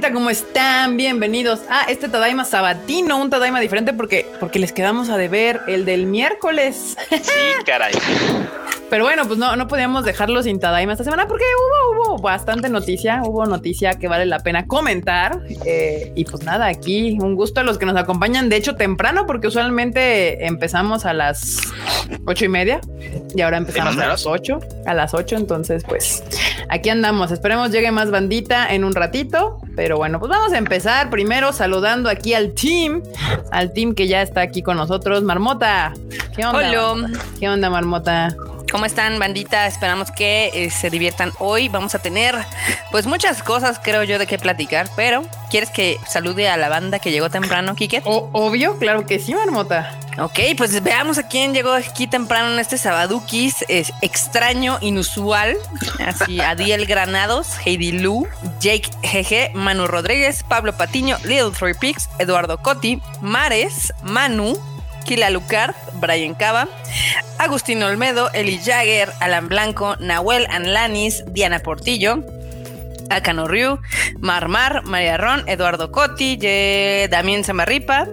bandita? ¿Cómo están? Bienvenidos a este Tadaima sabatino, un Tadaima diferente porque, porque les quedamos a deber el del miércoles. Sí, caray. Pero bueno, pues no, no podíamos dejarlo sin Tadaima esta semana porque hubo, hubo bastante noticia, hubo noticia que vale la pena comentar. Eh, y pues nada, aquí un gusto a los que nos acompañan, de hecho temprano, porque usualmente empezamos a las ocho y media y ahora empezamos a las ocho, a las ocho. Entonces, pues aquí andamos. Esperemos llegue más bandita en un ratito. Pero bueno, pues vamos a empezar primero saludando aquí al team, al team que ya está aquí con nosotros. Marmota, ¿qué onda? Hola. ¿Qué onda, Marmota? ¿Cómo están, bandita? Esperamos que eh, se diviertan hoy. Vamos a tener, pues, muchas cosas, creo yo, de qué platicar. Pero, ¿quieres que salude a la banda que llegó temprano, Kike? Obvio, claro que sí, Marmota. Ok, pues veamos a quién llegó aquí temprano en este Sabadukis. Es extraño, inusual. Así, Adiel Granados, Heidi Lu, Jake GG, Manu Rodríguez, Pablo Patiño, Little Three Pigs, Eduardo Cotti, Mares, Manu, Lucard, Brian Cava, Agustín Olmedo, Eli Jagger, Alan Blanco, Nahuel Anlanis, Diana Portillo, Akano Ryu, Marmar, María Ron, Eduardo Cotti, Ye- Damián Zamarripa,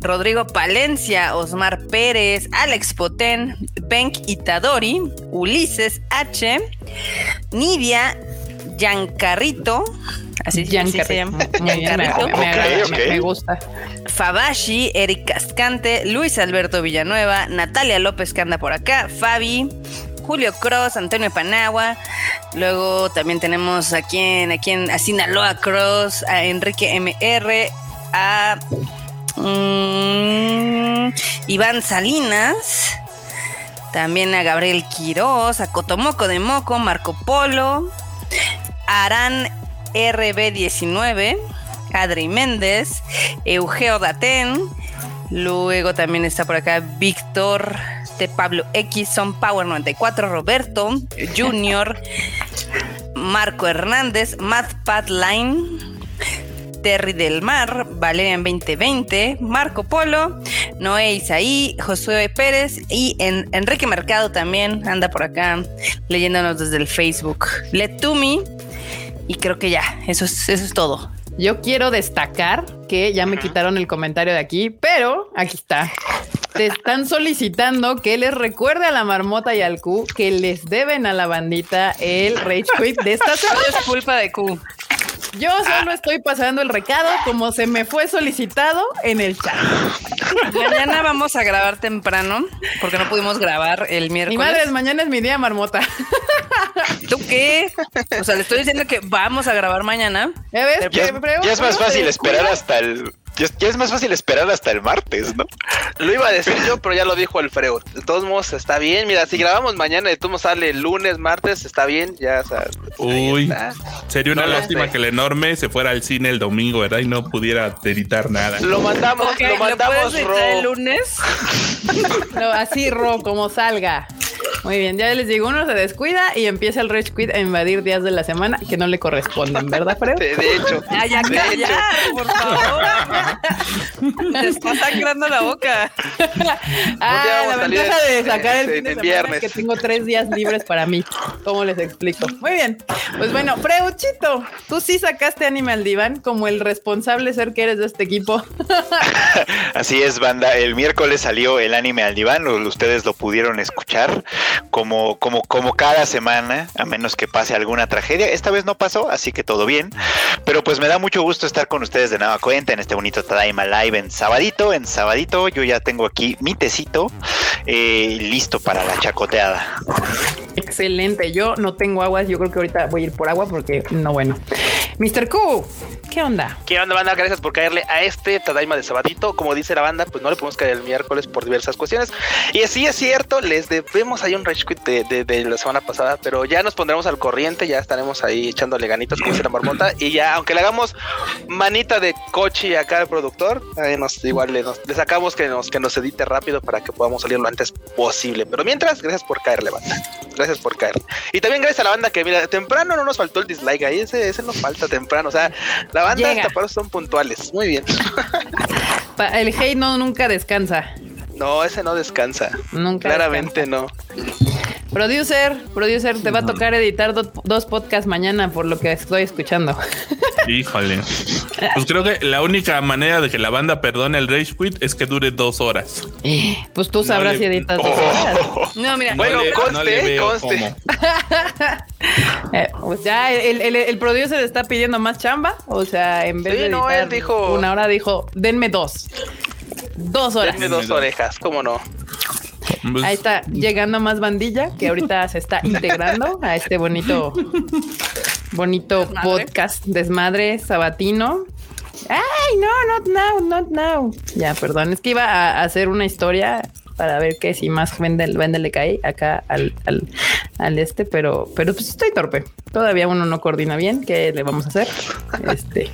Rodrigo Palencia, Osmar Pérez, Alex Potén, Benk Itadori, Ulises H, Nidia, Giancarrito, así, así se Giancarrito. llama, Muy bien, me, Giancarrito, me agrada, Ok, ok. me- me gusta. Fabashi, Eric Cascante, Luis Alberto Villanueva, Natalia López que anda por acá, Fabi, Julio Cross, Antonio Panagua. Luego también tenemos a quien, a quien, a Sinaloa Cross, a Enrique MR, a mm, Iván Salinas. También a Gabriel Quiroz, a Cotomoco de Moco, Marco Polo, Arán RB19, Adri Méndez, Eugeo Datén, luego también está por acá Víctor de Pablo X, Son Power 94, Roberto Junior, Marco Hernández, Matt Padline, Terry del Mar, Valerian 2020, Marco Polo, Noé Isaí, Josué Pérez y en- Enrique Mercado también anda por acá leyéndonos desde el Facebook. Let to me. Y creo que ya, eso es, eso es todo. Yo quiero destacar que ya me quitaron el comentario de aquí, pero aquí está. Te están solicitando que les recuerde a la marmota y al Q que les deben a la bandita el Rage Quit de esta semana. es culpa de Q. Yo solo estoy pasando el recado como se me fue solicitado en el chat. Mañana vamos a grabar temprano porque no pudimos grabar el Mi miércoles. madre, mañana es mi día, marmota. ¿Tú qué? O sea, le estoy diciendo que vamos a grabar mañana. ¿Ya ves? Ya, es- ya más fácil esperar hasta el. Ya es, ya es más fácil esperar hasta el martes, ¿no? Lo iba a decir yo, pero ya lo dijo Alfredo. De todos modos, está bien. Mira, si grabamos mañana y tú nos sale el lunes, martes, está bien. Ya, o sea, Uy, está. sería una No lástima sé. que el enorme se fuera al cine el domingo, ¿verdad? Y no pudiera editar nada. Lo mandamos, lo ¿lo mandamos, puedes editar el Ro. lunes? No, así, Ro, como salga. Muy bien, ya les digo, uno se descuida y empieza el Rage Quit a invadir días de la semana que no le corresponden, ¿verdad, Freud? De, de hecho, Ah, ya, de hecho. ya, por favor. Te está sangrando la boca. Ah, la ventaja de en- sacar el en- fin de viernes. es que tengo tres días libres para mí. ¿Cómo les explico? Muy bien. Pues bueno, Freuchito, tú sí sacaste anime al diván como el responsable ser que eres de este equipo. Así es, banda. El miércoles salió el anime al diván. Ustedes lo pudieron escuchar como, como, como cada semana, a menos que pase alguna tragedia. Esta vez no pasó, así que todo bien. Pero pues me da mucho gusto estar con ustedes de nueva cuenta en este bonito Tadaima Live en sabadito. En sabadito yo ya tengo aquí mi tecito eh, listo para la chacoteada. Excelente. Yo no tengo aguas. Yo creo que ahorita voy a ir por agua porque no, bueno. Mr. Q, ¿qué onda? ¿Qué onda, banda? Gracias por caerle a este Tadaima de Sabadito. Como dice la banda, pues no le podemos caer el miércoles por diversas cuestiones. Y sí es cierto, les debemos ahí un Rage Quit de, de- de la semana pasada, pero ya nos pondremos al corriente, ya estaremos ahí echándole ganitas, como dice la marmota. Y ya, aunque le hagamos manita de coche acá al productor, ahí nos, igual le, nos- le sacamos que nos, que nos edite rápido para que podamos salir lo antes posible. Pero mientras, gracias por caerle, banda. Gracias por caer. Y también gracias a la banda que, mira, temprano no nos faltó el dislike ahí, ese, ese nos falta temprano. O sea, la banda hasta para son puntuales. Muy bien. El hate no nunca descansa. No, ese no descansa. Nunca Claramente no. Producer, producer, te va a tocar editar do- dos podcasts mañana por lo que estoy escuchando. Híjole. Pues creo que la única manera de que la banda perdone el Rage Quit es que dure dos horas. Pues tú sabrás le- si editas dos horas. No, mira, Bueno, le- conste, le conste. Eh, pues ya el, el, el producer está pidiendo más chamba. O sea, en vez Sí, de no, editar él dijo- una hora, dijo, denme dos. Dos horas. Dos orejas, ¿cómo no? Pues, Ahí está llegando más bandilla que ahorita se está integrando a este bonito, bonito Desmadre. podcast desmadre sabatino. Ay, no, not now, not now. Ya, perdón, es que iba a hacer una historia para ver qué si más vende, vende le cae acá al, al, al este, pero, pero pues estoy torpe. Todavía uno no coordina bien. ¿Qué le vamos a hacer? Este,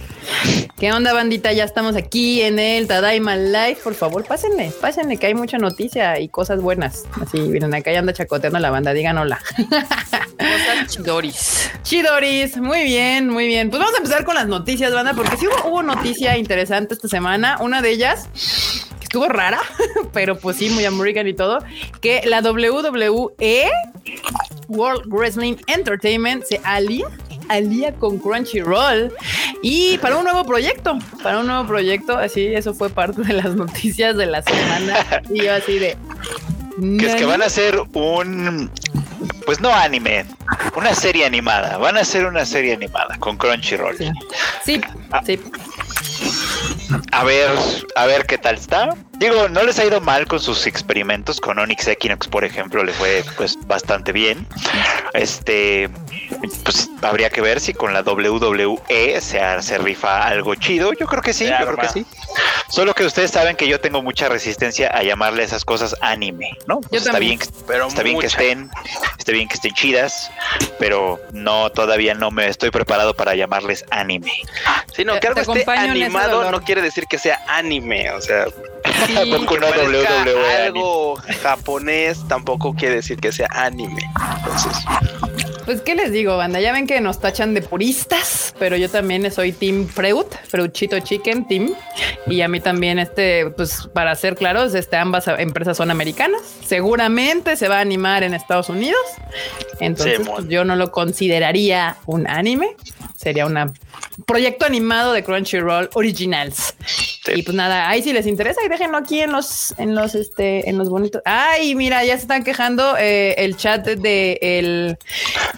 ¿qué onda, bandita? Ya estamos aquí en el Tadaima Live. Por favor, pásenle, pásenle, que hay mucha noticia y cosas buenas. Así, miren, acá ya anda chacoteando la banda. Digan hola. cosas chidoris. Chidoris, muy bien, muy bien. Pues vamos a empezar con las noticias, banda, porque sí hubo, hubo noticia interesante esta semana. Una de ellas estuvo rara, pero pues sí, muy American y todo, que la WWE World Wrestling Entertainment se alía alía con Crunchyroll y para un nuevo proyecto, para un nuevo proyecto, así eso fue parte de las noticias de la semana y yo así de Que es que van a hacer un. Pues no anime, una serie animada. Van a hacer una serie animada con Crunchyroll. Sí, sí, sí. A ver, a ver qué tal está. Digo, no les ha ido mal con sus experimentos. Con Onyx Equinox, por ejemplo, le fue pues bastante bien. Este, pues habría que ver si con la WWE se, se rifa algo chido. Yo creo que sí, yo creo que sí. Solo que ustedes saben que yo tengo mucha resistencia a llamarle esas cosas anime, ¿no? Pues está también. bien, Pero está bien que estén, está bien que estén chidas, pero no todavía no me estoy preparado para llamarles anime. Sí, no, Te- que algo esté animado no quiere decir que sea anime, o sea, Que WWE anime. algo japonés tampoco quiere decir que sea anime. Entonces, Pues, ¿qué les digo, banda? Ya ven que nos tachan de puristas, pero yo también soy Team Freud, Freuchito Chicken Team. Y a mí también, este, pues, para ser claros, este, ambas empresas son americanas. Seguramente se va a animar en Estados Unidos. Entonces, pues, yo no lo consideraría un anime. Sería un proyecto animado de Crunchyroll Originals. Sí. Y pues nada, ahí si les interesa, y déjenlo aquí en los, en los, este, en los bonitos. Ay, mira, ya se están quejando eh, el chat de el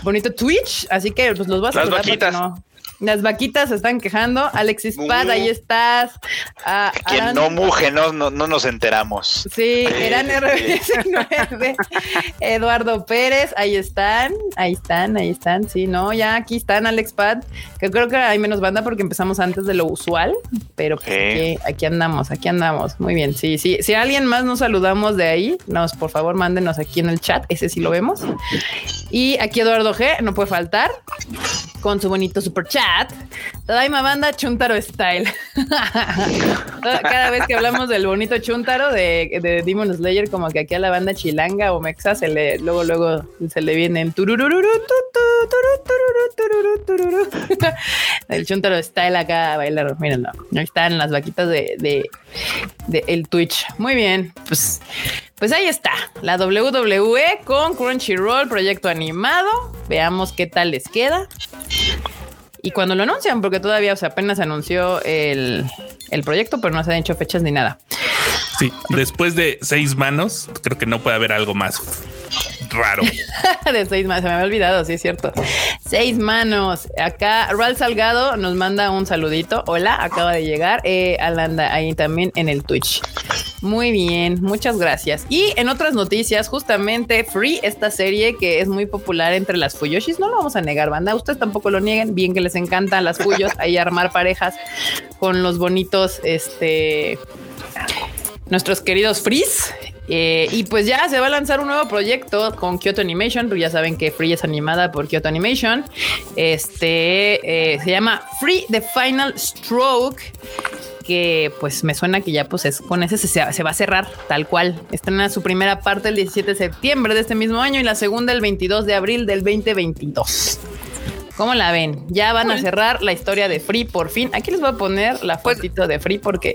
bonito Twitch, así que pues los vas a Las vaquitas. no. Las vaquitas se están quejando. Alexis Pad, Uh. ahí estás. Ah, Quien no muje, no, no, no nos enteramos. Sí, eran sí. RB19. Eduardo Pérez, ahí están, ahí están, ahí están. Sí, no, ya aquí están, Alex Pad, que creo que hay menos banda porque empezamos antes de lo usual, pero pues Sí. aquí, aquí andamos, aquí andamos. Muy bien, sí, sí. Si alguien más nos saludamos de ahí, nos, por favor, mándenos aquí en el chat, ese sí lo vemos. Y aquí Eduardo G, no puede faltar, con su bonito super chat. Tadaima Banda Chuntaro Style. Cada vez que hablamos del bonito Chuntaro de, de Demon Slayer, como que aquí a la banda chilanga o mexa se le, luego, luego se le vienen. El Chuntaro Style acá a bailar. Mírenlo. Ahí están las vaquitas de, de el Twitch. Muy bien. Pues, pues ahí está. La WWE con Crunchyroll, proyecto animado. Veamos qué tal les queda. Y cuando lo anuncian, porque todavía, o sea, apenas anunció el, el proyecto, pero no se han hecho fechas ni nada. Sí, después de seis manos, creo que no puede haber algo más raro. de seis manos, se me había olvidado, sí es cierto. Seis manos. Acá Ral Salgado nos manda un saludito. Hola, acaba de llegar. Eh, Alanda ahí también en el Twitch. Muy bien, muchas gracias. Y en otras noticias, justamente Free, esta serie que es muy popular entre las Fuyoshis, no lo vamos a negar, banda. Ustedes tampoco lo nieguen. Bien que les encantan las Fuyos, ahí armar parejas con los bonitos, este, nuestros queridos Freeze. Eh, y pues ya se va a lanzar un nuevo proyecto con Kyoto Animation. Pues ya saben que Free es animada por Kyoto Animation. Este eh, se llama Free The Final Stroke. Que pues me suena que ya pues es con ese se, se va a cerrar tal cual. Estrena su primera parte el 17 de septiembre de este mismo año y la segunda el 22 de abril del 2022. ¿Cómo la ven? Ya van a cerrar la historia de Free por fin. Aquí les voy a poner la Pues- fotito de Free porque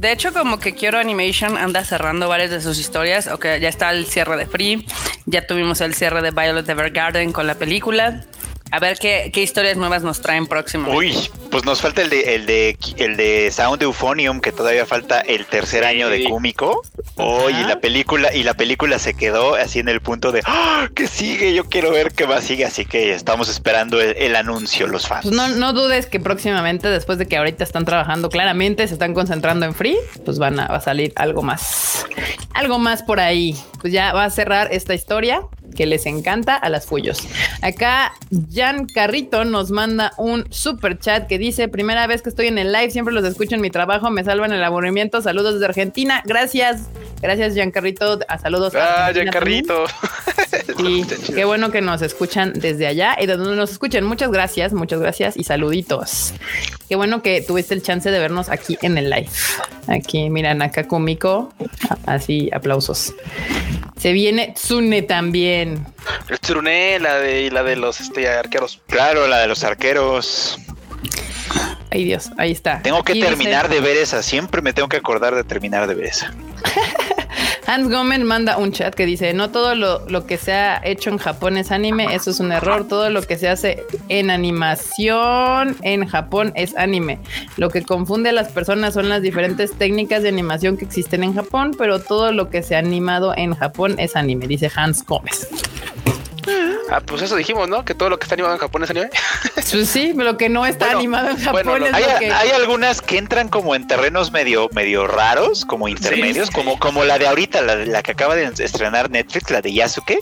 De hecho, como que Quiero Animation anda cerrando varias de sus historias. Ok, ya está el cierre de Free. Ya tuvimos el cierre de Violet Evergarden con la película. A ver qué, qué historias nuevas nos traen próximamente. Uy, pues nos falta el de el de el de Sound Euphonium, que todavía falta el tercer año de Sí. Uy, y la película, y la película se quedó así en el punto de ¡Ah! ¿qué sigue? Yo quiero ver qué más sigue, así que estamos esperando el, el anuncio, los fans. Pues no, no dudes que próximamente, después de que ahorita están trabajando claramente, se están concentrando en free, pues van a, va a salir algo más. Algo más por ahí. Pues ya va a cerrar esta historia que les encanta a las Fuyos. Acá Jan Carrito nos manda un super chat que dice: Primera vez que estoy en el live, siempre los escucho en mi trabajo, me salvan el aburrimiento. Saludos desde Argentina. Gracias. Gracias, Jan Carrito. A saludos. a Ah, Argentina ya también. carrito. Sí, qué bueno que nos escuchan desde allá y de donde nos escuchen. Muchas gracias, muchas gracias y saluditos. Qué bueno que tuviste el chance de vernos aquí en el live. Aquí, miran, acá Kumiko. Así, aplausos. Se viene Tsune también. El Tsuruné, la de, la de los este, arqueros. Claro, la de los arqueros. Ay Dios, ahí está. Tengo que Aquí dice, terminar de ver esa. Siempre me tengo que acordar de terminar de ver esa. Hans Gómez manda un chat que dice, no todo lo, lo que se ha hecho en Japón es anime, eso es un error, todo lo que se hace en animación en Japón es anime. Lo que confunde a las personas son las diferentes técnicas de animación que existen en Japón, pero todo lo que se ha animado en Japón es anime, dice Hans Gómez. Ah, pues eso dijimos, ¿no? Que todo lo que está animado en Japón es anime. Pues sí, lo que no está Bueno, animado en Japón bueno, es Hay, lo que... hay algunas que entran como en terrenos medio, medio raros, como intermedios, como, como la de ahorita, la, la que acaba de estrenar Netflix, la de Yasuke,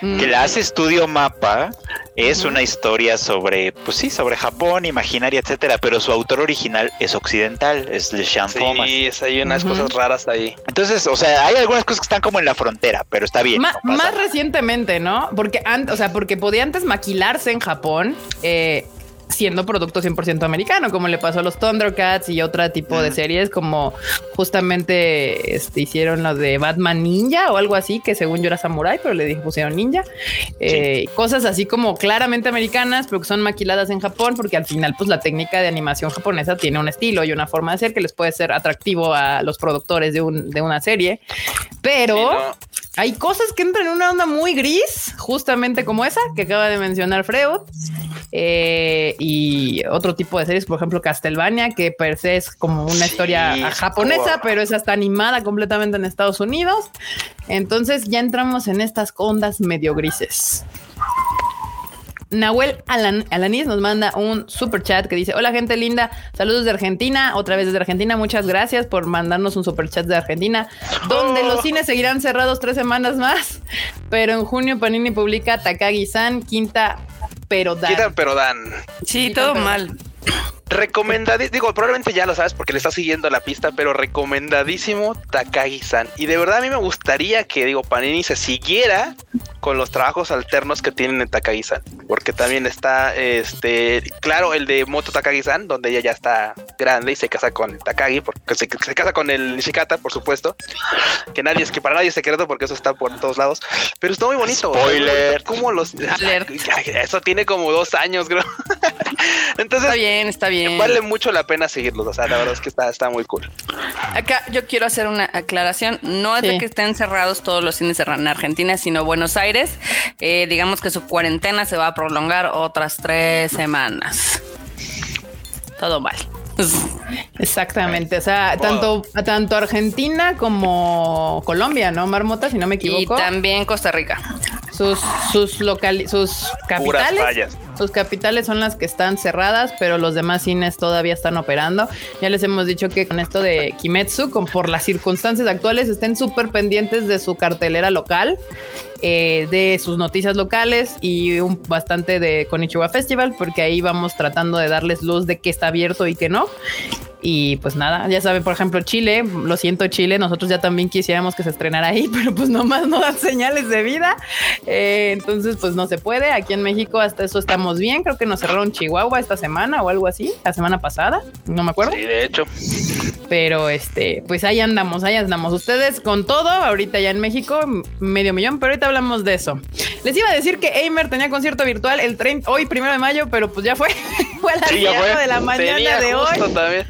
Mm. que la hace Estudio Mapa. Es una historia sobre, pues sí, sobre Japón, imaginaria, etcétera, pero su autor original es occidental, es Le Sean Thomas. Sí, es- hay unas cosas raras ahí. Entonces, o sea, hay algunas cosas que están como en la frontera, pero está bien. Ma- no pasa más recientemente, ¿no? Porque antes, o sea, porque podía antes maquilarse en Japón, eh, siendo producto 100% americano, como le pasó a los Thundercats y otro tipo de series, como justamente este, hicieron lo de Batman Ninja o algo así, que según yo era samurai, pero le dije pusieron ninja. Eh, Cosas así como claramente americanas, pero que son maquiladas en Japón, porque al final, pues la técnica de animación japonesa tiene un estilo y una forma de hacer que les puede ser atractivo a los productores de, un, de una serie. Pero Sí, no. Hay cosas que entran en una onda muy gris, justamente como esa que acaba de mencionar Freud. Eh, y otro tipo de series, por ejemplo, Castlevania, que per se es como una Sí, historia japonesa, pero es hasta animada completamente en Estados Unidos. Entonces ya entramos en estas ondas medio grises. Nahuel Alan, Alanis nos manda un super chat que dice: Hola, gente linda, saludos de Argentina, otra vez desde Argentina. Muchas gracias por mandarnos un super chat de Argentina, donde los cines seguirán cerrados tres semanas más. Pero en junio, Panini publica Takagi-san, quinta, pero da. Quitan, pero dan. Sí, todo pero- mal. Recomendadísimo, digo, probablemente ya lo sabes porque le estás siguiendo la pista, pero recomendadísimo Takagi-san. Y de verdad a mí me gustaría que, digo, Panini se siguiera con los trabajos alternos que tienen en Takagi-san. Porque también está, este, claro, el de Moto Takagi-san, donde ella ya está grande y se casa con Takagi, porque se, se casa con el Nishikata, por supuesto. Que nadie es que para nadie es secreto porque eso está por todos lados. Pero está muy bonito. Spoiler. ¿Cómo los... Alert. Eso tiene como dos años, creo. Entonces, Está bien, está bien. Vale mucho la pena seguirlos. O sea, la verdad es que está, está muy cool. Acá yo quiero hacer una aclaración. No es Sí. de que estén cerrados todos los cines en Argentina, sino Buenos Aires. Eh, digamos que su cuarentena se va a prolongar otras tres semanas. Todo mal. Exactamente. O sea, tanto, tanto Argentina como Colombia, ¿no? Marmota, si no me Y equivoco. también Costa Rica. sus sus local sus Puras capitales fallas. Sus capitales son las que están cerradas pero los demás cines todavía están operando ya les hemos dicho que con esto de Kimetsu con por las circunstancias actuales estén súper pendientes de su cartelera local eh, de sus noticias locales y un bastante de Konichiwa Festival porque ahí vamos tratando de darles luz de qué está abierto y qué no y pues nada, ya saben, por ejemplo, Chile, lo siento Chile, nosotros ya también quisiéramos que se estrenara ahí, pero pues nomás no dan señales de vida. Eh, entonces, pues no se puede. Aquí en México hasta eso estamos bien. Creo que nos cerraron Chihuahua esta semana o algo así, la semana pasada, no me acuerdo. Sí, de hecho. Pero este, pues ahí andamos, ahí andamos. Ustedes con todo, ahorita ya en México, medio millón, pero ahorita hablamos de eso. Les iba a decir que Eimer tenía concierto virtual el 30, hoy primero de mayo, pero pues ya fue, fue a las Sí, ya 10 fue. de la mañana Tenía de hoy. también.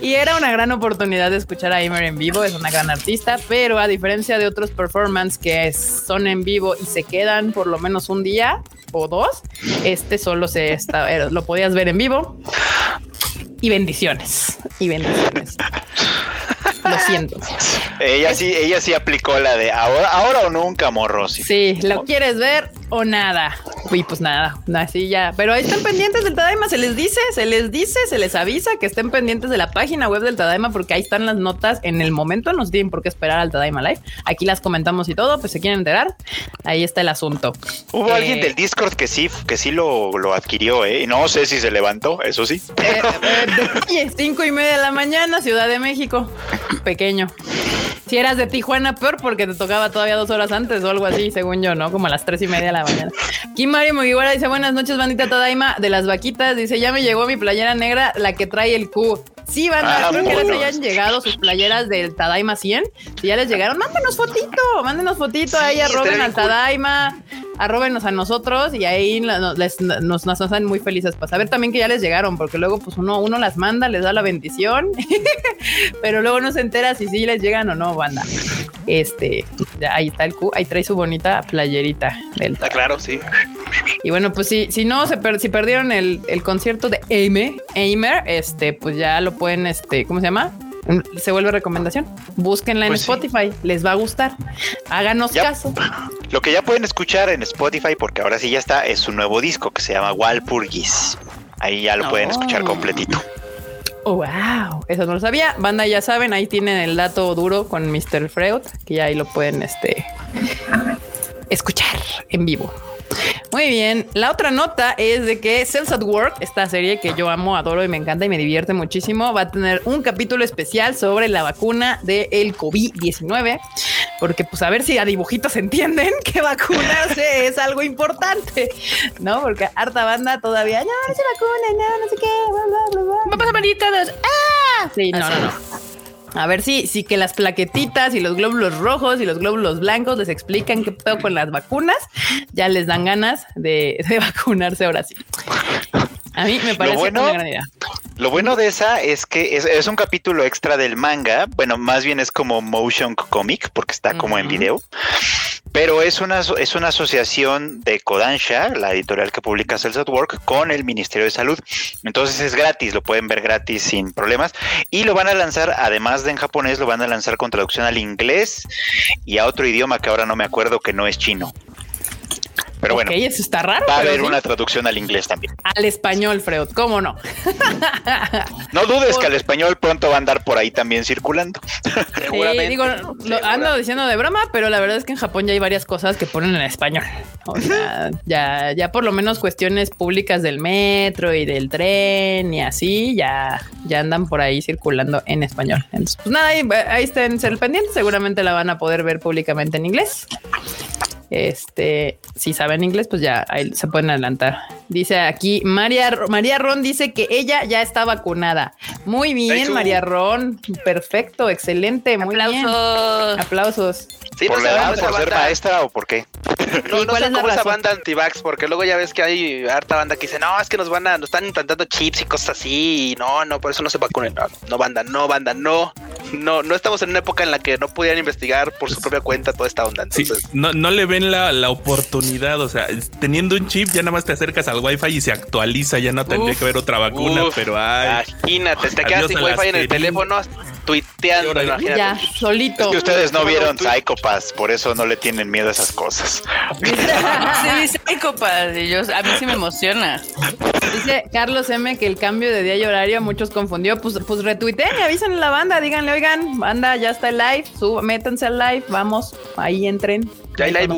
Y era una gran oportunidad de escuchar a Aimer en vivo, es una gran artista, pero a diferencia de otros performances que son en vivo y se quedan por lo menos un día o dos, este solo se está, lo podías ver en vivo. Y bendiciones, y bendiciones. Lo siento. Ella sí, ella sí aplicó la de ahora, ahora o nunca, morro. Sí, lo quieres ver o nada. Y pues nada, así ya. Pero ahí están pendientes del Tadaima, se les dice, se les dice, se les avisa que estén pendientes de la página web del Tadaima porque ahí están las notas en el momento. No tienen por qué esperar al Tadaima Live. Aquí las comentamos y todo, pues se quieren enterar. Ahí está el asunto. Hubo alguien del Discord que sí, que sí lo, lo adquirió, ¿eh? No sé si se levantó, eso sí. Eh, eh, cinco y media de la mañana, Ciudad de México. Pequeño. Si eras de Tijuana, peor porque te tocaba todavía dos horas antes o algo así, según yo, ¿no? Como a las tres y media de la mañana. Aquí Mario Mugiwara dice: Buenas noches, bandita Tadaima de las vaquitas. Dice: Ya me llegó mi playera negra, la que trae el Q. Sí, van a ver que les hayan llegado sus playeras del Tadaima 100. Si ya les llegaron, mándenos fotito, mándenos fotito ahí, arroben al Tadaima, arrobenos a nosotros y ahí nos, nos, nos, hacen muy felices para saber también que ya les llegaron, porque luego pues uno, uno las manda, les da la bendición, pero luego no se entera si sí les llegan o no, banda. Este, ahí está el Q, ahí trae su bonita playerita del ah, claro, sí. Y bueno, pues si, si no, se si perdieron el, el concierto de Aimer, Aimer, este, pues ya lo pueden, este, ¿cómo se llama? Se vuelve recomendación. Búsquenla en pues Spotify, les va a gustar. Háganos caso. Lo que ya pueden escuchar en Spotify, porque ahora sí ya está, es un nuevo disco que se llama Walpurgis. Ahí ya lo pueden escuchar oh. completito. Oh, wow, eso no lo sabía. Banda, ya saben, ahí tienen el dato duro con Mr. Freud, que ya ahí lo pueden este, escuchar en vivo. Muy bien. La otra nota es de que Cells at Work, esta serie que yo amo, adoro y me encanta y me divierte muchísimo, va a tener un capítulo especial sobre la vacuna del COVID-19. Porque, pues, a ver si a dibujitos entienden que vacunarse es algo importante, ¿no? Porque harta banda todavía, no, se vacuna, no, no sé qué, bla, bla, bla, Vamos a morir todos. ¡Ah! Sí, no, no, no. A ver si, si que las plaquetitas y los glóbulos rojos y los glóbulos blancos les explican qué pedo con las vacunas, ya les dan ganas de, vacunarse ahora sí. A mí me parece una gran idea. Lo bueno de esa es que es, un capítulo extra del manga. Bueno, más bien es como motion comic porque está como en video. Pero es una, es una asociación de Kodansha, la editorial que publica Cells at Work, con el Ministerio de Salud. Entonces es gratis, lo pueden ver gratis sin problemas. Y lo van a lanzar, además de en japonés, lo van a lanzar con traducción al inglés y a otro idioma que ahora no me acuerdo que no es chino. Pero bueno, eso está raro. Va a haber una traducción al inglés también. Al español, Freud, ¿cómo no? no dudes que al español pronto va a andar por ahí también circulando. Seguramente. digo, lo ando diciendo de broma, pero la verdad es que en Japón ya hay varias cosas que ponen en español. O sea, ya, ya por lo menos cuestiones públicas del metro y del tren y así, ya, ya andan por ahí circulando en español. Entonces, pues nada, ahí, ahí estén ser pendientes, seguramente la van a poder ver públicamente en inglés. Este, si saben inglés, pues ya ahí se pueden adelantar. Dice aquí María, María Ron dice que ella ya está vacunada. Muy bien, María Ron. Perfecto, excelente. Muy Aplausos. Aplausos. ¿Por la edad, por ser maestra o por qué? No, no sé cómo esa banda anti-vax, porque luego ya ves que hay harta banda que dice, no, es que nos van a, nos están implantando chips y cosas así, y no, no, por eso no se vacunen. No, no, banda, no, banda, no. No, no estamos en una época en la que no pudieran investigar por su propia cuenta toda esta onda. Entonces, no, no le ven la, la, oportunidad, o sea, teniendo un chip ya nada más te acercas al wifi y se actualiza, ya no tendría que haber otra vacuna, pero ay. Imagínate, te quedas sin wifi en el teléfono tuiteando, Ya, solito. Es que ustedes no vieron Psychopaths, por eso no le tienen miedo a esas cosas. sí, Psychopaths, y yo, a mí sí me emociona. Dice Carlos M que el cambio de día y horario a muchos confundió. Pues, pues retuiteen y avisen a la banda, díganle, oigan, banda, ya está el live, sub, métanse al live, vamos, ahí entren. Ya hay live.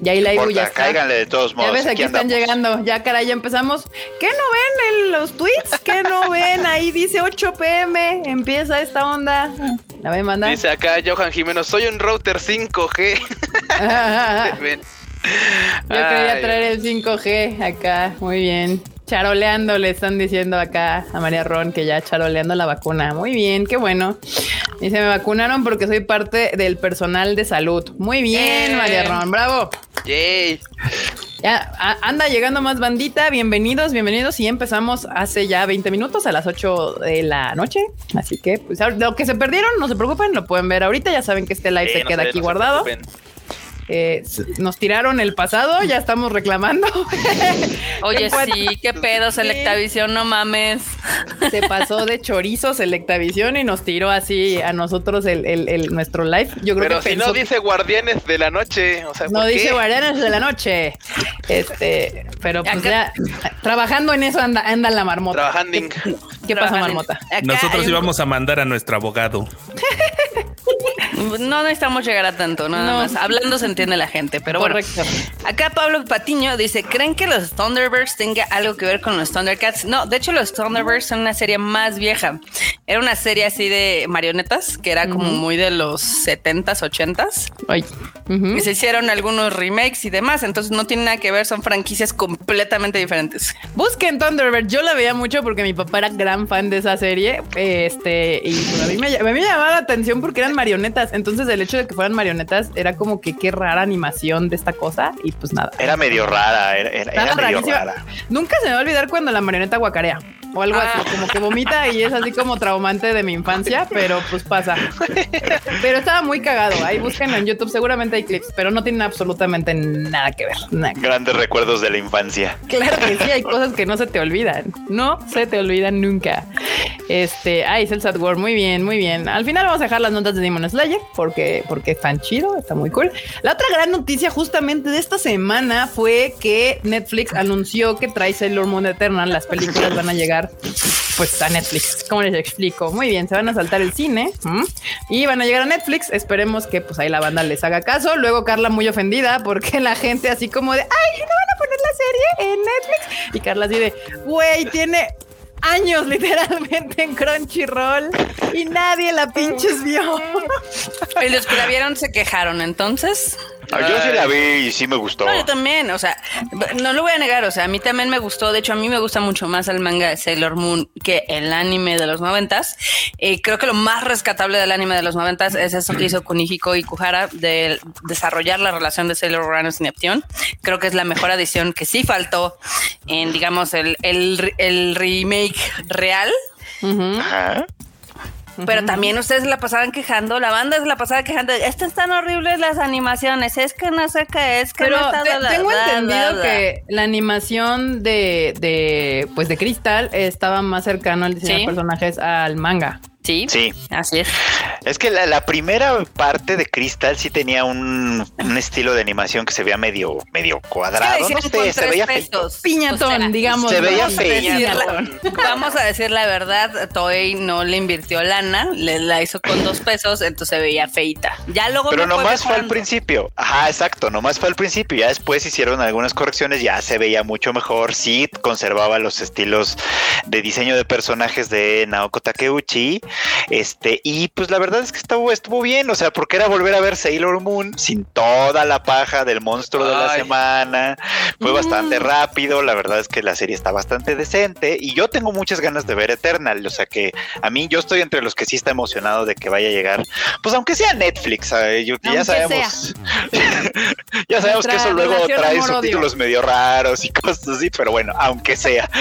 Ya hay live, ya está. Cáiganle de todos modos. Ya ves, aquí, están llegando. Ya, caray, ya empezamos. ¿Qué no ven en los tweets? ¿Qué no ven? Ahí dice 8 pm. Empieza esta onda. La voy a mandar. Dice acá Johan Jiménez, soy un router 5G. Yo quería traer el 5G acá. Muy bien. Charoleando, le están diciendo acá a María Ron que ya charoleando la vacuna. Muy bien, qué bueno. Dice, me vacunaron porque soy parte del personal de salud. Muy bien, María Ron, bravo. Yay. Ya anda llegando más bandita. Bienvenidos, bienvenidos. Y empezamos hace ya 20 minutos a las 8 de la noche. Así que, pues, lo que se perdieron, no se preocupen, lo pueden ver ahorita. Ya saben que este live Eh, se no queda se- aquí no se guardado. preocupen. Eh, nos tiraron el pasado, ya estamos reclamando. Oye, sí, qué pedo, Selectavisión, no mames. Se pasó de chorizo Selectavisión y nos tiró así a nosotros el, el- el- nuestro live. Yo creo Pero que si no dice guardianes de la noche, o sea, no ¿por dice qué? guardianes de la noche. Este, pero pues Acá- ya trabajando en eso anda, anda la marmota. Trabajando. ¿Qué pasa, en- marmota? Acá Nosotros un- íbamos a mandar a nuestro abogado. No necesitamos llegar a tanto, nada No. más. Hablando se entiende la gente, pero Correcto. bueno. Acá Pablo Patiño dice, ¿creen que los Thunderbirds tenga algo que ver con los Thundercats? No, de hecho los Thunderbirds son una serie más vieja. Era una serie así de marionetas, que era como muy de los 70s, 80s. Ay. Y se hicieron algunos remakes y demás, entonces no tiene nada que ver, son franquicias completamente diferentes. Busquen Thunderbird. Yo la veía mucho porque mi papá era gran fan de esa serie. Este, y pues, a, mí me, a mí me llamaba la atención porque eran marionetas. Entonces, el hecho de que fueran marionetas era como que qué rara animación de esta cosa. Y pues nada. Era medio rara, era, era- medio rarísima. rara. Nunca se me va a olvidar cuando la marioneta guacarea o algo Ah. así, como que vomita y es así como traumante de mi infancia, pero pues pasa. Pero estaba muy cagado. Ahí búsquenlo en YouTube, seguramente hay clips, pero no tienen absolutamente nada que ver. Nada que ver. Grandes recuerdos de la infancia. Claro que sí, hay cosas que no se te olvidan. No se te olvidan nunca. Este, ay, es el Sad War. Muy bien, muy bien. Al final vamos a dejar las notas de Demon Slayer porque, porque es tan chido, está muy cool. La otra gran noticia justamente de esta semana fue que Netflix anunció que trae Sailor Moon Eternal. Las películas van a llegar pues a Netflix. ¿Cómo les explico? Muy bien, se van a saltar el cine y van a llegar a Netflix. Esperemos que pues ahí la banda les haga caso. Luego Carla muy ofendida porque la gente así como de, ay, no van a poner la serie en Netflix. Y Carla así de, güey, tiene años literalmente en Crunchyroll y nadie la pinches vio. Y los que la vieron se quejaron, entonces. Ah, Yo sí la vi y sí me gustó. No, yo también, o sea, no lo voy a negar, o sea, a mí también me gustó, de hecho a mí me gusta mucho más el manga de Sailor Moon que el anime de los noventas. Eh, creo que lo más rescatable del anime de los noventas es eso que hizo Kunihiko y Kuhara de desarrollar la relación de Sailor Uranus y Neptune. Creo que es la mejor adición que sí faltó en, digamos, el, el, el remake real. Ajá. Pero también ustedes la pasaban quejando, la banda se la pasaba quejando. Estas están horribles las animaciones, es que no sé qué es, que Pero no está te- tengo da, entendido da, que la animación de, de pues de Crystal estaba más cercano al diseño Sí. de personajes al manga. Sí, Sí. así es. Es que la, la primera parte de Crystal sí tenía un, un estilo de animación que se veía medio, medio cuadrado. No sé, se veía pesos. Piñatón, O sea, digamos. se veía vamos a decir la- Vamos a decir la verdad, Toei no le invirtió lana, le la hizo con dos pesos, entonces se veía feita. Ya luego Pero no nomás fue al principio. Ajá, exacto, nomás fue al principio. Ya después hicieron algunas correcciones, ya se veía mucho mejor. Sí, conservaba los estilos de diseño de personajes de Naoko Takeuchi. Este, y pues la verdad es que estuvo, estuvo bien. O sea, porque era volver a ver Sailor Moon sin toda la paja del monstruo de la semana. Fue Mm. bastante rápido. La verdad es que la serie está bastante decente. Y yo tengo muchas ganas de ver Eternal. O sea que a mí yo estoy entre los que sí está emocionado de que vaya a llegar. Pues aunque sea Netflix, ¿sabes? Yo- ya sabemos. ya sabemos que eso luego trae subtítulos medio raros y cosas así, pero bueno, aunque sea.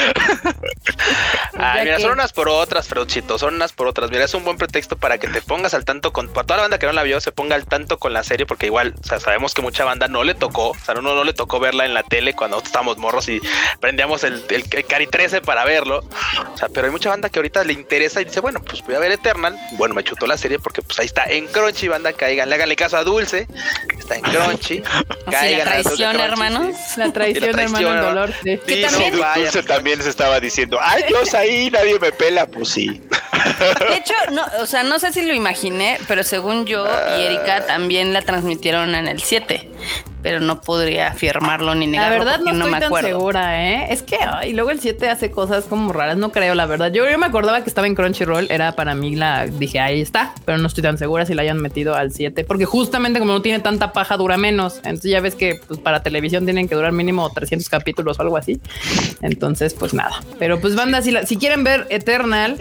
Ay, Ya mira, que- son unas por otras, Freudcito, son unas por otras. Mira, es un buen pretexto para que te pongas al tanto con, para toda la banda que no la vio, se ponga al tanto con la serie, porque igual, o sea, sabemos que mucha banda no le tocó, o sea, uno no le tocó verla en la tele cuando estábamos morros y prendíamos el, el, el Cari 13 para verlo. O sea, pero hay mucha banda que ahorita le interesa y dice, bueno, pues voy a ver Eternal. Bueno, me chutó la serie porque pues ahí está en Crunchy, banda, caigan, le háganle caso a Dulce, está en Crunchy. la caigan a Dulce traición, Crunchy, hermanos. sí. La traición, la hermano, el ¿no? dolor. sí. Sí, no, vaya. Dulce también se estaba diciendo, ay, Dios ahí, nadie me pela. Pues sí. De hecho, no, o sea, no sé si lo imaginé, pero según yo y Erika también la transmitieron en el 7, pero no podría afirmarlo ni La negarlo. verdad no porque estoy me tan acuerdo. segura, ¿eh? Es que y luego el 7 hace cosas como raras, no creo, la verdad. Yo, yo me acordaba que estaba en Crunchyroll, era para mí la dije, ahí está, pero no estoy tan segura si la hayan metido al 7, porque justamente como no tiene tanta paja dura menos, entonces ya ves que pues, para televisión tienen que durar mínimo 300 capítulos o algo así. Entonces, pues nada. Pero pues banda, si, la- si quieren ver Eternal,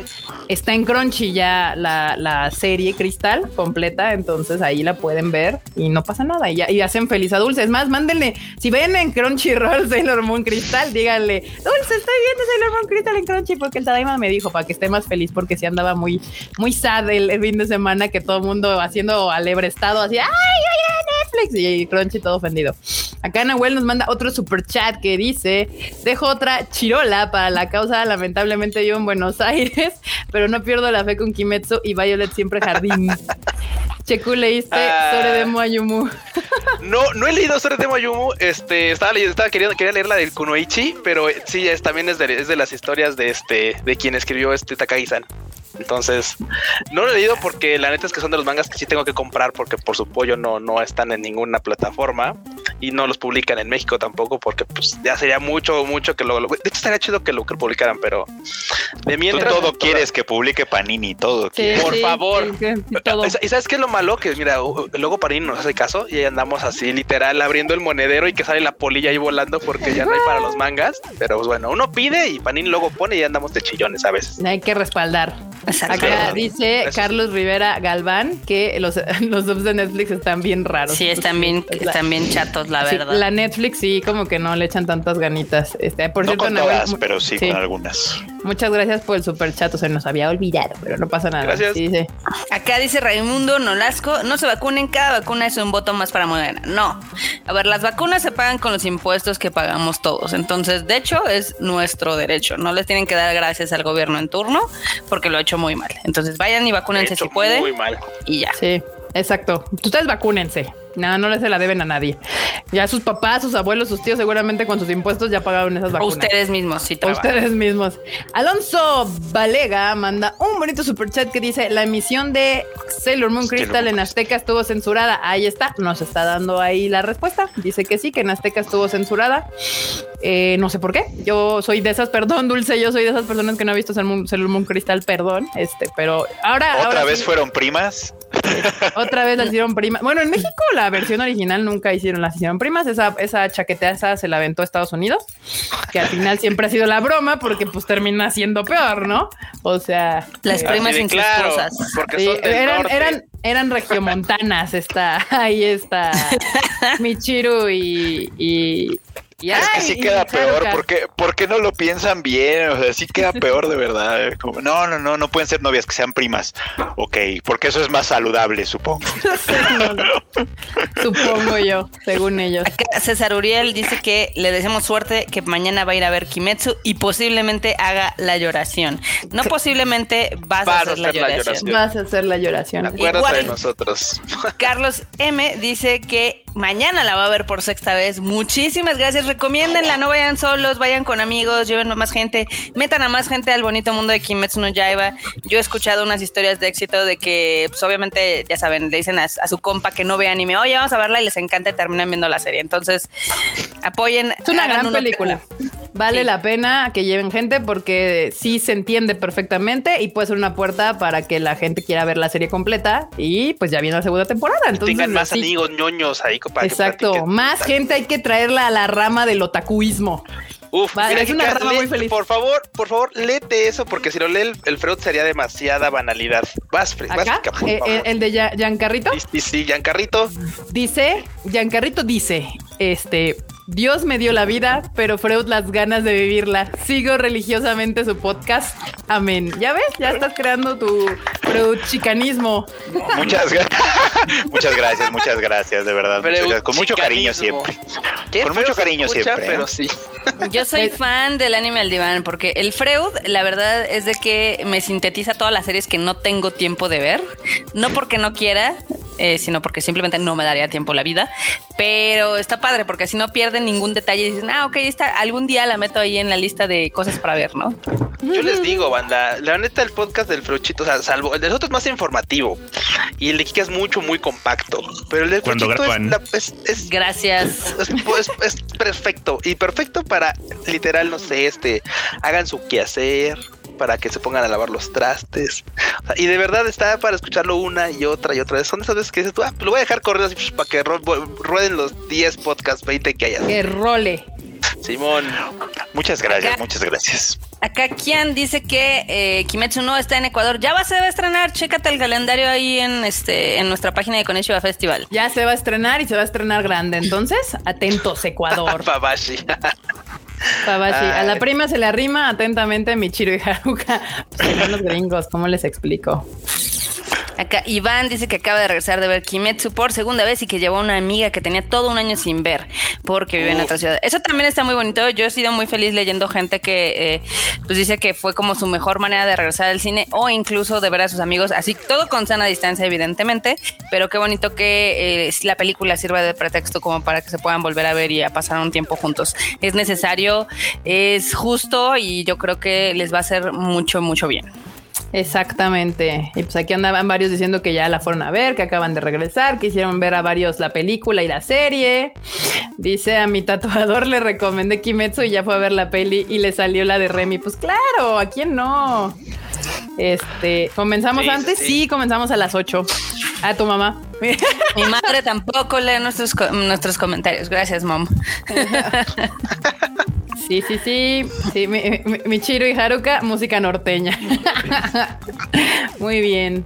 está en Crunchy ya la, la serie Cristal completa, entonces ahí la pueden ver y no pasa nada y, ya, y hacen feliz a Dulce. Es más, mándenle, si ven en Crunchyroll Sailor Moon Crystal, díganle, Dulce, estoy viendo Sailor Moon Crystal en Crunchy porque el Tadaima me dijo para que esté más feliz porque si andaba muy, muy sad el, fin de semana que todo el mundo haciendo alebre estado así, ¡ay, ay, Netflix! Y Crunchy todo ofendido. Acá Nahuel nos manda otro super chat que dice: Dejo otra chirola para la causa. Lamentablemente yo en Buenos Aires, pero no pierdo la fe con Kimetsu y Violet siempre jardín. Cheku, leíste Ah. sobre Demo Ayumu. No, no he leído sobre de Mayumu. Este, estaba, leyendo- estaba queriendo, quería leer la del Kunoichi, pero sí, es, también es de, es de las historias de este, de quien escribió este Takagi-san. Entonces, no lo he leído porque la neta es que son de los mangas que sí tengo que comprar porque por su pollo no, no están en ninguna plataforma y no los publican en México tampoco porque pues ya sería mucho, mucho que lo... lo- de hecho, estaría chido que lo que publicaran, pero de Tú mientras... todo quieres que publique Panini, todo. quieres. Por favor. sí, sí, sí, todo. ¿Y sabes qué es lo malo? Que mira, luego Panini nos hace caso y ahí andamos así literal abriendo el monedero y que sale la polilla ahí volando porque ya no hay para los mangas. Pero pues bueno, uno pide y Panini luego pone y ya andamos de chillones a veces. Hay que respaldar. Acá dice. Carlos Rivera Galván que los, los subs de Netflix están bien raros. Sí, están bien, Pues están bien chatos, la sí, verdad. la Netflix sí, como que no le echan tantas ganitas. Este, por No cierto, con todas, pero sí, con algunas. Muchas gracias por el super chat, se nos había olvidado, pero no pasa nada. Gracias. Sí, sí. Acá dice Raimundo Nolasco, no se vacunen, cada vacuna es un voto más para Moderna. No. A ver, las vacunas se pagan con los impuestos que pagamos todos. Entonces, de hecho, es nuestro derecho. No les tienen que dar gracias al gobierno en turno porque lo ha hecho muy mal. Entonces, vayan y vacúnense si pueden Muy mal. y ya. Sí, exacto. Ustedes vacúnense. Nada, no les se la deben a nadie. Ya sus papás, sus abuelos, sus tíos, seguramente con sus impuestos ya pagaron esas vacunas. ustedes mismos, O trabajan. ustedes mismos. Alonso Valega manda un bonito superchat que dice: La emisión de Sailor Moon Crystal en Azteca estuvo censurada. Ahí está, nos está dando ahí la respuesta. Dice que sí, que en Azteca estuvo censurada. Eh, no sé por qué. Yo soy de esas, perdón, Dulce. Yo soy de esas personas que no ha visto Sailor Moon, Sailor Moon Crystal, perdón. Este, pero ahora. ¿Otra ahora vez sí, fueron primas? Otra vez las hicieron primas. Bueno, en México la versión original nunca hicieron, las hicieron primas. Esa, esa chaqueta esa se la aventó a Estados Unidos, que al final siempre ha sido la broma porque pues termina siendo peor, ¿no? O sea, Las eh, primas sus claro, cosas. porque sí, son del eran, norte. eran, eran regiomontanas. Está ahí está Michiru y, y, y- es que sí queda peor, porque ¿por qué no lo piensan bien? O sea, sí queda peor de verdad. Como, no, no, no, no pueden ser novias que sean primas. Ok, porque eso es más saludable, supongo. No, no. Supongo yo, según ellos. Acá César Uriel dice que le deseamos suerte, que mañana va a ir a ver Kimetsu y posiblemente haga la lloración. No posiblemente vas, a hacer la lloración. Vas a hacer la lloración. Acuérdate Igual- de nosotros. Carlos M dice que mañana la va a ver por sexta vez. Muchísimas gracias. Recomiéndenla, no vayan solos, vayan con amigos, lleven a más gente, metan a más gente al bonito mundo de Kimetsu no Yaiba. Yo he escuchado unas historias de éxito de que, pues obviamente, ya saben, le dicen a, a su compa que no ve anime, oye, vamos a verla y les encanta y terminan viendo la serie. Entonces, apoyen. Es una gran película. Vale Sí. la pena que lleven gente porque sí se entiende perfectamente y puede ser una puerta para que la gente quiera ver la serie completa y pues ya viene la segunda temporada. Entonces, Tengan más sí. amigos ñoños ahí para Exacto, más gente hay que traerla a la rama del otakuismo. Uf, Vale, mira, es una rama muy feliz. Por favor, por favor, léete eso, porque si lo lee el, el Freud sería demasiada banalidad. Vas, Fred, vas, Acá, Kika, por eh, el, el de Giancarrito y sí, Giancarrito. dice, Giancarrito dice, este, Dios me dio la vida, pero Freud las ganas de vivirla. Sigo religiosamente su podcast. Amén. ¿Ya ves? Ya estás creando tu Freud chicanismo. Muchas, gra- muchas gracias, muchas gracias, de verdad. muchas gracias. Con mucho cariño siempre. Con mucho cariño escucha, siempre, ¿eh? Pero sí. Yo soy Es- fan del anime al diván porque el Freud, la verdad es de que me sintetiza todas las series que no tengo tiempo de ver. No porque no quiera, eh, sino porque simplemente no me daría tiempo la vida. Pero está padre porque así no pierden ningún detalle y dicen, ah, ok, está, algún día la meto ahí en la lista de cosas para ver, ¿no? Yo les digo, banda, la neta, el podcast del Fruchito, o sea, salvo el de nosotros es más informativo y el de Kika es mucho, muy compacto. Pero el del Cuando Fruchito es, la- es, es- Gracias. es- es- es perfecto y perfecto para literal, no sé, este, hagan su quehacer, para que se pongan a lavar los trastes. O sea, y de verdad está para escucharlo una y otra y otra vez. Son esas veces que dices tú, ah, lo voy a dejar correr así pues, para que ru- rueden los 10 podcasts, 20 que hayas. Que role. Simón. Muchas gracias, Acá- muchas gracias. Acá Kian dice que eh, Kimetsu no está en Ecuador. Ya va, se va a estrenar. Chécate el calendario ahí en este en nuestra página de Konishiba Festival. Ya se va a estrenar y se va a estrenar grande. Entonces, atentos, Ecuador. Babashi. A la prima se le arrima atentamente Michiro y Haruka. Pues los gringos, ¿cómo les explico? Acá Iván dice que acaba de regresar de ver Kimetsu por segunda vez y que llevó a una amiga que tenía todo un año sin ver porque vive en otra ciudad. Eso también está muy bonito. Yo he sido muy feliz leyendo gente que eh, pues dice que fue como su mejor manera de regresar al cine o incluso de ver a sus amigos, así todo con sana distancia evidentemente, pero qué bonito que eh, la película sirva de pretexto como para que se puedan volver a ver y a pasar un tiempo juntos. Es necesario, es justo y yo creo que les va a hacer mucho, mucho bien. Exactamente. Y pues aquí andaban varios diciendo que ya la fueron a ver, que acaban de regresar, que hicieron ver a varios la película y la serie. Dice a mi tatuador le recomendé Kimetsu y ya fue a ver la peli y le salió la de Remy. Pues claro, ¿a quién no? Este, ¿comenzamos Sí, antes? sí. Sí. comenzamos a las 8. A tu mamá. Mi madre tampoco lee nuestros, nuestros comentarios. Gracias, mom. Sí, sí, sí. Sí, mi, mi- Michiro y Haruka, música norteña. Muy bien.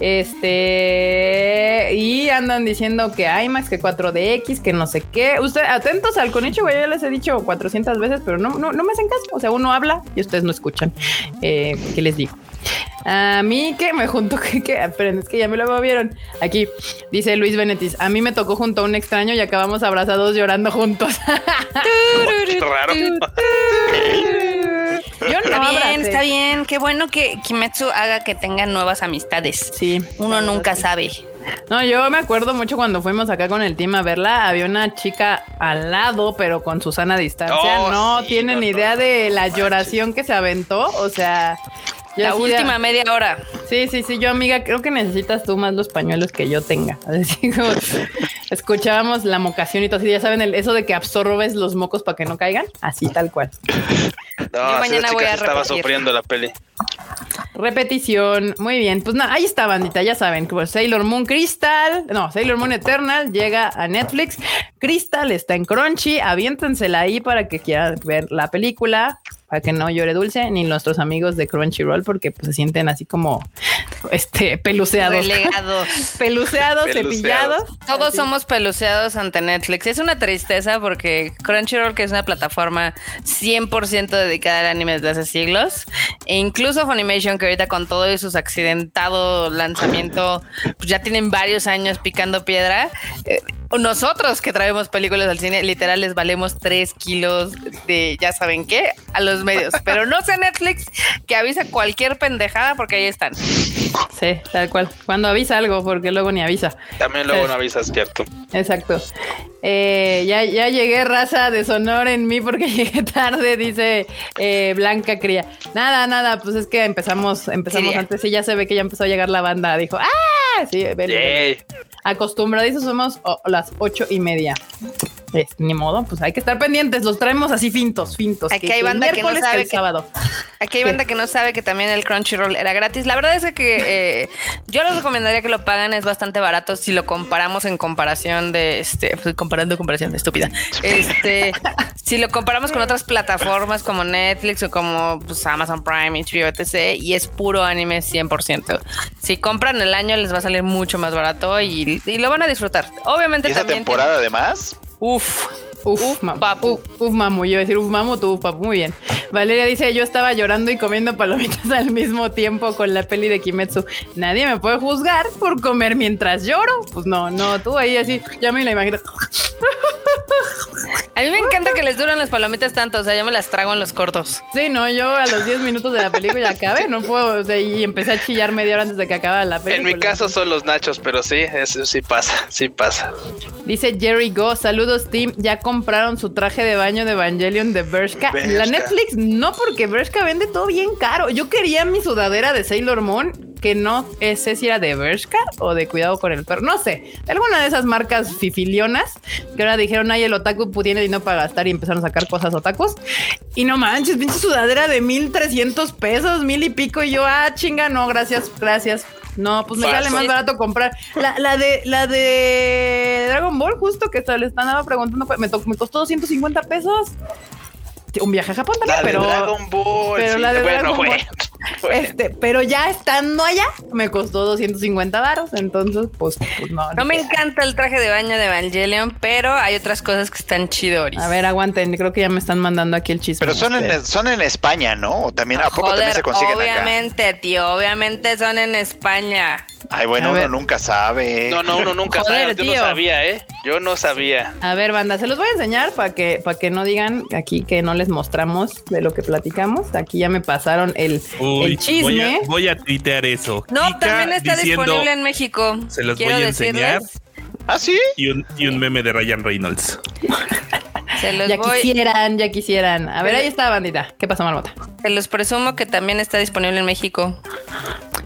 Este. Y andan diciendo que IMAX, que 4DX, que no sé qué. Ustedes, atentos al conicho, güey. Ya les he dicho 400 veces, pero no, no, no me hacen caso. O sea, uno habla y ustedes no escuchan. Eh, ¿Qué les digo? A mí que me junto que, que esperen, es que ya me lo vieron. Aquí dice Luis Benetis. A mí me tocó junto a un extraño y acabamos abrazados llorando juntos. Qué raro. Yo no Está bien, abracé. está bien. Qué bueno que Kimetsu haga que tengan nuevas amistades. Sí. Uno nunca sabe. No, yo me acuerdo mucho cuando fuimos acá con el team a verla. Había una chica al lado, pero con Susana distancia. Oh, no sí, tienen no, idea no, de no la manches. lloración que se aventó. O sea, yo La última media hora. Sí, sí, sí, yo amiga, creo que necesitas tú más los pañuelos que yo tenga. Así como escuchábamos la mocación y todo así, ya saben, el- eso de que absorbes los mocos para que no caigan, así tal cual. No, Yo mañana voy a estaba repetir. sufriendo la peli. Repetición, muy bien. Pues nada, ahí está, bandita, ya saben. Pues Sailor Moon Crystal, no, Sailor Moon Eternal llega a Netflix. Crystal está en Crunchy, aviéntensela ahí para que quieran ver la película, para que no llore dulce, ni nuestros amigos de Crunchyroll, porque pues se sienten así como este peluceados. Relegados. Peluceados, Peluceados. cepillados. Todos Así. somos peluceados ante Netflix. Es una tristeza porque Crunchyroll, que es una plataforma 100% dedicada al anime desde hace siglos, e incluso Funimation, que ahorita con todo y sus accidentado lanzamiento, pues ya tienen varios años picando piedra. eh, nosotros que traemos películas al cine, literal les valemos 3 kilos de ya saben qué a los medios. Pero no sea Netflix que avisa cualquier pendejada porque ahí están. Sí, tal cual. Cuando avisa algo, porque luego ni avisa. También luego Sí. no avisas, ¿cierto? Exacto. Eh, ya, ya llegué, raza de sonor en mí porque llegué tarde, dice eh, Blanca Cría. Nada, nada, pues es que empezamos, empezamos Sí. antes y ya se ve que ya empezó a llegar la banda. Dijo, ¡ah! Sí, vele, vele. Yay. Acostumbradizos somos oh, las ocho y media. Es, ni modo, pues hay que estar pendientes, los traemos así fintos, fintos. Aquí hay banda que no sabe el que- sábado. Aquí hay banda que no sabe que también el Crunchyroll era gratis. La verdad es que eh, yo les recomendaría que lo paguen, es bastante barato si lo comparamos en comparación de este, pues, comparando comparación de estúpida. Este, si lo comparamos con otras plataformas como Netflix o como pues, Amazon Prime, HBO, etc. Y es puro anime 100%. Si compran el año les va a salir mucho más barato y, y lo van a disfrutar. Obviamente ¿Y esa también. temporada además? Uf. Uf, Uf, papu. Uf, uf, mamu. Yo iba a decir uf, mamu, tú, uf, papu. Muy bien. Valeria dice: Yo estaba llorando y comiendo palomitas al mismo tiempo con la peli de Kimetsu. Nadie me puede juzgar por comer mientras lloro. Pues no, no, tú ahí así, ya me la imagino. A mí me encanta que les duran las palomitas tanto, o sea, yo me las trago en los cortos. Sí, no, yo a los 10 minutos de la película ya acabé, no puedo, o sea, y empecé a chillar media hora antes de que acabara la película. En mi caso son los nachos, pero sí, eso sí pasa, sí pasa. Dice Jerry Go, saludos team, ya compraron su traje de baño de Evangelion de Bershka. Bershka. La Netflix no, porque Bershka vende todo bien caro. Yo quería mi sudadera de Sailor Moon, que no sé si era de Bershka o de Cuidado con el Perro, no sé, de alguna de esas marcas fifilionas que ahora dijeron, ay, el otaku tiene dinero para gastar y empezaron a sacar cosas otakus. Y no manches, pinche sudadera de 1300 pesos, mil y pico. Y yo, ah, chinga, no, gracias, gracias. No, pues me Fácil. sale más barato comprar. La, la de la de Dragon Ball, justo que se le estaba preguntando, me, to- me costó 250 pesos. Un viaje a Japón La también, de pero Dragon Ball. pero sí. la de bueno, Dragon Ball. bueno, bueno. este, pero ya estando allá me costó 250 varos, entonces pues, pues no. No me encanta el traje de baño de Evangelion, pero hay otras cosas que están chidoris. A ver, aguanten, creo que ya me están mandando aquí el chisme. Pero son Este, en, son en España, ¿no? O también, ¿a poco también se consiguen acá? obviamente, tío, obviamente son en España. Ay, bueno, A uno ver. nunca sabe. No, no, uno nunca Joder, sabe. Yo no sabía, ¿eh? Yo no sabía. A ver, banda, se los voy a enseñar para que, para que no digan aquí que no les mostramos de lo que platicamos. Aquí ya me pasaron el, Uy, el chisme. Voy a, voy a tuitear eso. No, Kika también está diciendo- disponible en México. Se los Quiero voy a enseñar. decirles, ¿Ah, sí? Y un, y un meme de Ryan Reynolds. se los Ya voy, quisieran, ya quisieran. A ver, ahí está, bandita. ¿Qué pasó, Marmota? se los presumo que también está disponible en México.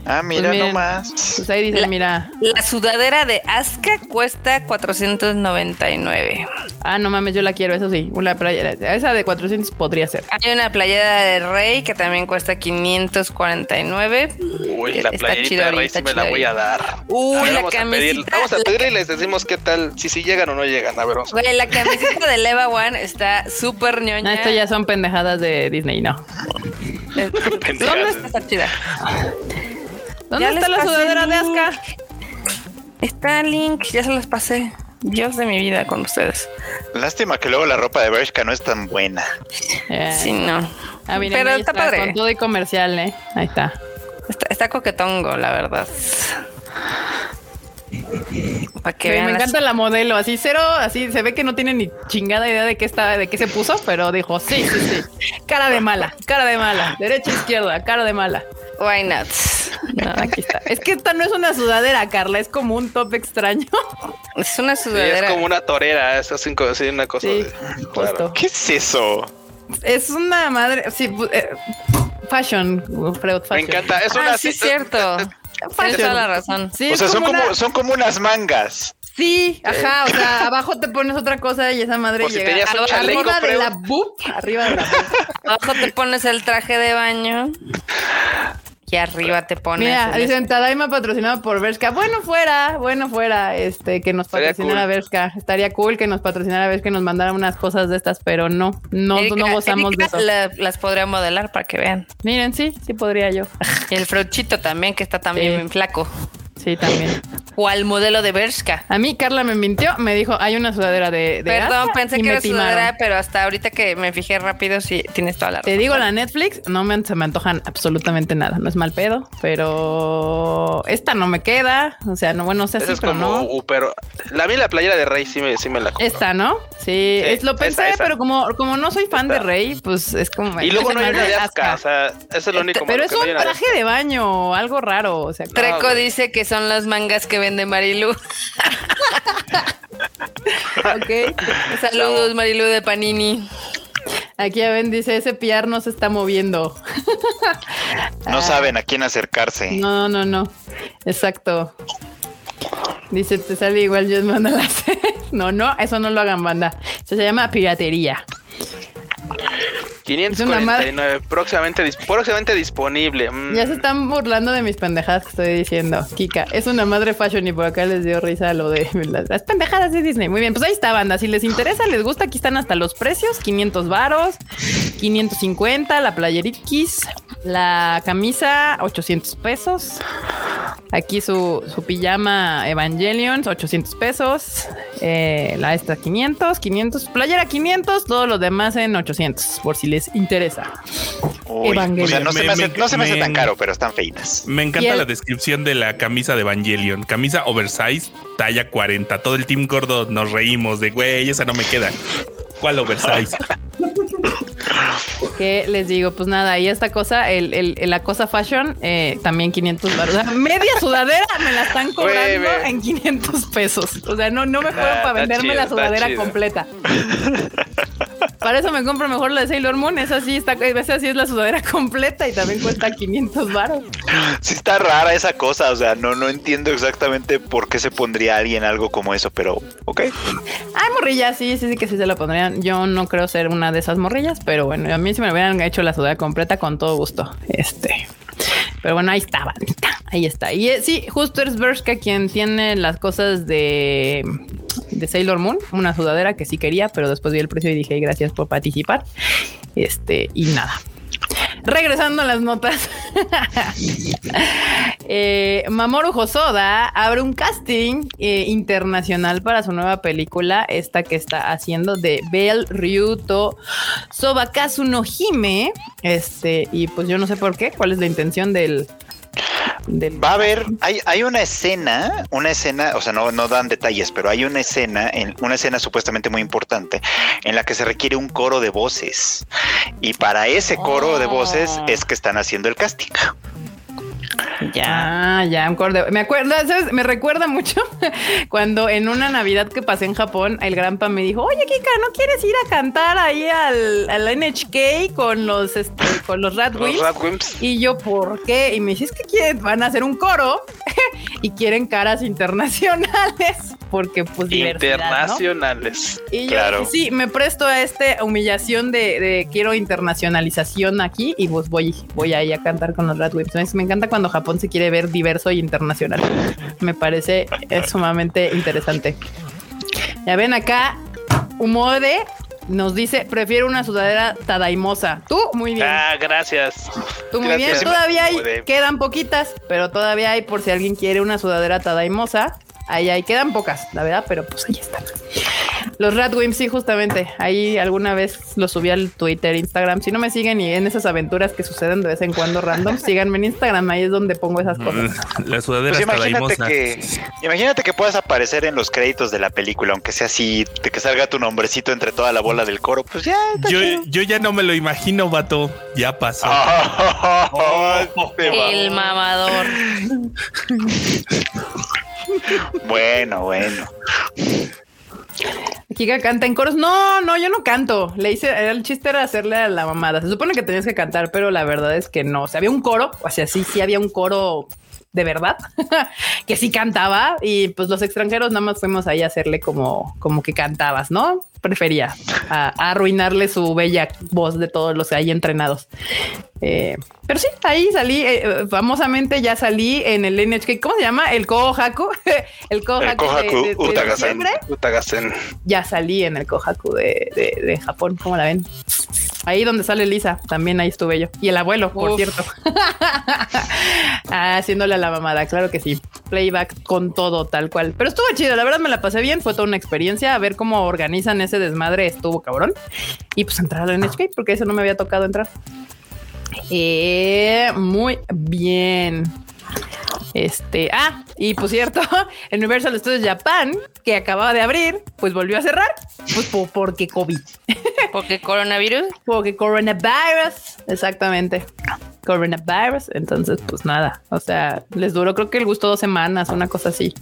Ah, mira Pues miren, nomás. Pues ahí dice, La- mira. La sudadera de Asuka cuesta 499. Ah, no mames, yo la quiero, eso sí. Una playera. Esa de 400 podría ser. Hay una playera de Rey que también cuesta 549. Uy, Está la playerita de chidori, Rey está sí me la voy a dar. Uy, A ver, la vamos a pedir, vamos a pedir y les decimos qué tal, si si llegan o no llegan. A ver, vamos. Güey, la camiseta de Leva One está súper ñoña. Ah, esto ya son pendejadas de Disney, no. ¿Dónde está esta chida? ¿Dónde está la sudadera de. Aska? Está link, ya se los pasé. Dios de mi vida con ustedes. Lástima que luego la ropa de Bershka no es tan buena. Eh, Sí, no. Ah, miren, Pero ahí está padre. Con todo y comercial, ¿eh? Ahí está. Está, está coquetongo, la verdad. Para que Sí, me las- encanta la modelo, así cero, así se ve que no tiene ni chingada idea de qué está, de qué se puso, pero dijo, sí, sí, sí. Cara de mala, cara de mala, derecha, izquierda, cara de mala. Why not? No, aquí está. Es que esta no es una sudadera, Carla, es como un top extraño. Es una Sí, sudadera. es como una torera, es así, una cosa Sí, de. justo. Claro. ¿Qué es eso? Es una madre, sí, eh, fashion, Freud, Me encanta, es una Ah, sí, sí- cierto. Tienes toda la razón. Sí, o es sea, son como una- son como unas mangas. Sí, ajá, o sea, abajo te pones otra cosa y esa madre Por si llega chaleco, arriba de la boob, arriba de la boob. Abajo te pones el traje de baño. Y arriba te pones. Mira, dicen Tadaima patrocinado por Bershka. Bueno, fuera, bueno, fuera, este, que nos patrocinara cool. Bershka. Estaría cool que nos patrocinara Bershka, que nos mandara unas cosas de estas, pero no, no, Erika- no gozamos Erika de eso. la- las podría modelar para que vean. Miren, sí, sí podría yo. Y el fruchito también, que está también Sí. bien flaco. Sí, también. O al modelo de Bershka. A mí Carla me mintió, me dijo, hay una sudadera de, de Perdón, Asa", pensé que era timaron. sudadera, pero hasta ahorita que me fijé rápido, sí, tienes toda la razón. Te digo, la Netflix no me, se me antojan absolutamente nada. No es mal pedo, pero esta no me queda. O sea, no, bueno, no sé si, es pero como, no. uh, pero la vi la playera de Rey sí me, sí me la compré. Esta, ¿no? Sí, es, lo pensé, esa. pero como, como no soy fan de. Rey, pues es como. Y luego no hay una de Asuka. o sea, eso es lo único Este, Pero malo es no un traje de baño, algo raro. O sea, Treco güey. dice que son las mangas que vende Marilu. ok. Saludos, Marilu de Panini. Aquí ya ven, dice ese PR no se está moviendo. No saben a quién acercarse. No, no, no. Exacto. Dice, te sale igual, yo manda la No, no, eso no lo hagan, banda. Eso se llama piratería. Es una madre. 549, próximamente, dis- próximamente disponible. Mm. Ya se están burlando de mis pendejadas que estoy diciendo. Kika, es una madre fashion y por acá les dio risa lo de las, las pendejadas de Disney. Muy bien, pues ahí está, banda. Si les interesa, les gusta, aquí están hasta los precios. 500 varos, 550, la playeriquis, la camisa, 800 pesos. Aquí su, su pijama Evangelion, 800 pesos. Eh, la esta 500, 500, playera 500, todo lo demás en 800, por si les interesa. Uy, Evangelion. o sea, no se me, hace, me- no se me hace me- tan caro, pero están feitas. Me encanta el- la descripción de la camisa de Evangelion. Camisa oversize, talla 40. Todo el team gordo nos reímos de, güey, esa no me queda. ¿Cuál oversize? ¿Qué les digo? Pues nada, y esta cosa, el, el- la cosa fashion, eh, también 500 baros. O sea, media sudadera me la están cobrando en 500 pesos. O sea, no, no me fueron Ah, para venderme chido, la sudadera completa. Para eso me compro mejor la de Sailor Moon. Esa sí está, esa sí es la sudadera completa y también cuesta 500 baros. Sí está rara esa cosa, o sea, no, no entiendo exactamente por qué se pondría alguien algo como eso, pero ok. Ay, morrillas, sí, sí, sí que sí se la pondrían. Yo no creo ser una de esas morrillas, pero bueno, a mí si me hubieran hecho la sudadera completa con todo gusto. Este. Pero bueno, ahí está, bandita. Ahí está. Y eh, sí, justo es Bershka quien tiene las cosas de, de Sailor Moon, una sudadera que sí quería, pero después vi el precio y dije gracias por participar. Este, y nada. Regresando a las notas, eh, Mamoru Hosoda abre un casting eh, internacional para su nueva película, esta que está haciendo de Bell Ryuto Sobakazu no Hime. Este, y pues yo no sé por qué, cuál es la intención del, del Va a haber, hay, hay una escena, una escena, o sea, no, no dan detalles, pero hay una escena, en, una escena supuestamente muy importante, en la que se requiere un coro de voces. Y para ese coro de voces Oh. es que están haciendo el casting. Ya, ya, me acuerdo. Me acuerdo, ¿sabes? Me recuerda mucho cuando en una Navidad que pasé en Japón, el Granpa me dijo, oye, Kika, ¿no quieres ir a cantar ahí al, al NHK con los, este, con los? Radwimps. Y yo, ¿por qué? Y me dice, es que quieren, van a hacer un coro y quieren caras internacionales porque pues diversidad, ¿no? Internacionales. Y yo Claro. sí, me presto a esta humillación de, de quiero internacionalización aquí y pues voy, voy ahí a cantar con los Radwimps. Me- Me encanta cuando Japón se quiere ver diverso y internacional. Me parece sumamente interesante. Ya ven acá, Humode nos dice, prefiero una sudadera tadaimosa. Tú, muy bien. Ah, gracias. Tú muy bien, todavía hay, quedan poquitas, pero todavía hay por si alguien quiere una sudadera tadaimosa. Ahí hay, quedan pocas, la verdad, pero pues ahí están. Los Radwimps, sí, justamente. Ahí alguna vez los subí al Twitter, Instagram. Si no me siguen y en esas aventuras que suceden de vez en cuando random, síganme en Instagram. Ahí es donde pongo esas cosas. La sudadera Pues imagínate daimosa. que, imagínate que puedas aparecer en los créditos de la película, aunque sea así, de que salga tu nombrecito entre toda la bola del coro, pues ya. Yo, yo ya no me lo imagino, vato. Ya pasó. Ah. El mamador. Bueno, bueno. Kika canta en coros. No, no, yo no canto. Le hice, el chiste era hacerle a la mamada. Se supone que tenías que cantar, pero la verdad es que no. O sea, había un coro, o sea, sí, sí había un coro de verdad que sí cantaba y pues los extranjeros nada más fuimos ahí a hacerle como, como que cantabas, ¿no? Prefería a, a arruinarle su bella voz de todos los ahí entrenados. Eh, pero sí, ahí salí, eh, famosamente ya salí en el NHK, ¿cómo se llama? El Kohaku, el Kohaku, El Kohaku de- de- de Utagasen. ya salí en el Kohaku de, de- de Japón, ¿cómo la ven? Ahí donde sale Lisa, también ahí estuve yo. Y el abuelo, por cierto. Ah, Haciéndole a la mamada, claro que sí. Playback con todo, tal cual. Pero estuvo chido, la verdad me la pasé bien, fue toda una experiencia. A ver cómo organizan ese desmadre, estuvo cabrón. Y pues entrar al NHK, porque eso no me había tocado entrar. Eh, muy bien. Este, ah, y por cierto, el Universal Studios Japan, que acababa de abrir, pues volvió a cerrar, pues po- porque COVID, Porque coronavirus. porque coronavirus, exactamente, coronavirus, entonces pues nada, o sea, les duró creo que el gusto dos semanas, una cosa así,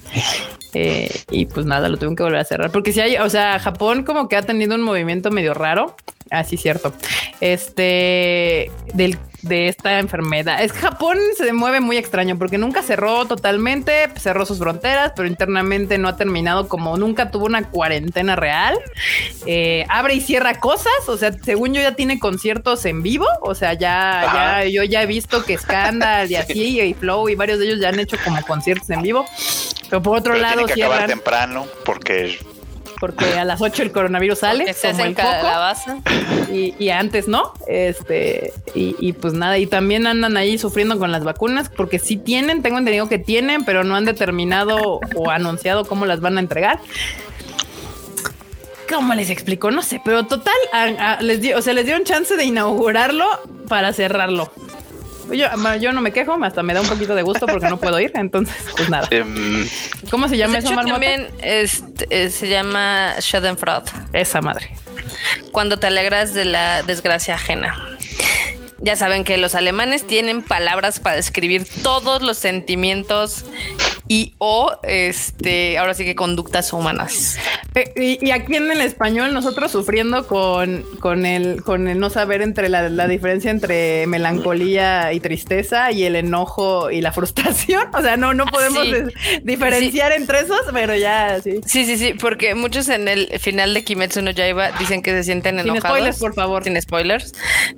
Eh, y pues nada, lo tuvieron que volver a cerrar, porque si hay, o sea, Japón como que ha tenido un movimiento medio raro, así cierto, este, del de esta enfermedad. Es que Japón se mueve muy extraño porque nunca cerró totalmente, cerró sus fronteras, pero internamente no ha terminado como nunca tuvo una cuarentena real. Eh, abre y cierra cosas, o sea, según yo ya tiene conciertos en vivo, o sea, ya, Ajá. ya yo ya he visto que Scandal y así y Flow y varios de ellos ya han hecho como conciertos en vivo. Pero por otro Pero lado tiene que acabar temprano porque porque a las 8 el coronavirus sale se como el coco y, y antes no. Este, y, y pues nada, y también andan ahí sufriendo con las vacunas porque sí tienen, tengo entendido que tienen, pero no han determinado o anunciado cómo las van a entregar. ¿Cómo les explico? No sé, pero total, a- a- les dio, o sea, les dieron chance de inaugurarlo para cerrarlo. Yo, yo no me quejo, hasta me da un poquito de gusto porque no puedo ir, entonces, pues nada. Em, ¿Cómo se llama eso, Marmota? también este, eh, se llama Schadenfreude. Esa madre. cuando te alegras de la desgracia ajena. Ya saben que los alemanes tienen palabras para describir todos los sentimientos y o este ahora sí que conductas humanas. Eh, Y, y aquí en el español nosotros sufriendo con, con, el, con el no saber entre la, la diferencia entre melancolía y tristeza y el enojo y la frustración. O sea, no, no podemos sí. diferenciar entre esos, pero ya sí. Sí, sí, sí, porque muchos en el final de Kimetsu no Yaiba dicen que se sienten Sin enojados. spoilers, por favor. Sin spoilers,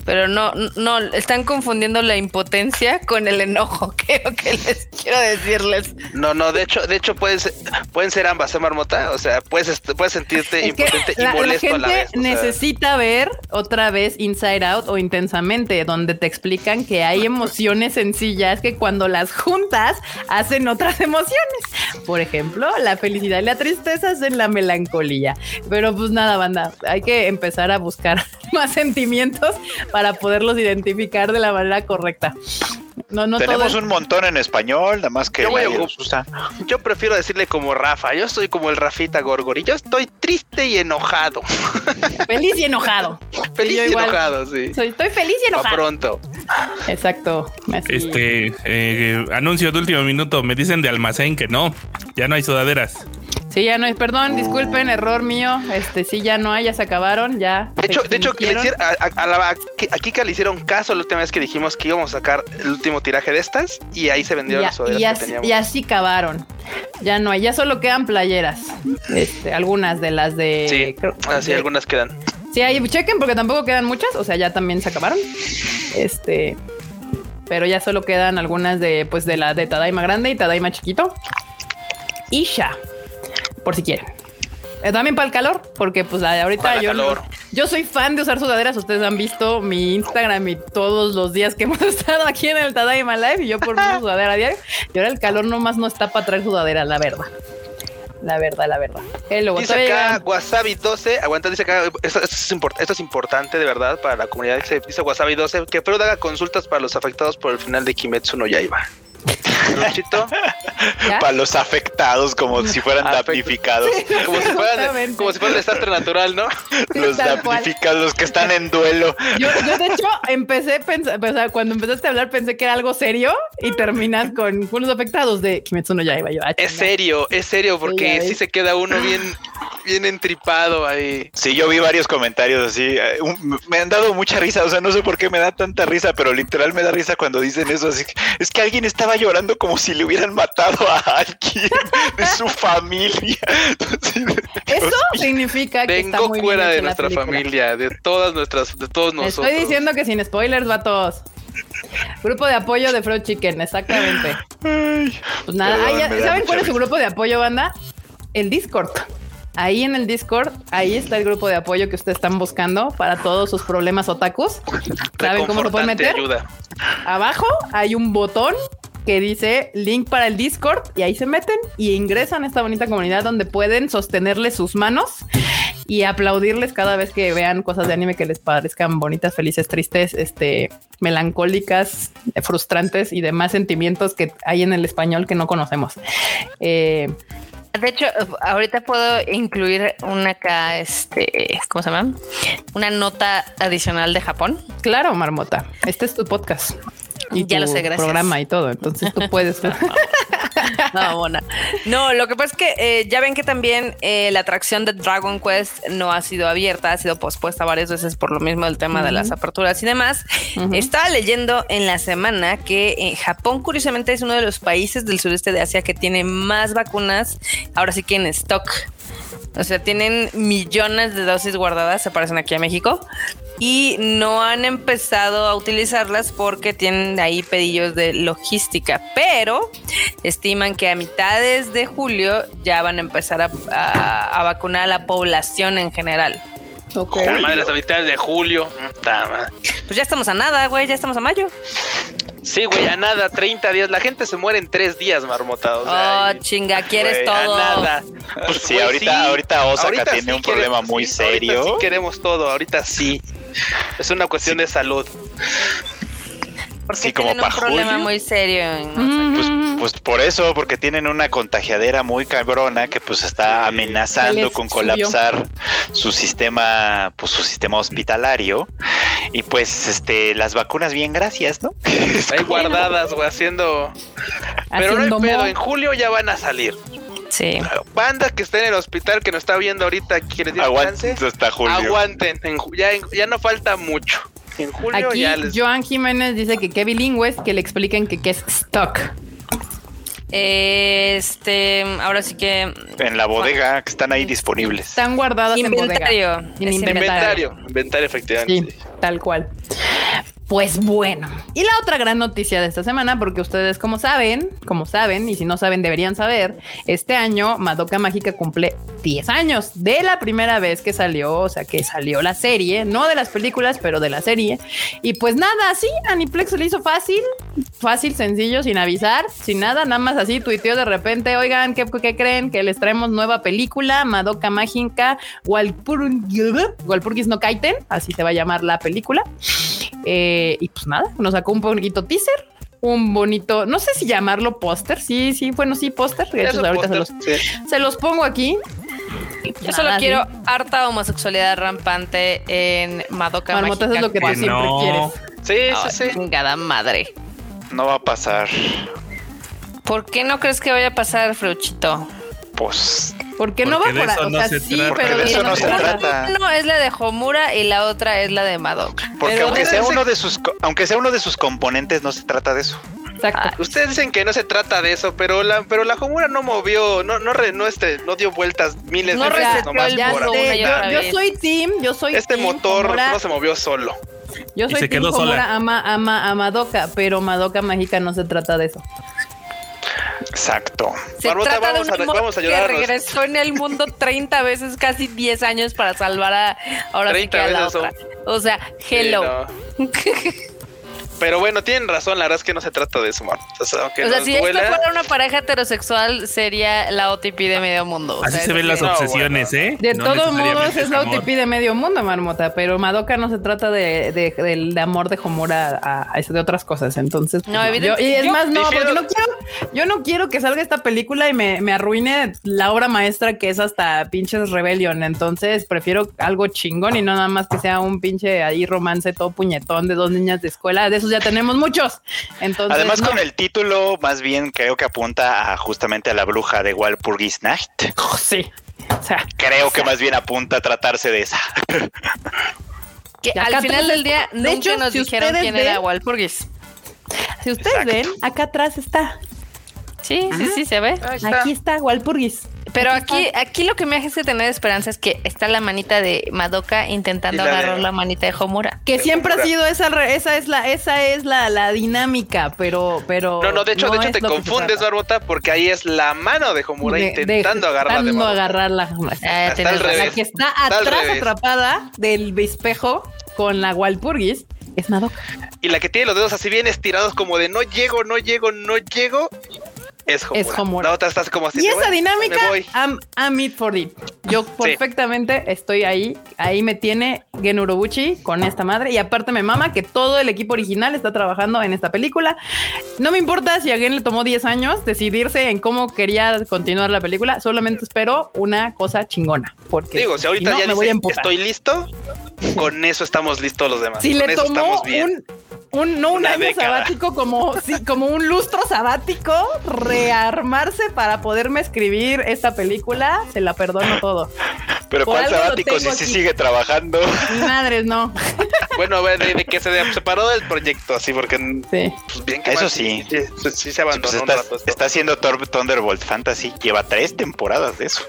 pero no, no, están confundiendo la impotencia con el enojo, creo que les quiero decirles. No, no, de hecho, de hecho pueden ser, pueden ser ambas, ¿eh, Marmota? O sea, puedes, puedes sentirte Es impotente y la, la molesto a la gente vez. sea. necesita ver otra vez Inside Out o Intensamente, donde te explican que hay emociones sencillas que cuando las juntas hacen otras emociones. Por ejemplo, la felicidad y la tristeza hacen la melancolía. Pero pues nada, banda, hay que empezar a buscar más sentimientos para poderlos identificar de la manera correcta. No, no todo Tenemos un montón en español, nada más que Yo voy a prefiero decirle como Rafa, yo soy como el Rafita Gorgori, yo estoy triste y enojado. feliz y enojado. Feliz y igual. enojado, sí. Soy, estoy feliz y enojado. pronto. Exacto. así. Este eh, anuncio de último minuto. Me dicen de almacén que no, ya no hay sudaderas. Sí, ya no hay, perdón, disculpen, error mío. Este, sí, ya no hay, ya se acabaron, ya. De hecho, de hecho le hicieron- a, a- a la- a- que le hicieron caso la última vez que dijimos que íbamos a sacar el último tiraje de estas y ahí se vendieron las y teníamos. y así acabaron. Ya no hay, ya solo quedan playeras. Este, algunas de las de. sí, creo- así de- algunas quedan. Sí, ahí chequen porque tampoco quedan muchas, o sea, ya también se acabaron. Este, pero ya solo quedan algunas de, pues, de la de Tadaima grande y Tadaima chiquito. Ya, por si quieren. Eh, también para el calor, porque pues la de ahorita yo, calor. yo soy fan de usar sudaderas. Ustedes han visto mi Instagram y todos los días que hemos estado aquí en el Tadaima Live y yo por una sudadera diario. Y ahora el calor nomás no está para traer sudadera, la verdad. La verdad, la verdad. Eh, luego, Dice acá Wasabi 12, aguanta, dice acá, esto, esto es import- esto es importante de verdad para la comunidad, dice, dice Wasabi 12, que Freud haga consultas para los afectados por el final de Kimetsu no Yaiba. Para los afectados, como si fueran Afecto. damnificados. como si fuera Exactamente. como si fuera un desastre natural, ¿no? Los Tal cual. damnificados, los que están en duelo. Yo, yo, de hecho empecé o sea, cuando empezaste a hablar pensé que era algo serio y terminas con, los afectados de Kimetsu no Yaiba. Yo, ah, Es serio, es serio, porque sí se queda uno bien, bien entripado ahí. Sí, yo vi varios comentarios así. eh, un- me han dado mucha risa. O sea, no sé por qué me da tanta risa, pero literal me da risa cuando dicen eso. Así que es que alguien estaba llorando como si le hubieran matado a alguien de su familia. Eso significa que está Vengo muy bien fuera de nuestra película. familia, de todas nuestras, de todos nosotros. Estoy diciendo que sin spoilers, vatos. Grupo de apoyo de Fried Chicken, exactamente. Ay, Pues nada, Perdón, ah, ya- ¿saben cuál es su grupo de apoyo, banda? El Discord. Ahí en el Discord, ahí está el grupo de apoyo que ustedes están buscando para todos sus problemas otakus. ¿Saben cómo se pueden meter? ayuda. Abajo hay un botón que dice link para el Discord y ahí se meten y ingresan a esta bonita comunidad donde pueden sostenerles sus manos y aplaudirles cada vez que vean cosas de anime que les parezcan bonitas, felices, tristes, este, melancólicas, eh, frustrantes y demás sentimientos que hay en el español que no conocemos. Eh, De hecho, ahorita puedo incluir una acá, este, ¿cómo se llama? Una nota adicional de Japón. claro, Marmota, este es tu podcast. Y Ya tu lo sé, gracias. programa y todo. Entonces tú puedes. No. No, lo que pasa es que eh, ya ven que también eh, la atracción de Dragon Quest no ha sido abierta, ha sido pospuesta varias veces por lo mismo del tema de las aperturas y demás. Estaba leyendo en la semana que eh, Japón, curiosamente, es uno de los países del sureste de Asia que tiene más vacunas, ahora sí que en stock. O sea, tienen millones de dosis guardadas, se parecen aquí a México, y no han empezado a utilizarlas porque tienen ahí pedillos de logística, pero estiman que a mitades de julio ya van a empezar a, vacunar a la población en general. Ok. La madre de las habitantes de julio. Pues ya estamos a nada, güey, ya estamos a mayo. Sí, güey, a nada, 30 días. La gente se muere en tres días, marmota. O Oh, sea, y- chinga, quieres güey, a todo. nada. Pues sí, Güey, ahorita- ahorita Osaka tiene un problema queremos- muy sí, ahorita serio. sí queremos todo, ahorita sí. Es una cuestión de salud. Porque Sí, como tienen un pa' problema julio. muy serio. en- Pues, pues por eso, porque tienen una contagiadera muy cabrona que pues está amenazando con subió. colapsar su sistema, pues su sistema hospitalario. Y pues este, las vacunas bien gracias, ¿no? Ahí guardadas, güey, haciendo. Pero no hay pedo, en julio ya van a salir. Sí. Banda que está en el hospital, que nos está viendo ahorita, que les chance. hasta julio. Aguanten, en ya, ya no falta mucho. En julio Aquí ya les. Joan Jiménez dice que qué bilingües que le expliquen que qué es stock. Este, ahora sí que En la bodega que están ahí disponibles. Están guardadas en bodega. inventario. En inventario. Inventario, inventario, Sí, efectivamente. tal cual. Pues bueno, y la otra gran noticia de esta semana, porque ustedes como saben, como saben, y si no saben deberían saber, este año Madoka Mágica cumple 10 años de la primera vez que salió, o sea que salió la serie, no de las películas, pero de la serie. Y pues nada, así Aniplex le hizo fácil, fácil, sencillo, sin avisar, sin nada, nada más así tuiteó de repente, oigan, ¿qué, qué creen? Que les traemos nueva película, Madoka Mágica, Walpurgis no Kaiten, así se va a llamar la película. Eh, y pues nada, nos sacó un poquito teaser, un bonito, no sé si llamarlo póster. Sí, sí, bueno, sí, póster. De hecho, ahorita se los, se los, pongo aquí. Yo solo quiero harta homosexualidad rampante en Madoka Marmota, eso es lo que tú siempre quieres. Sí, sí, sí. Chingada madre. No va a pasar. ¿Por qué no crees que vaya a pasar, Freuchito? Pues porque no va por ahí. O sea, sí, pero de eso no se trata. Uno es la de Homura y la otra es la de Madoka. Porque aunque sea uno de sus aunque sea uno de sus componentes no se trata de eso. Exacto. Ah, ustedes dicen que no se trata de eso, pero la pero la Homura no movió, no no no este no dio vueltas miles de veces nomás por yo, yo, soy team, yo soy Este motor no se movió solo. Yo soy team Homura ama ama a Madoka, pero Madoka mágica no se trata de eso. Exacto. Se trata vamos, de un a, vamos a Que regresó en el mundo 30 veces, casi 10 años para salvar a ahora sí que a la otra. O sea, hello. Pero bueno, tienen razón, la verdad es que no se trata de eso, man. O sea, si esto fuera una pareja heterosexual, sería la OTP de medio mundo. Así se ven las obsesiones, ¿eh? De todos modos es la OTP de medio mundo, Marmota, pero Madoka no se trata de, del amor de Homura a, a, de otras cosas. Entonces, no, pues, yo, y es más, no, porque no quiero, yo no quiero que salga esta película y me, me arruine la obra maestra que es hasta pinches Rebellion. Entonces, prefiero algo chingón y no nada más que sea un pinche ahí romance todo puñetón de dos niñas de escuela. De esos ya tenemos muchos. Entonces, Además, con el título, más bien creo que apunta a, justamente a la bruja de Walpurgisnacht. sí. O sea, creo que más bien apunta a tratarse de esa. que al final del día, de hecho, nos dijeron quién era Walpurgis. Si ustedes ven, acá atrás está. Sí, sí, sí, se ve. Aquí está Walpurgis. Pero aquí, aquí, lo que me hace tener esperanza es que está la manita de Madoka intentando agarrar la manita de Homura. Que siempre ha sido esa, esa es la, esa es la, la dinámica, pero, pero. No, no, de hecho, de hecho te confundes, Barbota, porque ahí es la mano de Homura intentando agarrar de agarrar la, ah, la que está atrás atrapada del espejo con la Walpurgis es Madoka. Y la que tiene los dedos así bien estirados como de no llego, no llego, no llego es Homura. La otra está como así. Y esa dinámica, I'm, I'm, it for it. Yo perfectamente estoy ahí. Ahí me tiene Gen Urobuchi con esta madre. Y aparte me mama que todo el equipo original está trabajando en esta película. No me importa si a Gen le tomó 10 años decidirse en cómo quería continuar la película. Solamente espero una cosa chingona. Porque digo, si ahorita ya dice, estoy listo, con eso estamos listos los demás. Si le tomó un un, no un año sabático como, como un lustro sabático, rearmarse para poderme escribir esta película, se la perdono todo. Pero ¿cuál sabático si sí sigue trabajando? Madres, no. Bueno, de, que se separó del proyecto, así porque sí. Pues bien que Eso sí. Sí, se abandonó. Pues está, haciendo Thunderbolt Fantasy, lleva tres temporadas de eso.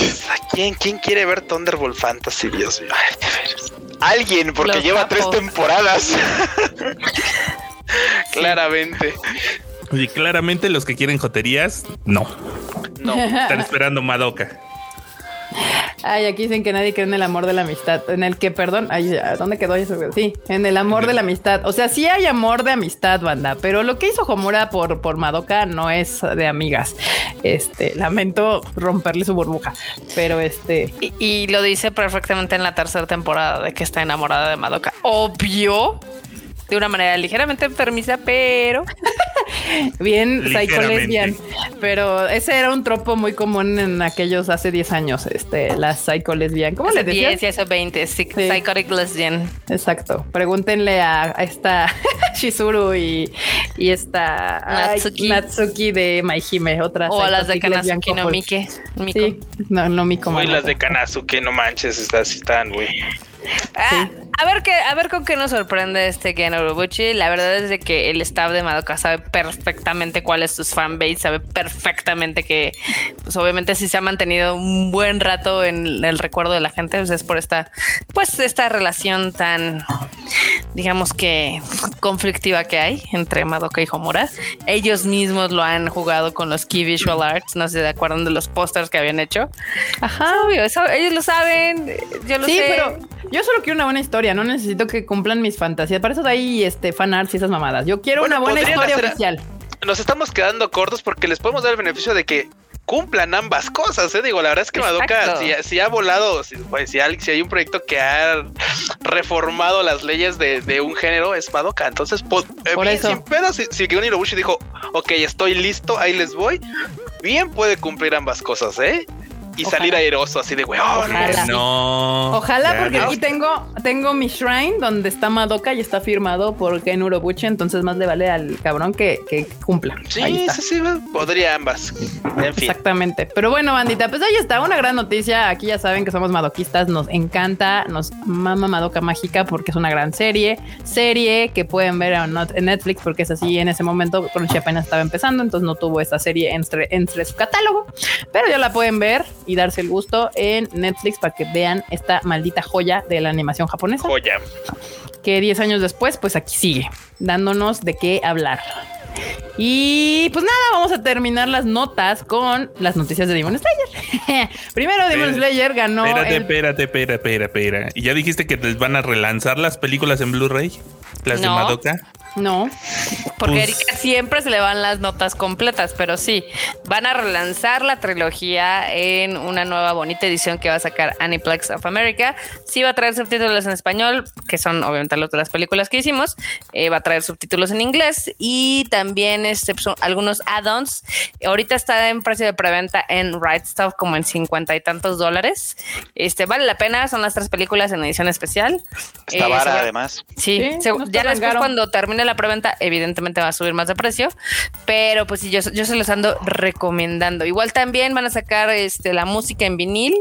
quién, quién quiere ver Thunderbolt Fantasy, Dios mío? Ay, Alguien, porque lleva tres temporadas. claramente. Y claramente los que quieren joterías, no. No. Están esperando Madoka. Ay, aquí dicen que nadie cree en el amor de la amistad. En el que, perdón, ay, ¿dónde quedó eso? Sí, en el amor de la amistad. O sea, sí hay amor de amistad, banda, pero lo que hizo Homura por, por Madoka no es de amigas. Este, lamento romperle su burbuja, pero este. Y, y lo dice perfectamente en la tercera temporada de que está enamorada de Madoka. Obvio de una manera ligeramente enfermiza, pero bien psycho lesbian. Pero ese era un tropo muy común en aquellos hace 10 años, este, las psycho lesbian. ¿Cómo le decías? 10 y 20, psychotic lesbian. Exacto. Pregúntenle a, esta Shizuru y, y esta Natsuki. de Maihime, otra. O a las de Kanazuki no Mike. Sí, no, no Miko. Uy, las de Kanazuki, no manches, estas están, güey. Ah, a ver qué, a ver con qué nos sorprende este Ken Urobuchi. La verdad es de que el staff de Madoka sabe perfectamente cuál es su fanbase, sabe perfectamente que, pues obviamente si se ha mantenido un buen rato en el recuerdo de la gente, pues es por esta, pues esta relación tan, digamos que conflictiva que hay entre Madoka y Homura. Ellos mismos lo han jugado con los Key Visual Arts, no sé, de acuerdo de los pósters que habían hecho. Ajá. Obvio, eso- ellos lo saben, yo lo Sí, sé. pero yo solo quiero una buena historia, no necesito que cumplan mis fantasías. Para eso de ahí este fanarts y esas mamadas. Yo quiero Bueno, una buena historia hacer- oficial. Nos estamos quedando cortos porque les podemos dar el beneficio de que cumplan ambas cosas, ¿eh? Digo, la verdad es que Madoka, si, si ha volado, si, pues, si, hay, si hay un proyecto que ha reformado las leyes de, de un género, es Madoka. Entonces, po- eh, Por bien, eso. sin pedo, si, si Hirobushi dijo, ok, estoy listo, ahí les voy, bien puede cumplir ambas cosas, ¿eh? Y Ojalá. salir airoso, así de, güey, oh, Ojalá. No. Ojalá, Ya porque no. aquí tengo, tengo mi shrine donde está Madoka y está firmado por Ken Urobuchi, entonces más le vale al cabrón que, que cumpla. Sí, Ahí está. sí, sí, podría ambas. En fin. Exactamente. Pero bueno, bandita, pues ahí está, una gran noticia. Aquí ya saben que somos madoquistas, nos encanta, nos mama Madoka Mágica porque es una gran serie. Serie que pueden ver en Netflix porque es así en ese momento. Crunchy apenas estaba empezando, entonces no tuvo esta serie entre, entre su catálogo. Pero ya la pueden ver y darse el gusto en Netflix para que vean esta maldita joya de la animación japonesa Joya. que 10 años después, pues aquí sigue, dándonos de qué hablar. Y pues nada, vamos a terminar las notas con las noticias de Demon Slayer. Primero, Demon Slayer ganó. Espérate, el- espérate, espérate, espérate, espérate. ¿Y ya dijiste que les van a relanzar las películas en Blu-ray? ¿Las de. Madoka? No, Porque Pues- Erika siempre se le van las notas completas, pero sí, van a relanzar la trilogía en una nueva bonita edición que va a sacar Aniplex of America. Sí va a traer subtítulos en español, que son obviamente las películas que hicimos. Eh, va a traer subtítulos en inglés y también este, pues, algunos add-ons. Ahorita está en precio de preventa en Right Stuff como en cincuenta y tantos dólares. Este vale la pena, son las tres películas en edición especial. Está Eh, vara además. Sí, Sí, se- no está ya después caro. cuando termine la preventa, evidentemente va a subir más de precio, pero pues sí, yo, yo se los ando recomendando. Igual también van a sacar este, la música en vinil,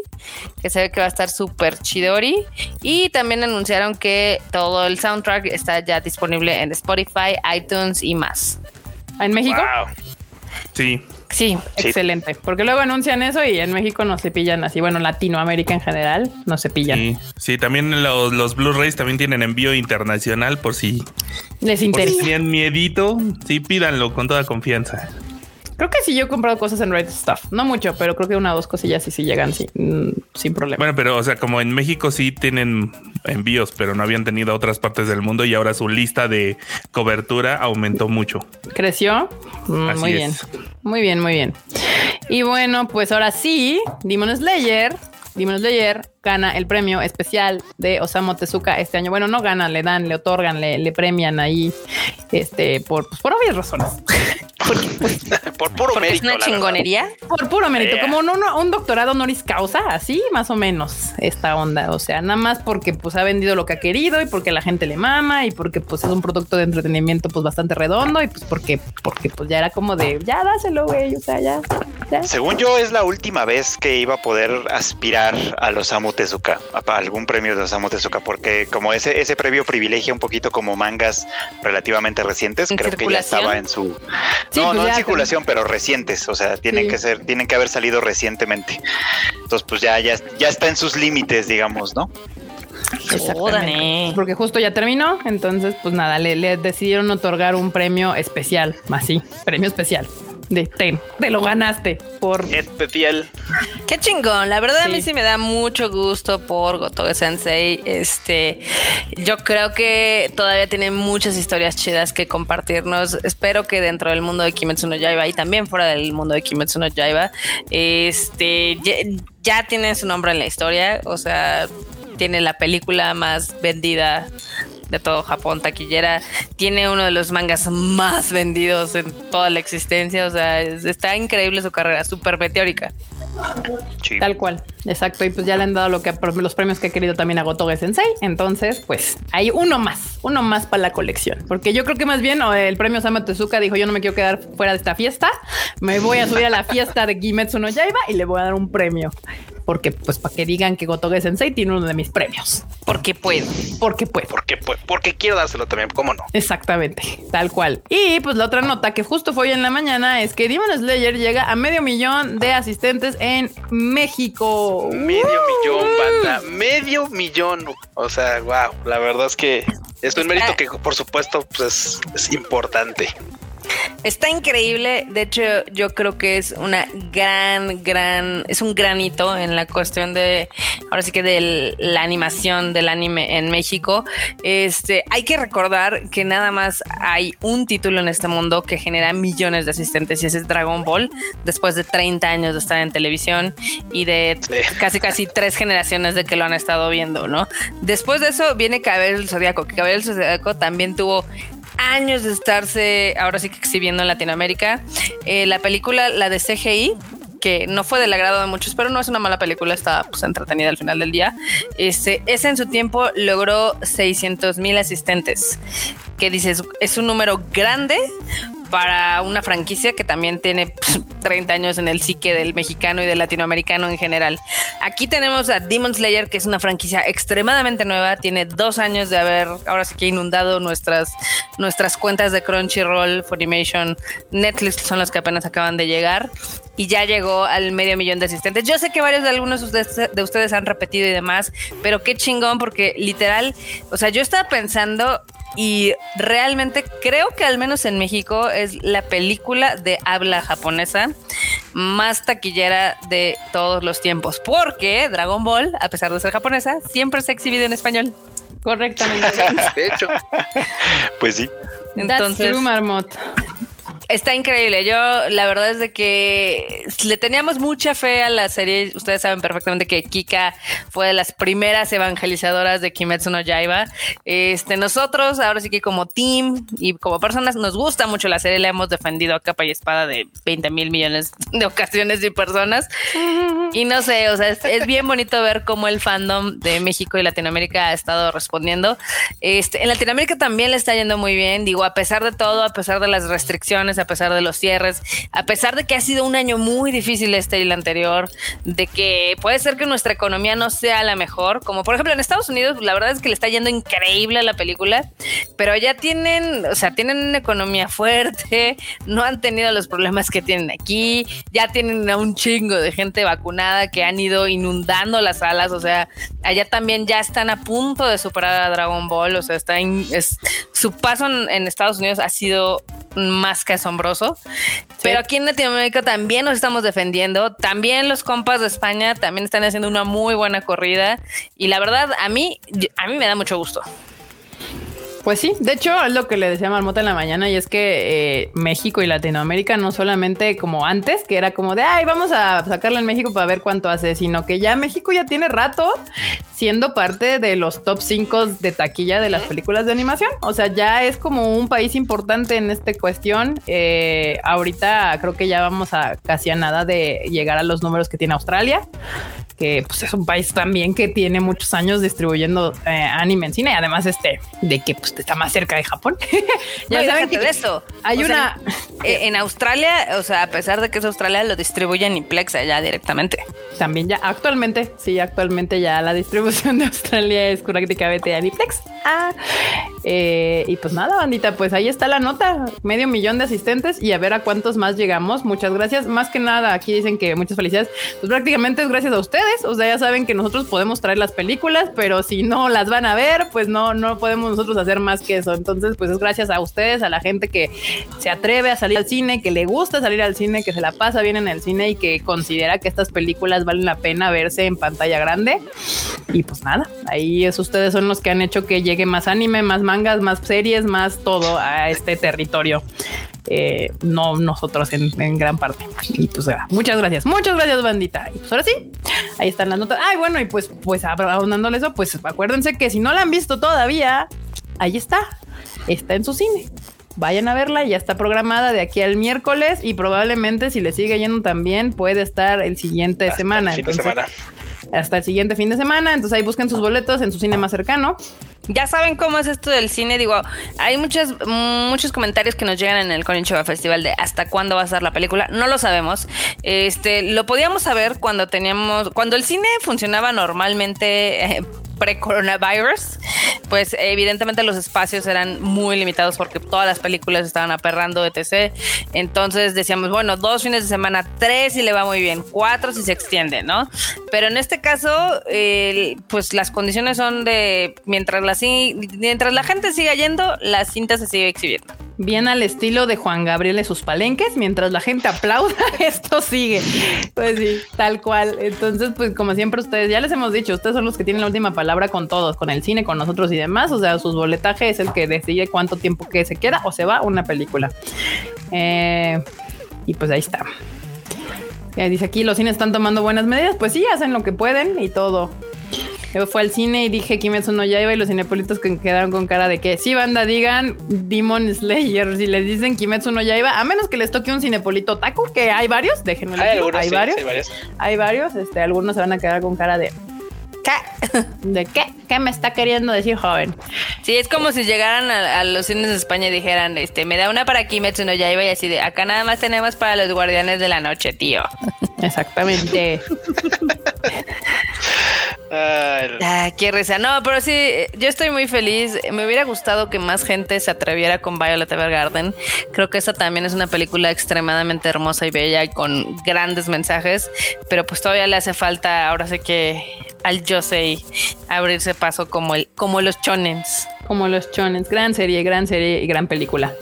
que se ve que va a estar súper chidori, y también anunciaron que todo el soundtrack está ya disponible en Spotify, iTunes y más. en México. Wow. Sí. Sí, Sí. Excelente, porque luego anuncian eso y en México no se pillan así. Bueno, Latinoamérica en general no se pillan. Sí, sí, también los, los Blu-rays también tienen envío internacional por si, Les por si interesa. tenían miedito. Sí, pídanlo con toda confianza. Creo que sí, yo he comprado cosas en Red Stuff. No mucho, pero creo que una o dos cosillas sí, sí llegan sin, mm, sin problema. Bueno, pero o sea, como en México sí tienen envíos, pero no habían tenido a otras partes del mundo y ahora su lista de cobertura aumentó mucho. Creció. Mm, muy es. bien. Muy bien, muy bien. Y bueno, pues ahora sí, Demon Slayer. Demon Slayer gana el premio especial de Osamu Tezuka este año. Bueno, no gana, le dan, le otorgan, le, le premian ahí, este, por, pues, por obvias razones. Porque, pues, Por puro porque es mérito. una la verdad. chingonería. por puro mérito, Yeah. como un, un- doctorado honoris causa, así más o menos esta onda. O sea, nada más porque pues ha vendido lo que ha querido y porque la gente le mama y porque pues es un producto de entretenimiento pues bastante redondo y pues porque, porque pues ya era como de ya dáselo, güey. O sea, ya, ya. Según yo, es la última vez que iba a poder aspirar a los Tezuka, algún premio de Osamu Tezuka, porque como ese, ese previo privilegia un poquito como mangas relativamente recientes, ¿En creo que ya estaba en su... Sí, no, pues no en circulación, pero recientes, o sea, tienen Sí. que ser, tienen que haber salido recientemente. Entonces, pues ya, ya, ya está en sus límites, digamos, ¿no? Exactamente. Porque justo ya terminó, entonces pues nada, le, le decidieron otorgar un premio especial, así, premio especial. De ten, te lo ganaste por Especial. Qué chingón, la verdad a mí Sí. sí me da mucho gusto por Gotoge Sensei. Este, yo creo que todavía tiene muchas historias chidas que compartirnos. Espero que dentro del mundo de Kimetsu no Yaiba y también fuera del mundo de Kimetsu no Yaiba, este, ya, ya tiene su nombre en la historia. O sea, tiene la película más vendida de todo Japón, taquillera. Tiene uno de los mangas más vendidos en toda la existencia. O sea, es- está increíble su carrera, súper meteórica. Sí. Tal cual, exacto. Y pues ya le han dado lo que los premios que ha querido también a Gotoge Sensei. Entonces, pues hay uno más, uno más para la colección. Porque yo creo que más bien el premio Sama Tezuka dijo: Yo no me quiero quedar fuera de esta fiesta. Me voy a subir a la fiesta de Kimetsu no Yaiba y le voy a dar un premio. Porque, pues, para que digan que Gotoge Sensei tiene uno de mis premios. Porque puedo. Porque puedo. Porque, pues, porque quiero dárselo también, ¿cómo no? Exactamente, tal cual. Y pues la otra nota que justo fue hoy en la mañana es que Demon Slayer llega a medio millón de asistentes en México. Medio millón, banda. Medio millón. O sea, wow. La verdad es que Es un mérito que, por supuesto, pues, es importante. Está increíble. De hecho, yo creo que es una gran, gran, es un granito en la cuestión de, ahora sí que de la animación del anime en México. Este, hay que recordar que nada más hay un título en este mundo que genera millones de asistentes y ese es Dragon Ball, después de 30 años de estar en televisión y de casi casi tres generaciones de que lo han estado viendo, ¿no? Después de eso viene Cabello el Zodíaco, que Cabello el Zodíaco también tuvo años de estarse ahora sí que exhibiendo en Latinoamérica. Eh, la película, la de CGI, que no fue del agrado de muchos, pero no es una mala película, está pues, entretenida al final del día. Este, ese en su tiempo logró 600 mil asistentes, que dices, es un número grande para una franquicia que también tiene 30 años en el psique del mexicano y del latinoamericano en general. Aquí tenemos a Demon Slayer, que es una franquicia extremadamente nueva, tiene dos años de haber, ahora sí que inundado nuestras, nuestras cuentas de Crunchyroll, Funimation, Netflix, son las que apenas acaban de llegar. Y ya llegó al medio millón de asistentes. Yo sé que varios de algunos de ustedes han repetido y demás, pero qué chingón, porque literal, o sea, yo estaba pensando y realmente creo que al menos en México es la película de habla japonesa más taquillera de todos los tiempos, porque Dragon Ball, a pesar de ser japonesa, siempre se ha exhibido en español. Correctamente. De hecho, Pues sí. That's true, Marmot. Está increíble. Yo, la verdad es de que le teníamos mucha fe a la serie. Ustedes saben perfectamente que Kika fue de las primeras evangelizadoras de Kimetsu no Yaiba. Este, nosotros, ahora sí que como team y como personas, nos gusta mucho la serie. La hemos defendido a capa y espada de 20 mil millones de ocasiones y personas. Y no sé, o sea, es, es bien bonito ver cómo el fandom de México y Latinoamérica ha estado respondiendo. Este, en Latinoamérica también le está yendo muy bien. Digo, a pesar de todo, a pesar de las restricciones, a pesar de los cierres, a pesar de que ha sido un año muy difícil este y el anterior, de que puede ser que nuestra economía no sea la mejor, como por ejemplo en Estados Unidos, la verdad es que le está yendo increíble a la película, pero ya tienen, o sea, tienen una economía fuerte, no han tenido los problemas que tienen aquí, ya tienen a un chingo de gente vacunada que han ido inundando las salas, o sea, allá también ya están a punto de superar a Dragon Ball, o sea, está su paso en, en Estados Unidos ha sido más que asombroso. Pero aquí en Latinoamérica también nos estamos defendiendo. También los compas de España también están haciendo una muy buena corrida. Y la verdad, a mí, a mí me da mucho gusto. Pues sí, de hecho es lo que le decía Marmota en la mañana y es que eh, México y Latinoamérica no solamente como antes, que era como de, ay, vamos a sacarlo en México para ver cuánto hace, sino que ya México ya tiene rato siendo parte de los top 5 de taquilla de las películas de animación. O sea, ya es como un país importante en esta cuestión. Eh, ahorita creo que ya vamos a casi a nada de llegar a los números que tiene Australia que pues, es un país también que tiene muchos años distribuyendo eh, anime en cine, además este de que pues, está más cerca de Japón. ya saben que de eso. Hay O una sea, eh, en Australia, o sea, a pesar de que es Australia, lo distribuyen en Plex allá directamente. también ya actualmente, sí, actualmente ya la distribución de Australia es prácticamente Aniplex. Ah, eh, y pues nada, bandita, pues ahí está la nota, medio millón de asistentes y a ver a cuántos más llegamos. Muchas gracias. Más que nada, aquí dicen que muchas felicidades. Pues prácticamente es gracias a ustedes. O sea, ya saben que nosotros podemos traer las películas, pero si no las van a ver, pues no, no podemos nosotros hacer más que eso. Entonces, pues es gracias a ustedes, a la gente que se atreve a salir al cine, que le gusta salir al cine, que se la pasa bien en el cine y que considera que estas películas valen la pena verse en pantalla grande. Y pues nada, ahí es ustedes son los que han hecho que llegue más anime, más mangas, más series, más todo a este territorio. Eh, no nosotros en, en gran parte. Y pues muchas gracias, muchas gracias, bandita. Y pues ahora sí, ahí están las notas. Ay, bueno, y pues, pues abondándole eso, pues acuérdense que si no la han visto todavía, ahí está, está en su cine. Vayan a verla, ya está programada de aquí al miércoles y probablemente si le sigue yendo también puede estar el siguiente Hasta semana. el fin de Entonces, semana. Hasta el siguiente fin de semana. Entonces ahí busquen sus boletos en su cine más cercano. Ya saben cómo es esto del cine. Digo, hay muchos, muchos comentarios que nos llegan en el Konichiwa Festival de hasta cuándo va a ser la película. No lo sabemos. Este, lo podíamos saber cuando teníamos, cuando el cine funcionaba normalmente. eh, pre-coronavirus, pues evidentemente los espacios eran muy limitados porque todas las películas estaban aperrando, etc. Entonces decíamos, bueno, dos fines de semana, tres y le va muy bien, cuatro si se extiende, ¿no? Pero en este caso, eh, pues las condiciones son de mientras la, mientras la gente siga yendo, la cinta se sigue exhibiendo. Bien al estilo de Juan Gabriel y sus palenques, mientras la gente aplauda, esto sigue. Pues sí, tal cual. Entonces, pues como siempre ustedes, ya les hemos dicho, ustedes son los que tienen la última palabra con todos, con el cine, con nosotros y demás. O sea, sus boletajes es el que decide cuánto tiempo que se queda o se va una película. Eh, y pues ahí está. dice aquí, los cines están tomando buenas medidas. Pues sí, hacen lo que pueden y todo. Fui al cine y dije Kimetsu no Yaiba y los cinepolitos que quedaron con cara de que si banda digan Demon Slayer, si les dicen Kimetsu no Yaiba, a menos que les toque un cinepolito taco, que hay varios, déjenme hay, algunos, hay, varios, hay varios, este, algunos se van a quedar con cara de ¿Qué? ¿De qué? ¿Qué me está queriendo decir, joven? Sí, es como si llegaran a, los cines de España y dijeran, este, me da una para Kimetsu no Yaiba y así de, acá nada más tenemos para los guardianes de la noche, tío. Exactamente. Ah, qué risa. No, pero sí, yo estoy muy feliz. Me hubiera gustado que más gente se atreviera con Violet Evergarden. Creo que esta también es una película extremadamente hermosa y bella y con grandes mensajes, pero pues todavía le hace falta, ahora sé que al Josei abrirse paso como el, como los chonens. Como los chonens. Gran serie, gran serie y gran película.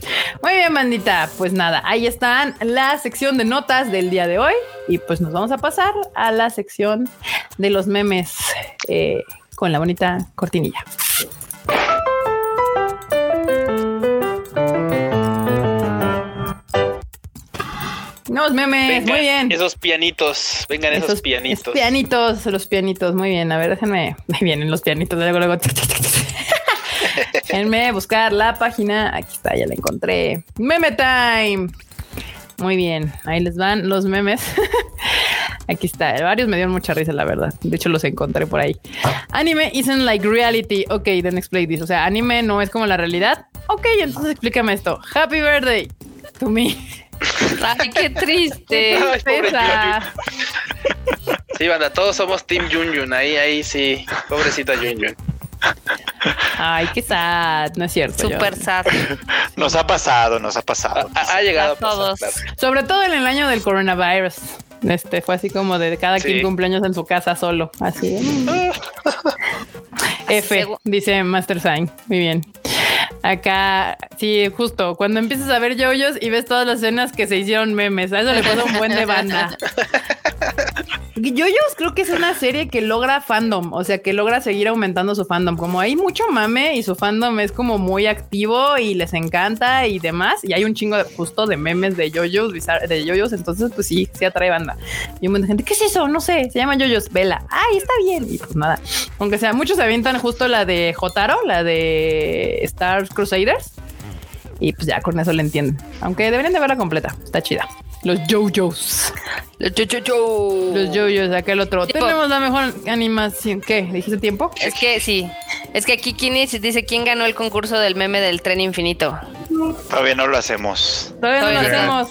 Muy bien, bandita. Pues nada, ahí están la sección de notas del día de hoy. Y pues nos vamos a pasar a la sección de los memes eh, con la bonita cortinilla. Los memes, muy bien. Esos pianitos, vengan esos, pianitos. pianitos, los pianitos, muy bien. A ver, déjenme, me vienen los pianitos, luego, luego. Déjenme buscar la página. Aquí está, ya la encontré. Meme time. Muy bien, ahí les van los memes. Aquí está, varios me dieron mucha risa, la verdad. De hecho, los encontré por ahí. Anime isn't like reality. Ok, then explain this. O sea, anime no es como la realidad. Ok, entonces explícame esto. Happy birthday to me. Ay, qué triste. sí, banda, todos somos Team Jun Ahí, ahí sí. Pobrecita Jun Ay, qué sad, no es cierto. Super sad. Nos ha pasado, nos ha pasado. Ha, llegado a todos. Sobre todo en el año del coronavirus. Este fue así como de cada quien cumpleaños en su casa solo. Así. F, dice Master Sign. Muy bien. Acá, sí, justo, cuando empiezas a ver yoyos y ves todas las escenas que se hicieron memes, a eso le pasa un buen de banda. Yoyos creo que es una serie que logra fandom, o sea, que logra seguir aumentando su fandom. Como hay mucho mame y su fandom es como muy activo y les encanta y demás. Y hay un chingo justo de memes de yoyos, de yoyos. Entonces, pues sí, se atrae banda. Y un montón de gente, ¿qué es eso? No sé, se llama yoyos. Vela. Ay, está bien. Y pues nada, aunque sea, muchos se avientan justo la de Jotaro, la de Star Crusaders. Y pues ya con eso le entienden. Aunque deberían de verla completa. Está chida. Los JoJo's. Los JoJo. Los JoJo's, aquel otro. Tenemos la mejor animación. ¿Qué? ¿Dijiste tiempo? Es que sí. Es que aquí Kini dice quién ganó el concurso del meme del tren infinito. Todavía no lo hacemos. Todavía no lo hacemos.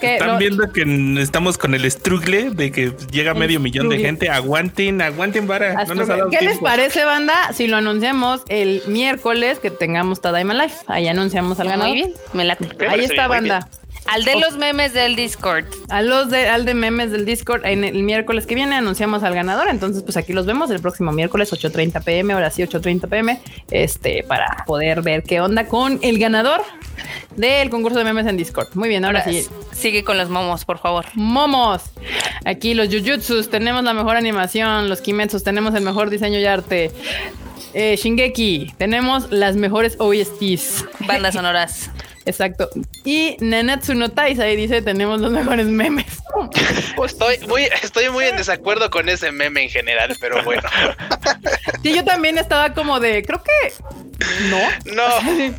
Están viendo que estamos con el strugle de que llega medio millón de gente. Aguanten, aguanten vara. ¿Qué les parece, banda? Si lo anunciamos el miércoles que tengamos Tadaima Live. Ahí anunciamos al ganador. Muy bien, me late. Ahí está, banda. Al de los memes del Discord. A los de, al de memes del Discord. En el miércoles que viene anunciamos al ganador. Entonces, pues aquí los vemos el próximo miércoles, 8.30 pm. Ahora sí, 8.30 pm. Este, para poder ver qué onda con el ganador del concurso de memes en Discord. Muy bien, ahora, sí. Sigue con los momos, por favor. Momos. Aquí los Jujutsus. Tenemos la mejor animación. Los Kimetsus. Tenemos el mejor diseño y arte. Eh, Shingeki. Tenemos las mejores OSTs. Bandas sonoras. Exacto. Y Nanatsu no Taisai dice, tenemos los mejores memes. Pues estoy muy, estoy muy en desacuerdo con ese meme en general, pero bueno. Sí, yo también estaba como de, creo que no. No.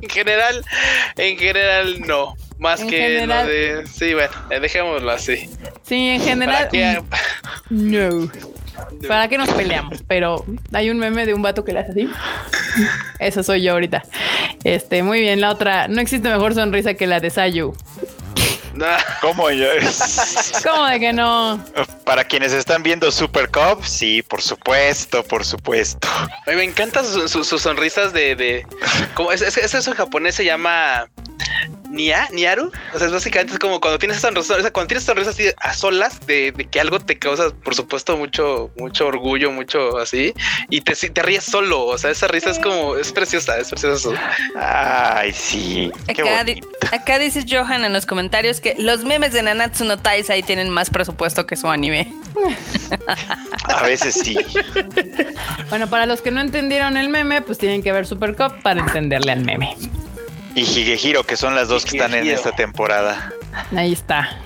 en general, en general no. Más que lo de. Sí, bueno, dejémoslo así. Sí, en general. No. ¿Para qué nos peleamos? Pero hay un meme de un vato que le hace así. Eso soy yo ahorita. Este, muy bien. La otra, no existe mejor sonrisa que la de Sayu. ¿Cómo yo? ¿Cómo de que no? Para quienes están viendo Super Cup, sí, por supuesto, por supuesto. Ay, me encantan sus, sus- sus sonrisas de, de como es, es- es eso en japonés se llama Nia, Niaru. O sea, es básicamente es como cuando tienes esa sonrisa, o sea, cuando tienes sonrisa así a solas de, de que algo te causa, por supuesto, mucho, mucho orgullo, mucho así, y te, te ríes solo. O sea, esa risa es como, es preciosa, es preciosa. Ay, sí. Qué Acá, di- acá dice Johan en los comentarios que los memes de Nanatsu no Taizai tienen más presupuesto que su anime. A veces sí. Bueno, para los que no entendieron el meme, pues tienen que ver Super Cup para entenderle al meme. Y Higehiro, que son las dos que están en esta temporada. Ahí está.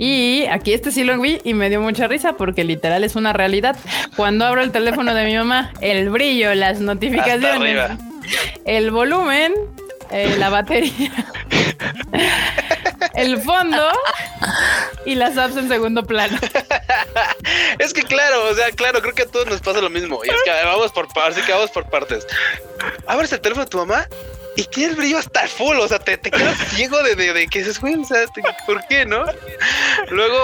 Y aquí este sí lo vi y me dio mucha risa porque literal es una realidad. Cuando abro el teléfono de mi mamá, el brillo, las notificaciones, el volumen, eh, la batería, el fondo y las apps en segundo plano. Es que claro, o sea, claro, creo que a todos nos pasa lo mismo. Y es que vamos por partes, así que vamos por partes. Abres el teléfono de tu mamá y tiene el brillo hasta full, o sea, te, te quedas ciego de, de, de que dices, güey, o sea, te- ¿por qué no? Luego,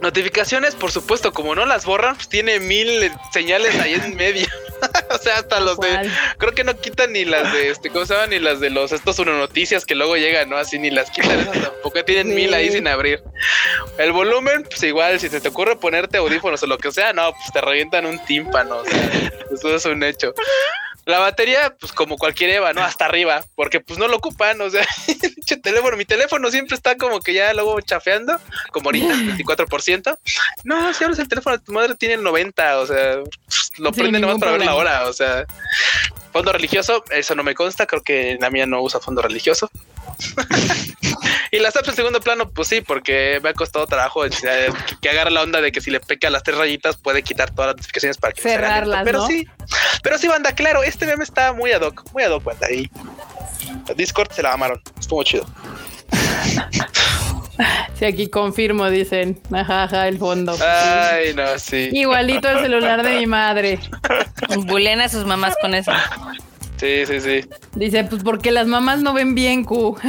notificaciones, por supuesto, como no las borran, pues tiene mil señales ahí en medio. o sea, hasta los de, creo que no quitan ni las de este, ¿cómo se llaman? Ni las de los estos uno noticias que luego llegan, ¿no? Así ni las quitan esas tampoco, tienen mil ahí sin abrir. El volumen, pues igual, si se te ocurre ponerte audífonos o lo que sea, no, pues te revientan un tímpano, o sea, eso es un hecho. La batería, pues como cualquier Eva, ¿no? Hasta arriba, porque pues no lo ocupan, o sea, teléfono, mi teléfono siempre está como que ya luego chafeando, como ahorita, 24%. No, si abres el teléfono de tu madre tiene el 90, o sea, pues, lo Sin prende nomás para ver la hora, o sea, fondo religioso, eso no me consta, creo que la mía no usa fondo religioso. y las apps en segundo plano, pues sí, porque me ha costado trabajo eh, que, que agarre la onda de que si le peca las tres rayitas puede quitar todas las notificaciones para que. Cerrarlas, Pero ¿no? sí, pero sí, banda, claro, este meme está muy ad hoc, muy ad hoc, banda. Y Discord se la amaron, estuvo chido. Si aquí confirmo, dicen, ajá, ajá, el fondo. Ay, no, sí. Igualito el celular de mi madre. Bulen a sus mamás con eso. Sí, sí, sí. Dice, pues porque las mamás no ven bien, Q.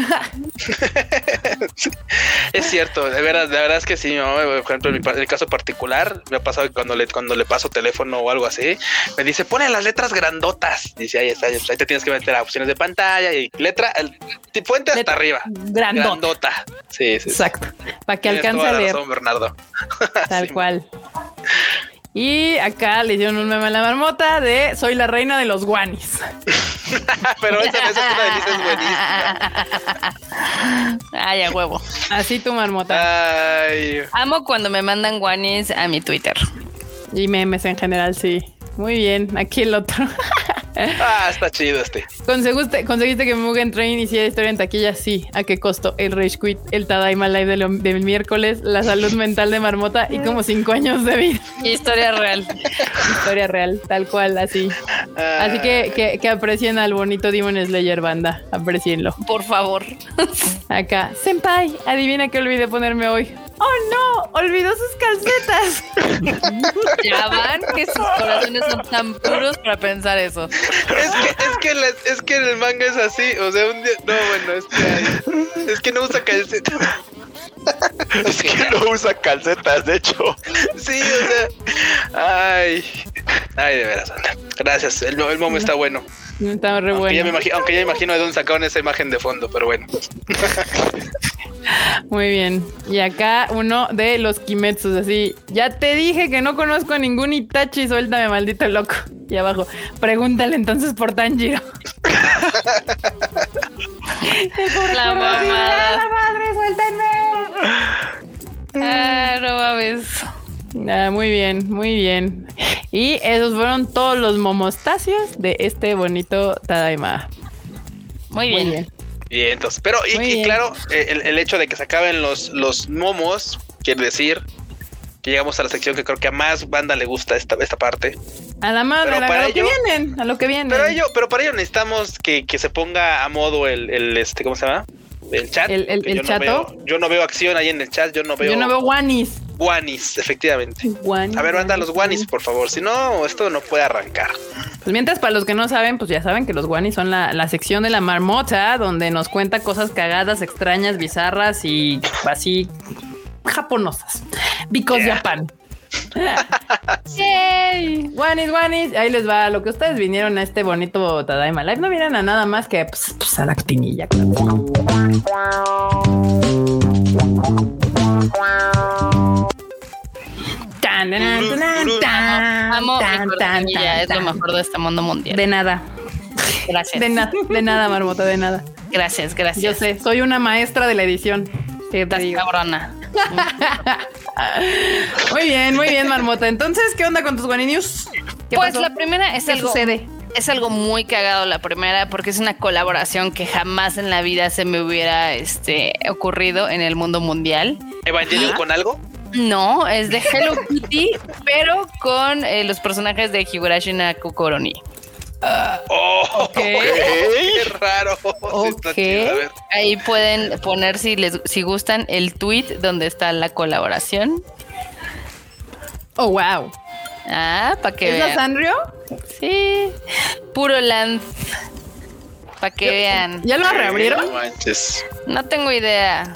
Es cierto, de verdad, de verdad es que sí, mi mamá, por ejemplo, en mi pa- en el caso particular, me ha pasado que cuando le, cuando le paso teléfono o algo así, me dice, pone las letras grandotas. Dice, ahí está, ahí te tienes que meter a opciones de pantalla y letra, el, fuente hasta Letra arriba. grandota. Grandota. Sí. Exacto. Para que alcance a la leer. razón, Bernardo. Tal Sí. cual. Y acá le dieron un meme a la marmota de soy la reina de los guanis. Pero esa esa es una buenísima. Ay, a huevo. Así tu marmota. Ay, Amo cuando me mandan guanis a mi Twitter. Y memes en general, sí. Muy bien. Aquí el otro. ah, está chido este. ¿Conseguiste, conseguiste que Mugen Train hiciera historia en taquilla? Sí. ¿A qué costo? El Rage Quit, el Tadaima Live del, del miércoles, la salud mental de Marmota y como cinco años de vida. Historia real. Historia real, tal cual, así. Así que, que, que aprecien al bonito Demon Slayer banda. Aprecienlo. Por favor. Acá. Senpai, adivina qué olvidé ponerme hoy. ¡Oh no! Olvidó sus calcetas. Ya van que sus corazones son tan puros para pensar eso. Es que, es que, la- es que el manga es así. O sea, un día. No, bueno, es que, es que no usa calceta. Es que no usa calcetas, de hecho. Sí, o sea. Ay. Ay, de veras, anda. Gracias. El, el momo está bueno. Está re Aunque, ya me bueno. imagino, aunque ya me imagino de dónde sacaron esa imagen de fondo, pero bueno. Muy bien. Y acá uno de los Kimetsus, así. Ya te dije que no conozco a ningún Itachi, suéltame, maldito loco. Y abajo, pregúntale entonces por Tanjiro. La mamada. madre, suéltenme! Ah, no mames. Ah, muy bien, muy bien. Y esos fueron todos los momostacios de este bonito Tadaima. Muy Muy bien. Entonces, pero, y, claro, eh, el, el hecho de que se acaben los, los momos, quiere decir que llegamos a la sección que creo que a más banda le gusta esta, esta parte. A la madre, Pero a para lo que ello- vienen, a lo que vienen. Pero ello, pero para ello necesitamos que, que se ponga a modo el, el este, ¿cómo se llama? El chat. El- el- que el yo no chato. veo- yo no veo acción ahí en el chat, yo no veo, Yo no veo guanis. guanis, efectivamente. Guanis, A ver, banda, guanis, los guanis, por favor. Si no, esto no puede arrancar. Pues mientras, para los que no saben, pues ya saben que los guanis son la, la sección de la marmota, donde nos cuenta cosas cagadas, extrañas, bizarras y así japonosas. Because Japan. Yay. Guanis, guanis. Ahí les va lo que ustedes vinieron a este bonito Tadaima Live. No vinieron a nada más que pues, pues, a la actinilla. claro. Tan, tan, tan, tan, tan, Amo tan, es lo mejor de este mundo mundial. De nada. gracias. De nada, de nada, Marmota, de nada. Gracias, gracias. Yo sé, soy una maestra de la edición. Estás digo. cabrona. Muy bien, muy bien, Marmota. Entonces, ¿qué onda con tus Guani News? ¿Qué Pues pasó? la primera es ¿Qué algo, sucede? es algo muy cagado la primera porque es una colaboración que jamás en la vida se me hubiera este, ocurrido en el mundo mundial. Evangelion con algo. No, es de Hello Kitty, pero con eh, los personajes de Higurashi no Kokoroni. Oh, Ok. qué raro. Sí está Ok. chido, a ver. Ahí pueden poner si les si gustan el tweet donde está la colaboración. Oh, wow. Ah, para que ¿Es la vean. Sanrio? Sí, puro lance. Para que vean. ¿Ya lo reabrieron? No manches. No tengo idea.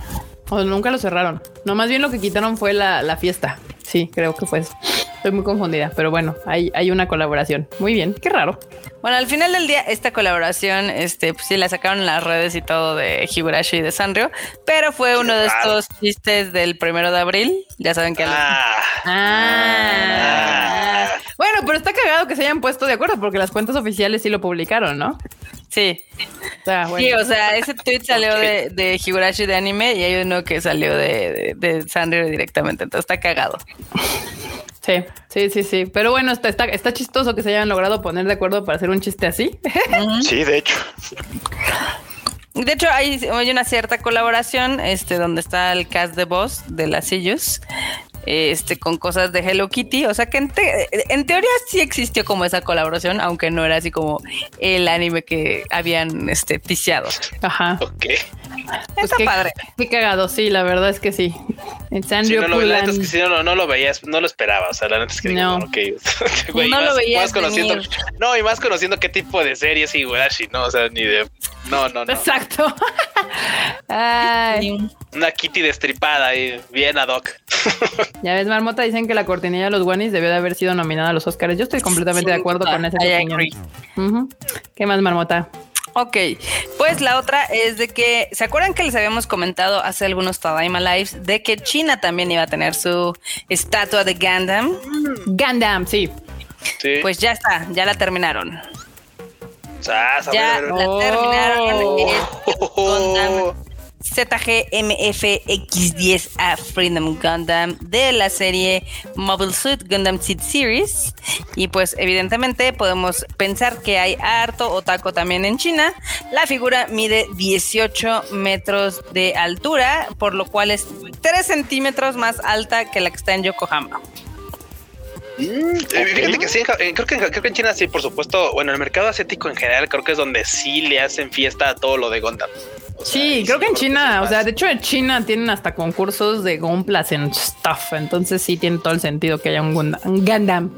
O nunca lo cerraron. No, más bien lo que quitaron fue la, la fiesta. Sí, creo que fue eso. Estoy muy confundida, pero bueno, hay, hay una colaboración. Muy bien, qué raro. Bueno, al final del día, esta colaboración, este, pues sí, la sacaron en las redes y todo de Higurashi y de Sanrio, pero fue uno de estos chistes del primero de abril. Ya saben que Ah, Ah. Bueno, pero está cagado que se hayan puesto de acuerdo porque las cuentas oficiales sí lo publicaron, ¿no? sí, O sea, bueno. sí, o sea, ese tweet salió de, de Higurashi de anime y hay uno que salió de, de, de Sanrio directamente, entonces está cagado. Sí, sí, sí, sí. Pero bueno, está, está, está chistoso que se hayan logrado poner de acuerdo para hacer un chiste así. Sí, de hecho. De hecho, hay, hay una cierta colaboración, este, donde está el cast de voz de las sillos, este, con cosas de Hello Kitty. O sea que en, te- en teoría sí existió como esa colaboración, aunque no era así como el anime que habían este ticiado. Ajá. ok. Pues Está qué, padre. Qué cagado, sí, la verdad es que sí. En Sí, Sanrio no, lo, la neta es que sí, no, no lo veías, no lo esperaba. O sea, la neta es que digo, No. no. ok. Güey, No lo más- veías más conociendo. No, y más conociendo qué tipo de serie es Higurashi, no, o sea, ni de. No, no, no. Exacto. Ay, Una Kitty destripada y bien ad hoc. ya ves, Marmota, dicen que la cortinilla de los Guanis debió de haber sido nominada a los Oscars. Yo estoy completamente de acuerdo con esa opinión. agree. Ujú. ¿Qué más, Marmota? Ok, pues la otra es de que, ¿se acuerdan que les habíamos comentado hace algunos Tadaima Lives de que China también iba a tener su estatua de Gundam? Gundam, sí. Sí. Pues ya está, ya la terminaron. Sas, a Ya ver, a ver. la Oh. terminaron. Oh. Gundam ZGMF-X10A Freedom Gundam de la serie Mobile Suit Gundam Seed Series. Y pues evidentemente podemos pensar que hay harto otaco también en China. La figura mide 18 metros de altura, por lo cual es 3 centímetros más alta que la que está en Yokohama. Eh, Fíjate que sí, eh, creo que, en- creo que en China sí, por supuesto. Bueno, en el mercado asiático en general, creo que es donde sí le hacen fiesta a todo lo de Gundam. O sea, Sí, creo que en sí China, o sea, de hecho en China tienen hasta concursos de Gunplas en stuff, entonces sí tiene todo el sentido que haya un Gundam. un Gundam.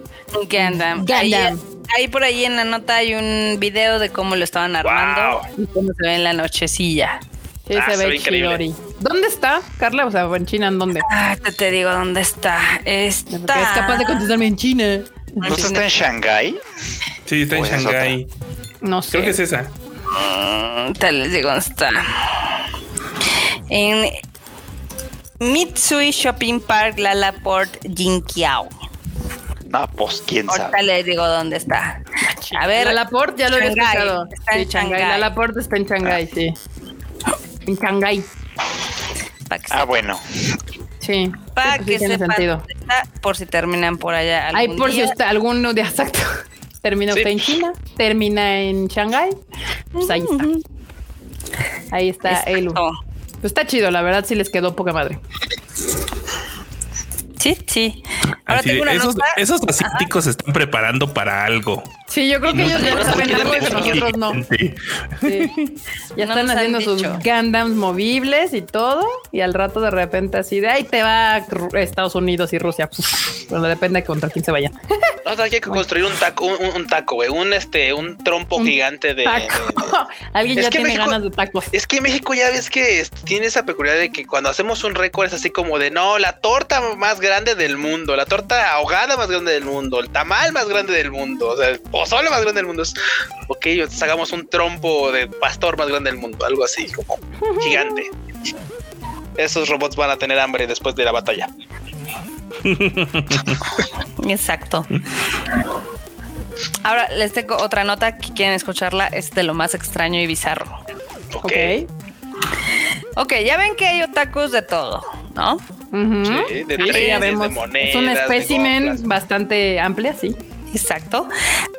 Gundam. Gundam. Ahí, ahí por ahí en la nota hay un video de cómo lo estaban armando y cómo se ve en la nochecilla. Sí, Ah, se se ve increíble. chidori. ¿Dónde está, Carla? O sea, en China, ¿en dónde? Ah, te, te digo dónde está. Porque Está. es capaz de contestarme en China. ¿No está en Shanghái? Sí, está en O esa es Shanghái. No sé. Creo que es esa. Digo dónde está. En Mitsui Shopping Park Lalaport Jinkiao. No, pues quién Ahorita sabe. les digo dónde está. A ver, La Laporte ya lo Shanghái, escuchado. está en sí, Shanghái. Shanghái. La Laporte está en Shanghái, sí. En que, Ah, bueno. Sí. para pues sí que sepan está, por si terminan por allá. Ay, algún por si usted alguno de exacto. Termina Sí. usted en China, termina en Shanghái. Pues ahí está. Ahí está Exacto. Elu. Pues está chido, la verdad sí les quedó poca madre. Sí, sí. Ahora Así de, tengo una esos, nota. esos asiáticos se están preparando para algo. Sí, yo creo que ellos ya saben algo que nosotros no. Sí. Sí. Ya No están haciendo sus. Gundams movibles y todo. Y al rato de repente así de ahí te va Estados Unidos y Rusia. Bueno, depende de contra quién se vayan. No, o sea, hay que construir un taco, un, taco, güey, un este, un trompo Un gigante de, Taco. Alguien Es ya que tiene México- ganas de tacos. Es que México ya ves que tiene esa peculiaridad de que cuando hacemos un récord es así como de no, la torta más grande del mundo, la torta ahogada más grande del mundo, el tamal más grande del mundo, o sea, el pozole más grande del mundo. Es, ok, entonces hagamos un trompo de pastor más grande del mundo, algo así como gigante. Esos robots van a tener hambre después de la batalla. Exacto. Ahora les tengo otra nota que quieren escucharla. Es de lo más extraño y bizarro. Ok. Ok. Ya ven que hay otakus de todo, ¿no? Sí, de Sí, trenes, ya de vemos. monedas, es un espécimen bastante amplia, sí. Exacto.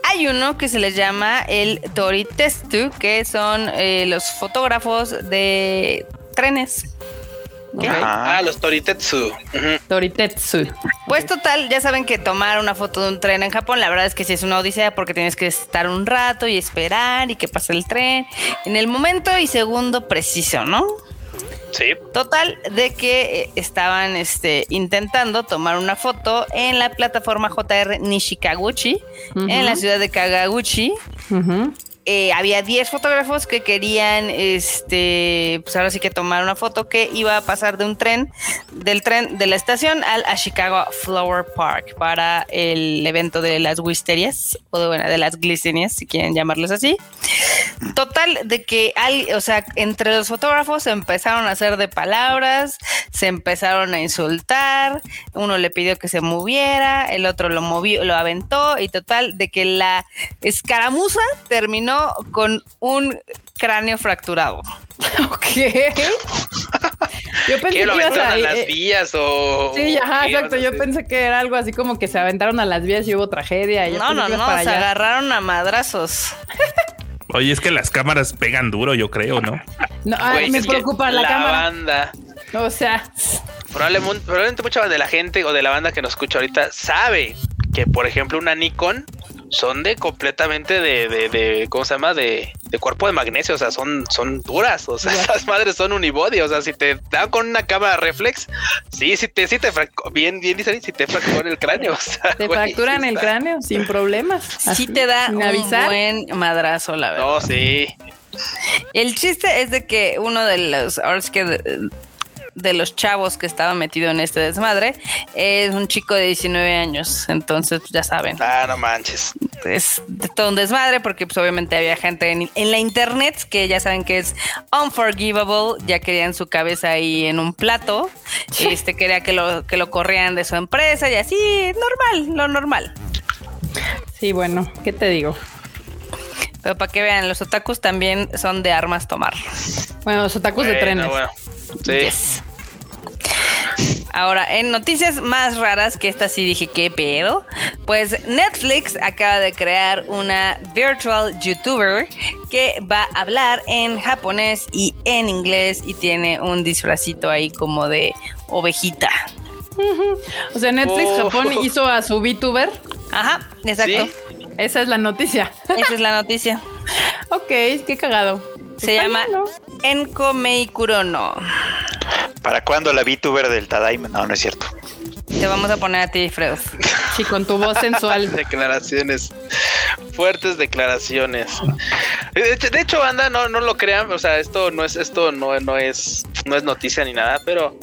Hay uno que se les llama el Toritestu, que son eh, los fotógrafos de trenes. Ah, los Toritetsu. Toritetsu. Pues total, ya saben que tomar una foto de un tren en Japón, la verdad es que sí es una odisea porque tienes que estar un rato y esperar y que pase el tren en el momento y segundo preciso, ¿no? Sí. Total, de que eh, estaban este, intentando tomar una foto en la plataforma JR Nishikaguchi, en la ciudad de Kagaguchi. Eh, había 10 fotógrafos que querían, este, pues ahora sí que tomar una foto que iba a pasar de un tren, del tren de la estación al Ashikaga Flower Park para el evento de las wisterias, o de, bueno, de las glicinias, si quieren llamarlos así. Total, de que, al, o sea, entre los fotógrafos se empezaron a hacer de palabras, se empezaron a insultar, uno le pidió que se moviera, el otro lo movió, lo aventó, y total, de que la escaramuza terminó con un cráneo fracturado. Ok. Yo pensé ¿Qué que lo ibas aventaron a. a las eh, vías o.? Sí, ajá, exacto. Yo pensé que era algo así como que se aventaron a las vías y hubo tragedia. Yo No, no, no, para se allá. agarraron a madrazos. Oye, es que las cámaras pegan duro, yo creo, ¿no? No, ay, me preocupa la, cámara. banda. O sea, Probablemente, probablemente mucha de la gente o de la banda que nos escucha ahorita sabe que, por ejemplo, una Nikon son de completamente de, de, de ¿cómo se llama? De, de cuerpo de magnesio, o sea, son, son duras, o sea, esas madres son unibody, o sea, si te dan con una cámara reflex, sí, sí te, sí te bien, bien dicen, si te fracturan el cráneo, o sea, te güey, fracturan sí el cráneo sin problemas. Sí Así, te da un avisar. buen madrazo, la verdad. No, sí. El chiste es de que uno de los, ahora es que de, los chavos que estaba metido en este desmadre es un chico de 19 años. Entonces, pues, ya saben, Ah, no manches. es todo un desmadre porque pues obviamente había gente en, en la internet que ya saben que es unforgivable, ya querían su cabeza ahí en un plato, este quería que lo, que lo corrieran de su empresa y así, normal, lo normal. Sí, bueno, ¿qué te digo? Pero para que vean, los otakus también son de armas tomar. Bueno, los otakus de trenes. bueno. Sí. Yes. Ahora, en noticias más raras, que esta sí dije, ¿qué pedo? Pues Netflix acaba de crear una virtual YouTuber que va a hablar en japonés y en inglés y tiene un disfrazito ahí como de ovejita. O sea, Netflix Oh. Japón hizo a su VTuber. Ajá, exacto. ¿Sí? Esa es la noticia. Esa es la noticia. ok, qué cagado. Se llama ¿no? Enko Meikurono. ¿Para cuándo la VTuber del Tadaima? No, no es cierto. Te vamos a poner a ti, Freud. Sí, con tu voz sensual. Declaraciones. Fuertes declaraciones. De hecho, de hecho, banda, no, no lo crean. O sea, esto no es, esto no, no es, no es noticia ni nada, pero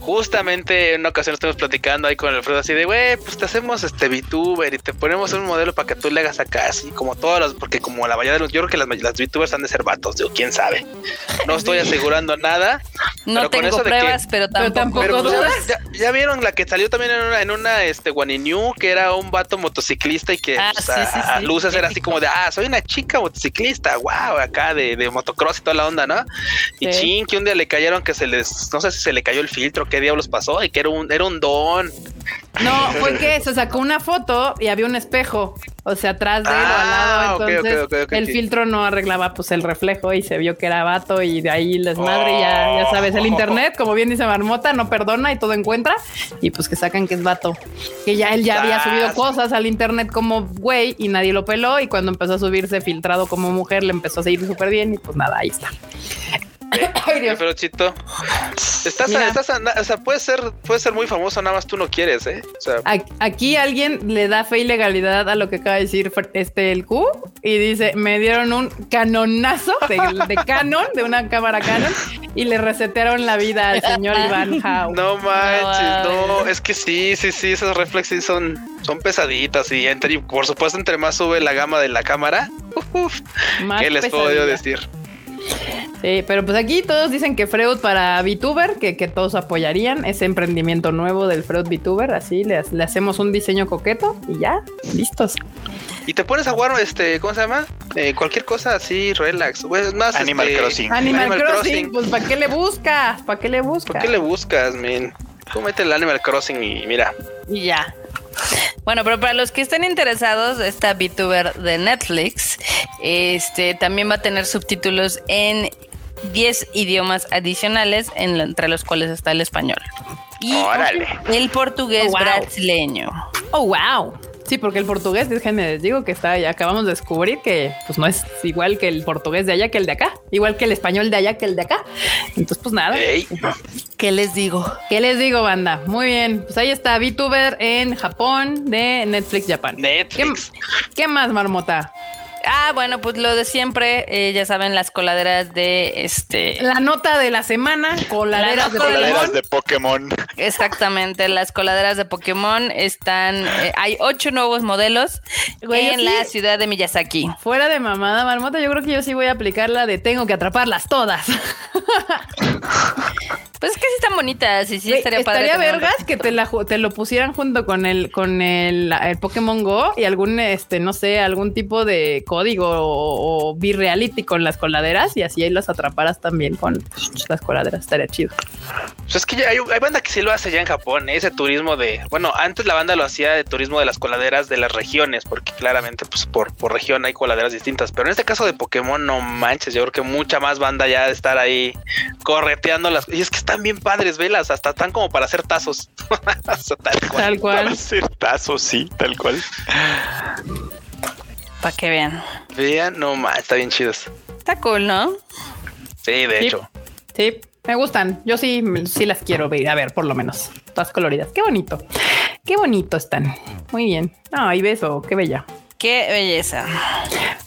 justamente en una ocasión estuvimos platicando ahí con Alfredo así de, güey, pues te hacemos este VTuber y te ponemos un modelo para que tú le hagas acá, así como todos los, porque como la mayoría de los, yo creo que las, las VTubers han de ser vatos, digo, quién sabe. No estoy asegurando nada. No Pero con tengo eso de que- pruebas, pero Pero tampoco. tampoco Pero pues, dudas. ya, ya vieron la que salió también en una, en una este One New, que era un vato motociclista y que Ah, pues, sí, a, sí, a sí. luces era así como de ah, soy una chica motociclista, wow, acá de, de motocross y toda la onda, ¿no? Y Sí. chin, que un día le cayeron que se les, no sé si se le cayó el filtro, qué diablos pasó y que era un, era un don. No, fue que se sacó una foto y había un espejo, o sea, atrás de él o al Ah, lado. Entonces, el filtro no arreglaba pues el reflejo y se vio que era vato y de ahí les madre. y Ya, ya sabes, el internet, como bien dice Marmota, no perdona y todo encuentra. Y pues que sacan que es vato. Que ya él ya había Ah, subido cosas al internet como güey y nadie lo peló. Y cuando empezó a subirse filtrado como mujer, le empezó a seguir súper bien. Y pues nada, ahí está. Ay, Dios. Pero Chito, estás, estás, o sea, puede ser, puede ser muy famoso, nada más tú no quieres, ¿eh? O sea, A- Aquí alguien le da fe y legalidad a lo que acaba de decir este el Q y dice me dieron un canonazo de, de Canon, de una cámara Canon y le resetearon la vida al señor Iván Howe. no manches, No, no, es que sí, sí, sí, esas reflexes son, son pesaditas y, entre, y por supuesto entre más sube la gama de la cámara, uf, Más ¿qué les puedo decir? Sí, pero pues aquí todos dicen que Freud para VTuber, que, que todos apoyarían ese emprendimiento nuevo del Freud VTuber, así le, le hacemos un diseño coqueto y ya, listos. Y te pones a jugar, este, ¿cómo se llama? Eh, cualquier cosa así, relax. Pues, es más, Animal este, Crossing. Animal, Animal Crossing, Crossing. pues ¿para qué le buscas? ¿Para qué le ¿Por buscas? qué le buscas, men? Tú mete el Animal Crossing y mira. Y ya. Bueno, pero para los que estén interesados, esta VTuber de Netflix, este también va a tener subtítulos en 10 idiomas adicionales, en la- entre los cuales está el español. Y Órale. el portugués Oh, wow. brasileño. Oh, wow. Sí, porque el portugués, déjenme les digo que está, ya acabamos de descubrir que pues no es igual que el portugués de allá que el de acá, igual que el español de allá que el de acá. Entonces, pues nada. Ey, ¿Qué les digo? ¿Qué les digo, banda? Muy bien. Pues ahí está VTuber en Japón de Netflix Japan. ¿Qué, Netflix. qué más, Marmota? Ah, bueno, pues lo de siempre, eh, ya saben, las coladeras de este. La nota de la semana, coladeras de nota de la- Pokémon. Coladeras de Pokémon. Exactamente, las coladeras de Pokémon están. eh, hay ocho nuevos modelos Güey, en sí- la ciudad de Miyazaki. Fuera de mamada, Marmota, yo creo que yo sí voy a aplicar la de tengo que atraparlas todas. Pues es que sí están bonitas y sí estaría un vergas que te, la, te lo pusieran junto con el con el, el Pokémon Go y algún este no sé algún tipo de código o, o be-reality con las coladeras y así ahí las atraparas también con las coladeras. Estaría chido. Pues es que ya hay, hay banda que sí lo hace ya en Japón, ¿eh? ese turismo de, bueno, antes la banda lo hacía de turismo de las coladeras de las regiones, porque claramente pues por, por región hay coladeras distintas, pero en este caso de Pokémon no manches, yo creo que mucha más banda ya de estar ahí correteando las, y es que están bien padres, velas, hasta están como para hacer tazos, tal cual. tal Para hacer tazos, sí, tal cual. Para que vean. Vean, no manches, está bien chidos. Está cool, ¿no? Sí, de Sí. hecho. sí me gustan yo sí sí las quiero ver a ver por lo menos todas coloridas qué bonito qué bonito están muy bien ay beso qué bella Qué belleza.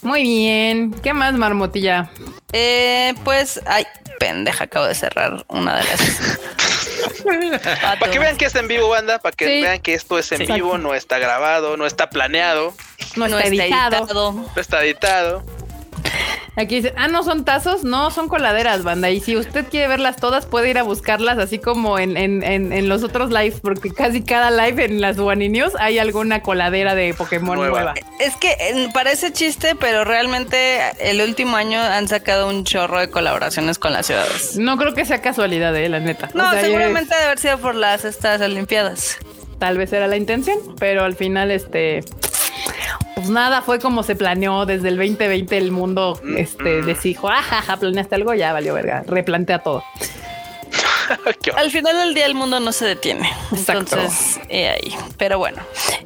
muy bien qué más marmotilla Eh, pues, ay, pendeja, acabo de cerrar una de las. Para que vean que está en vivo, banda, para que Sí. vean que esto es en Sí. vivo, no está grabado, no está planeado, no, No está editado. no está editado. Aquí dice, ah, no son tazos, no son coladeras, banda. Y si usted quiere verlas todas, puede ir a buscarlas, así como en, en, en, en los otros lives, porque casi cada live en las One News hay alguna coladera de Pokémon Nueva. nueva. Es que eh, parece chiste, pero realmente el último año han sacado un chorro de colaboraciones con las ciudades. No creo que sea casualidad, eh, la neta. No, O sea, seguramente debe haber sido por las estas Olimpiadas. eh, tal vez era la intención, pero al final, este. Pues nada, fue como se planeó desde el 2020 el mundo, este, dijo, ajaja, planeaste algo, ya valió verga, replantea todo. Al final del día el mundo no se detiene. Exacto. Entonces, eh, ahí. Pero bueno,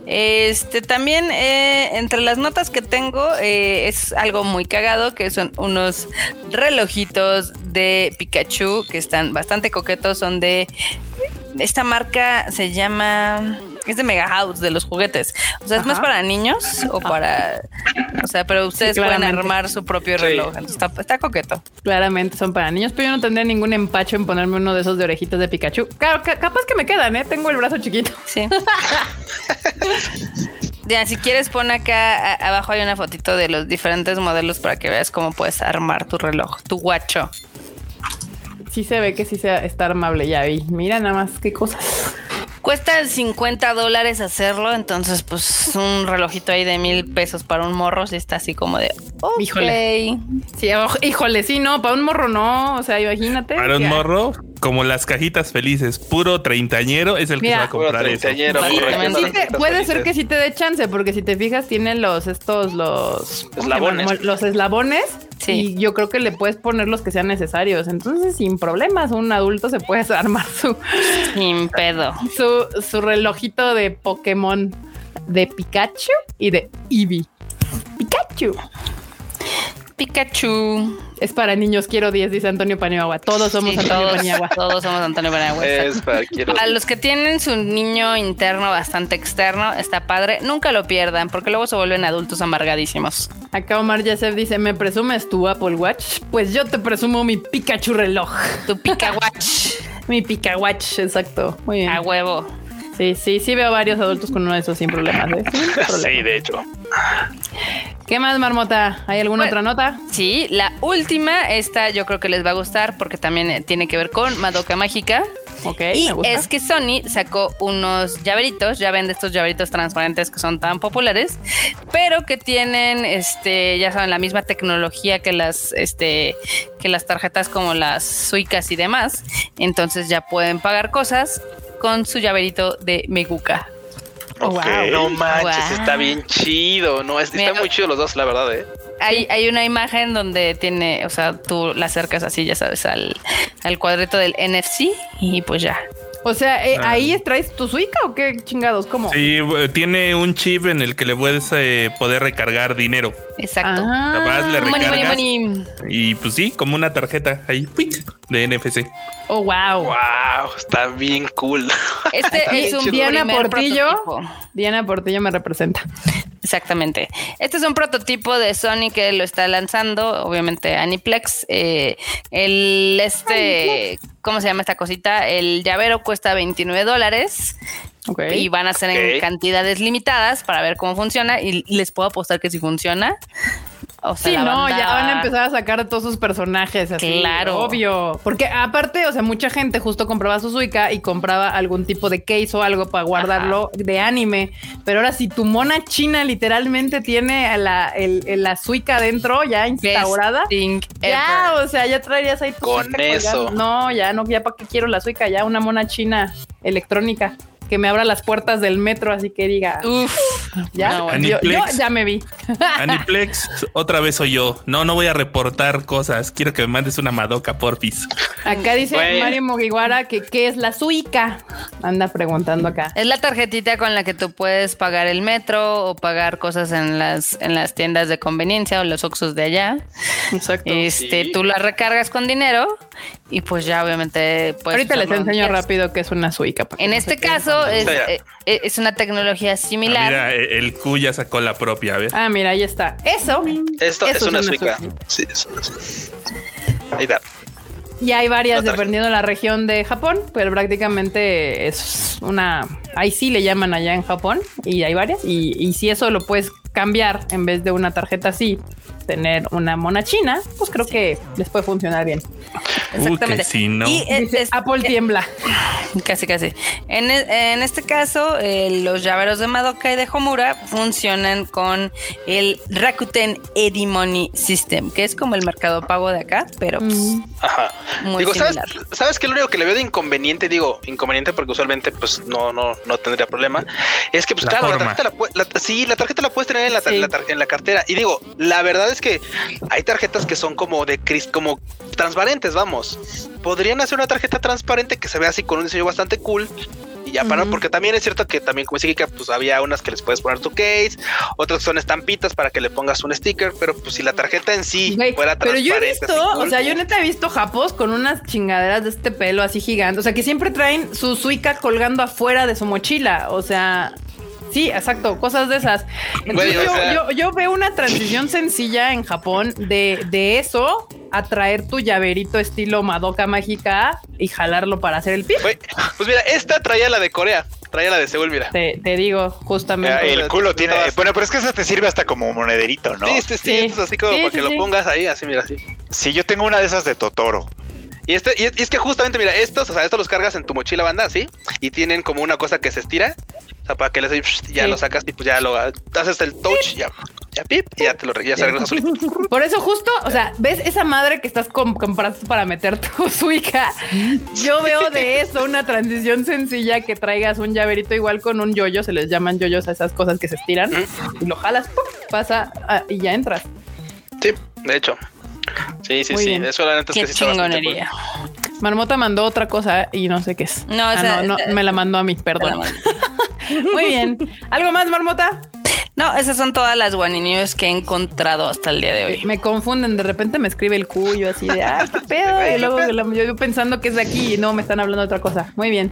este también eh, entre las notas que tengo eh, es algo muy cagado que son unos relojitos de Pikachu que están bastante coquetos. Son de esta marca se llama es de Mega House de los juguetes. O sea, es más para niños o para, o sea, pero ustedes pueden armar su propio Sí. reloj. Entonces, está, está coqueto. Claramente son para niños, pero yo no tendría ningún empacho en ponerme uno de esos de orejitas de Pikachu. Claro, ca- capaz que me quedan, ¿eh? Tengo el brazo chiquito. Sí. Ya, si quieres pon acá a- abajo hay una fotito de los diferentes modelos para que veas cómo puedes armar tu reloj, tu guacho. Sí se ve que sí sea, está armable, ya vi. Mira nada más qué cosas. Cuesta 50 dólares hacerlo, entonces pues un relojito ahí de mil pesos para un morro si está así como de... ok. Híjole. Sí, híjole, sí, no, para un morro no. O sea, imagínate. Para un Ya. morro, como las cajitas felices, puro treintañero es el que Mira. se va a comprar Puro eso. Sí, te- puede ser que sí te dé chance, porque si te fijas, tiene los estos, los ¿cómo se Eslabones. llaman? Los eslabones. Sí. Y yo creo que le puedes poner los que sean necesarios. Entonces, sin problemas, un adulto se puede armar su, Sin pedo. su, su relojito de Pokémon de Pikachu y de Eevee. Pikachu. Pikachu. Es para niños, quiero 10, dice Antonio Paniagua. Todos somos Sí, Antonio todos, Paniagua. todos somos Antonio Paniagua. Es para quiero. A los que tienen su niño interno bastante externo, está padre. Nunca lo pierdan, porque luego se vuelven adultos amargadísimos. Acá Omar Yasef dice, ¿me presumes tu Apple Watch? Pues yo te presumo mi Pikachu reloj. Tu Pika Watch. Mi Pika Watch, exacto. Muy bien. A huevo. Sí, sí, sí veo varios adultos con uno de esos sin problemas. ¿eh? Sin problemas. Sí, de hecho. ¿Qué más, Marmota? ¿Hay alguna Bueno. otra nota? Sí, la última, esta yo creo que les va a gustar porque también eh, tiene que ver con Madoka Mágica. Ok, Y me gusta. es que Sony sacó unos llaveritos, ya ven de estos llaveritos transparentes que son tan populares, pero que tienen, este, ya saben, la misma tecnología que las, este, que las tarjetas como las suicas y demás. Entonces ya pueden pagar cosas con su llaverito de Meguka. Oh, Ok. wow. No manches, Wow. está bien chido. No, es- Mira, están muy chidos los dos, la verdad, eh. Hay, hay una imagen donde tiene, o sea, tú la acercas así, ya sabes, al, al cuadrito del NFC y pues ya. O sea, eh, Ah. ¿ahí traes tu Suica o qué chingados? ¿Cómo? Sí, eh, tiene un chip en el que le puedes eh, poder recargar dinero. Exacto. Ah. Capaz le Money, money, recargas. money. Y pues sí, como una tarjeta ahí, ¡pic! de NFC. Oh, wow. Wow, está bien cool. Este Está es un. Diana Portillo. prototipo. Diana Portillo me representa. Exactamente. Este es un prototipo de Sony que lo está lanzando, obviamente Aniplex. Eh, el este, ¿cómo se llama esta cosita? El llavero cuesta 29 dólares y van a ser en cantidades limitadas para ver cómo funciona y les puedo apostar que si funciona. O sea, Sí, la no, banda- ya van a empezar a sacar todos sus personajes así. Claro. Obvio. Porque aparte, o sea, mucha gente justo compraba su Suica y compraba algún tipo de case o algo para guardarlo de anime. Pero ahora, si tu mona china literalmente tiene a la, el, el- la Suica dentro ya instaurada. Best thing Ya, o sea, ya traerías ahí tu Con eso. colgando. No, ya no, ya para qué quiero la Suica, ya una mona china electrónica que me abra las puertas del metro, así que diga, Uf. ya, no, yo, yo ya me vi. Aniplex, otra vez soy yo. No, no voy a reportar cosas. Quiero que me mandes una Madoka, porfis. Acá dice Bueno. Mario Mugiwara que qué es la Suica. Anda preguntando acá. Es la tarjetita con la que tú puedes pagar el metro o pagar cosas en las, en las tiendas de conveniencia o los Oxxos de allá. Exacto. Este, Sí. tú la recargas con dinero y pues ya obviamente Ahorita les enseño rápido qué es una Suica. En este caso es, eh, eh, es una tecnología Ah, similar. mira, eh, el Q ya sacó la propia, a ver. Ah, mira, ahí está. Eso. Esto Eso es una suica. Sí, es una suica. Ahí está. Y hay varias Otra. dependiendo de la región de Japón, pero prácticamente es una. Ahí sí le llaman allá en Japón y hay varias. Y, y si eso lo puedes cambiar en vez de una tarjeta así, tener una mona china, pues creo que les puede funcionar bien. Uh, que si no. Y eh, es- Apple tiembla. Casi, casi. En, e- en este caso, eh, los llaveros de Madoka y de Homura funcionan con el Rakuten Edimony System, que es como el mercado pago de acá, pero pues, Mm. Ajá. muy digo, ¿sabes, similar. ¿sabes qué? Lo único que le veo de inconveniente, digo, inconveniente porque usualmente pues no, no, no tendría problema, es que pues La claro, la tarjeta la, la- sí, la tarjeta la puedes tener en la, Sí. la en la cartera. Y digo, la verdad es que hay tarjetas que son como de cris, como transparentes, vamos. Podrían hacer una tarjeta transparente que se vea así con un diseño bastante cool. Y ya para, Ujú. porque también es cierto que también como Kika, pues había unas que les puedes poner tu case, otras son estampitas para que le pongas un sticker, pero pues si la tarjeta en sí fuera pero yo he transparente. visto, o sea, yo neta he visto japos con unas chingaderas de este pelo así gigante. O sea, que siempre traen su suica colgando afuera de su mochila. O sea, sí, exacto, cosas de esas. Entonces o yo, sea- yo- yo veo una transición sencilla en Japón de, de eso a traer tu llaverito estilo Madoka mágica y jalarlo para hacer el pie. Pues mira, esta traía la de Corea, traía la de Seúl, mira. Te, te digo, justamente. Eh, el culo tiene. Todas. Bueno, pero es que eso te sirve hasta como monederito, ¿no? Sí, sí, sí, Sí. es así como Sí, para sí, que lo pongas ahí, así, mira, así. Sí, yo tengo una de esas de Totoro. Y este, y es, y es que justamente, mira, estos, o sea, estos los cargas en tu mochila banda, ¿sí? Y tienen como una cosa que se estira. O sea, para que les ya Sí. lo sacas y pues ya lo haces el touch, ya, ya pip, y ya te lo ya se regresa solito. Por eso justo, o sea, ¿ves esa madre que estás com- comprando para meter tu suica? Yo veo de eso una transición sencilla que traigas un llaverito igual con un yoyo, se les llaman yoyos a esas cosas que se estiran y lo jalas, ¡pum! pasa ah, y ya entras. Sí, de hecho. Sí, sí, Muy sí. bien. Eso la neta es Qué que sí está bastante chingonería. Marmota mandó otra cosa y no sé qué es. No, Ah, esa- no, no, me la mandó a mí, perdón. Muy bien. ¿Algo más, Marmota? No, esas son todas las One News que he encontrado hasta el día de hoy. Me confunden, de repente me escribe el cuyo así de, ah, qué pedo. Y luego yo, yo pensando que es de aquí y no, me están hablando de otra cosa. Muy bien.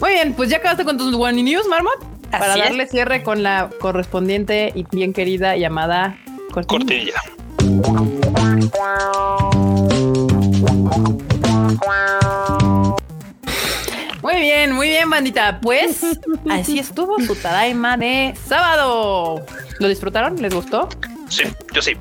Muy bien, pues ya acabaste con tus One News, Marmot. Para es. darle cierre con la correspondiente y bien querida llamada cortina. Cortilla. Muy bien, muy bien, bandita. Pues así estuvo su Tadaima de sábado. ¿Lo disfrutaron? ¿Les gustó? Sí, yo sí.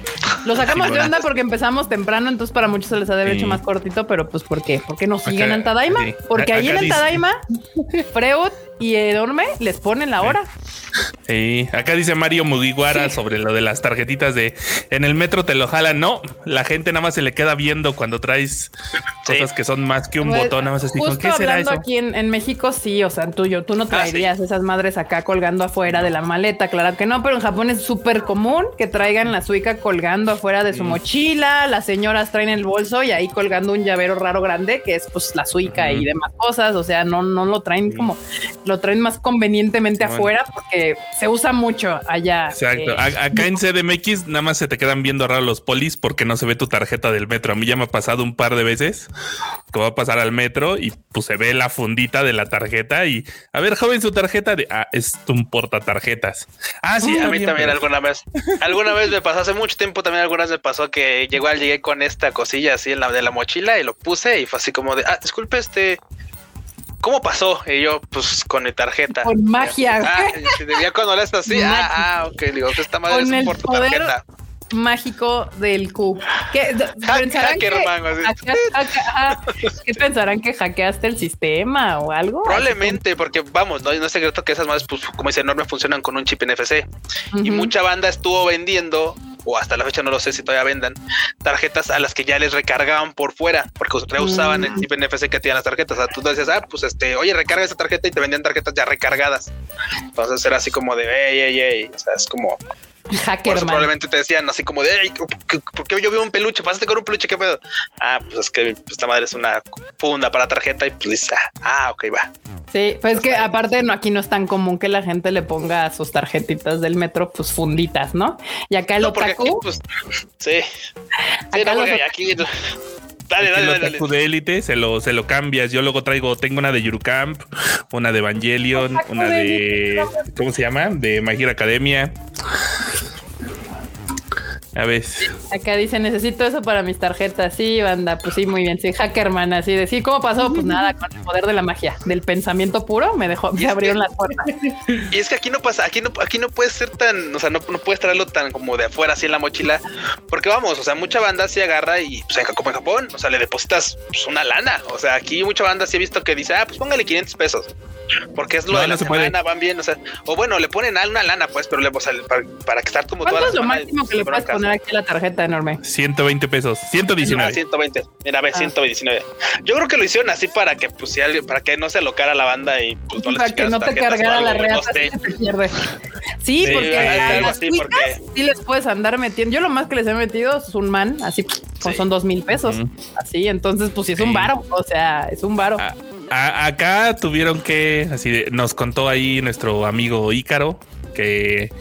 Lo sacamos Sí, de onda porque empezamos temprano, entonces para muchos se les ha de haber Sí. hecho más cortito, pero pues ¿por qué? ¿Por qué no siguen en Tadaima? sí. Porque A- ahí en Tadaima, Freud y Enorme les ponen la hora. Sí, acá dice Mario Mugiwara sobre lo de las tarjetitas de en el metro te lo jalan. No, la gente nada más se le queda viendo cuando traes cosas que son más que un Pues, botón. Nada más así, ¿con Justo qué será hablando eso? aquí en, en México, sí, o sea, tú, yo, tú no Ah, traerías esas madres acá colgando afuera de la maleta, claro que no, pero en Japón es súper común que traigan la suica colgando afuera de su mochila, las señoras traen el bolso y ahí colgando un llavero raro grande que es pues la suica y demás cosas, o sea, no, no lo traen como, lo traen más convenientemente Bueno. afuera porque se usa mucho allá. Exacto. eh, acá en CDMX nada más se te quedan viendo raro los polis porque no se ve tu tarjeta del metro. A mí ya me ha pasado un par de veces que voy a pasar al metro y pues se ve la fundita de la tarjeta y a ver, joven, su tarjeta de ah, es un portatarjetas. Ah, sí, a mí también alguna vez. Alguna vez me pasó, hace mucho tiempo también algunas me pasó que llegó al llegué con esta cosilla así en la de la mochila y lo puse y fue así como de, ah, disculpe, este, ¿cómo pasó? Y yo, pues con mi tarjeta. Con magia. Ah, ya cuando le está así, ah, ah, ok, digo, esta madre Con es el por tu poder tarjeta. Mágico del Q. ¿Qué, pensarán que, hackeas-. ¿Qué pensarán que hackeaste el sistema o algo? Probablemente, porque vamos, no, no es secreto que esas madres, pues, como dice enorme, funcionan con un chip NFC. Y Ujú. mucha banda estuvo vendiendo, o hasta la fecha no lo sé si todavía vendan, tarjetas a las que ya les recargaban por fuera, porque reusaban el Mm. chip NFC que tenían las tarjetas. O sea, tú decías, ah, pues este, oye, recarga esa tarjeta y te vendían tarjetas ya recargadas. Entonces era así como de, ey, ey, ey. O sea, es como, por eso probablemente te decían así como de, ¿por- ¿por qué yo veo un peluche? Pasaste con un peluche, ¿qué pedo? Ah, pues es que esta madre es una funda para tarjeta y pues dices, ah, ok, va. Sí, pues que aparte no, aquí no es tan común que la gente le ponga a sus tarjetitas del metro, pues funditas, ¿no? Y acá el No, otaku, aquí, pues, sí. Sí, Acá no, los- aquí. Dale, dale, dale. de élite se lo, se lo cambias. Yo luego traigo, tengo una de Yurukamp, una de Evangelion, una de. ¿Cómo se llama? De Hero Academia. A ver. acá dice necesito eso para mis tarjetas. Sí, banda, pues sí, muy bien. Sí, hackerman, así de sí, ¿cómo pasó? Pues nada, con el poder de la magia, del pensamiento puro, me dejó, me abrieron las puertas. Y es que aquí no pasa, aquí no, aquí no puedes ser tan, o sea, no, no puedes traerlo tan como de afuera así en la mochila, porque vamos, o sea, mucha banda se agarra y pues en- como en Japón, o sea, le depositas pues, una lana, o sea, aquí mucha banda sí he visto que dice, ah, pues póngale 500 pesos, porque es lo No, de la no se puede. semana, van bien, o sea, o bueno, le ponen a una lana, pues, pero le, o sea, para, para que estar como toda ¿Cuánto la es lo máximo que le puedes poner aquí a la tarjeta enorme? 120 pesos. Ah, 119. 120. Mira, ve, Ah. 119. Yo creo que lo hicieron así para que, pues, si alguien, para que no se alocara la banda y pues no les para que no te cargara la algo, no reata sé. si se te pierde. Sí, Sí, porque a las así, porque- sí les puedes andar metiendo. Yo lo más que les he metido es un man, así pues, Sí. son dos mil pesos. Ujú. Así, entonces, pues sí es un varo. O sea, es un varo. A- a- acá tuvieron que, así de- nos contó ahí nuestro amigo Ícaro que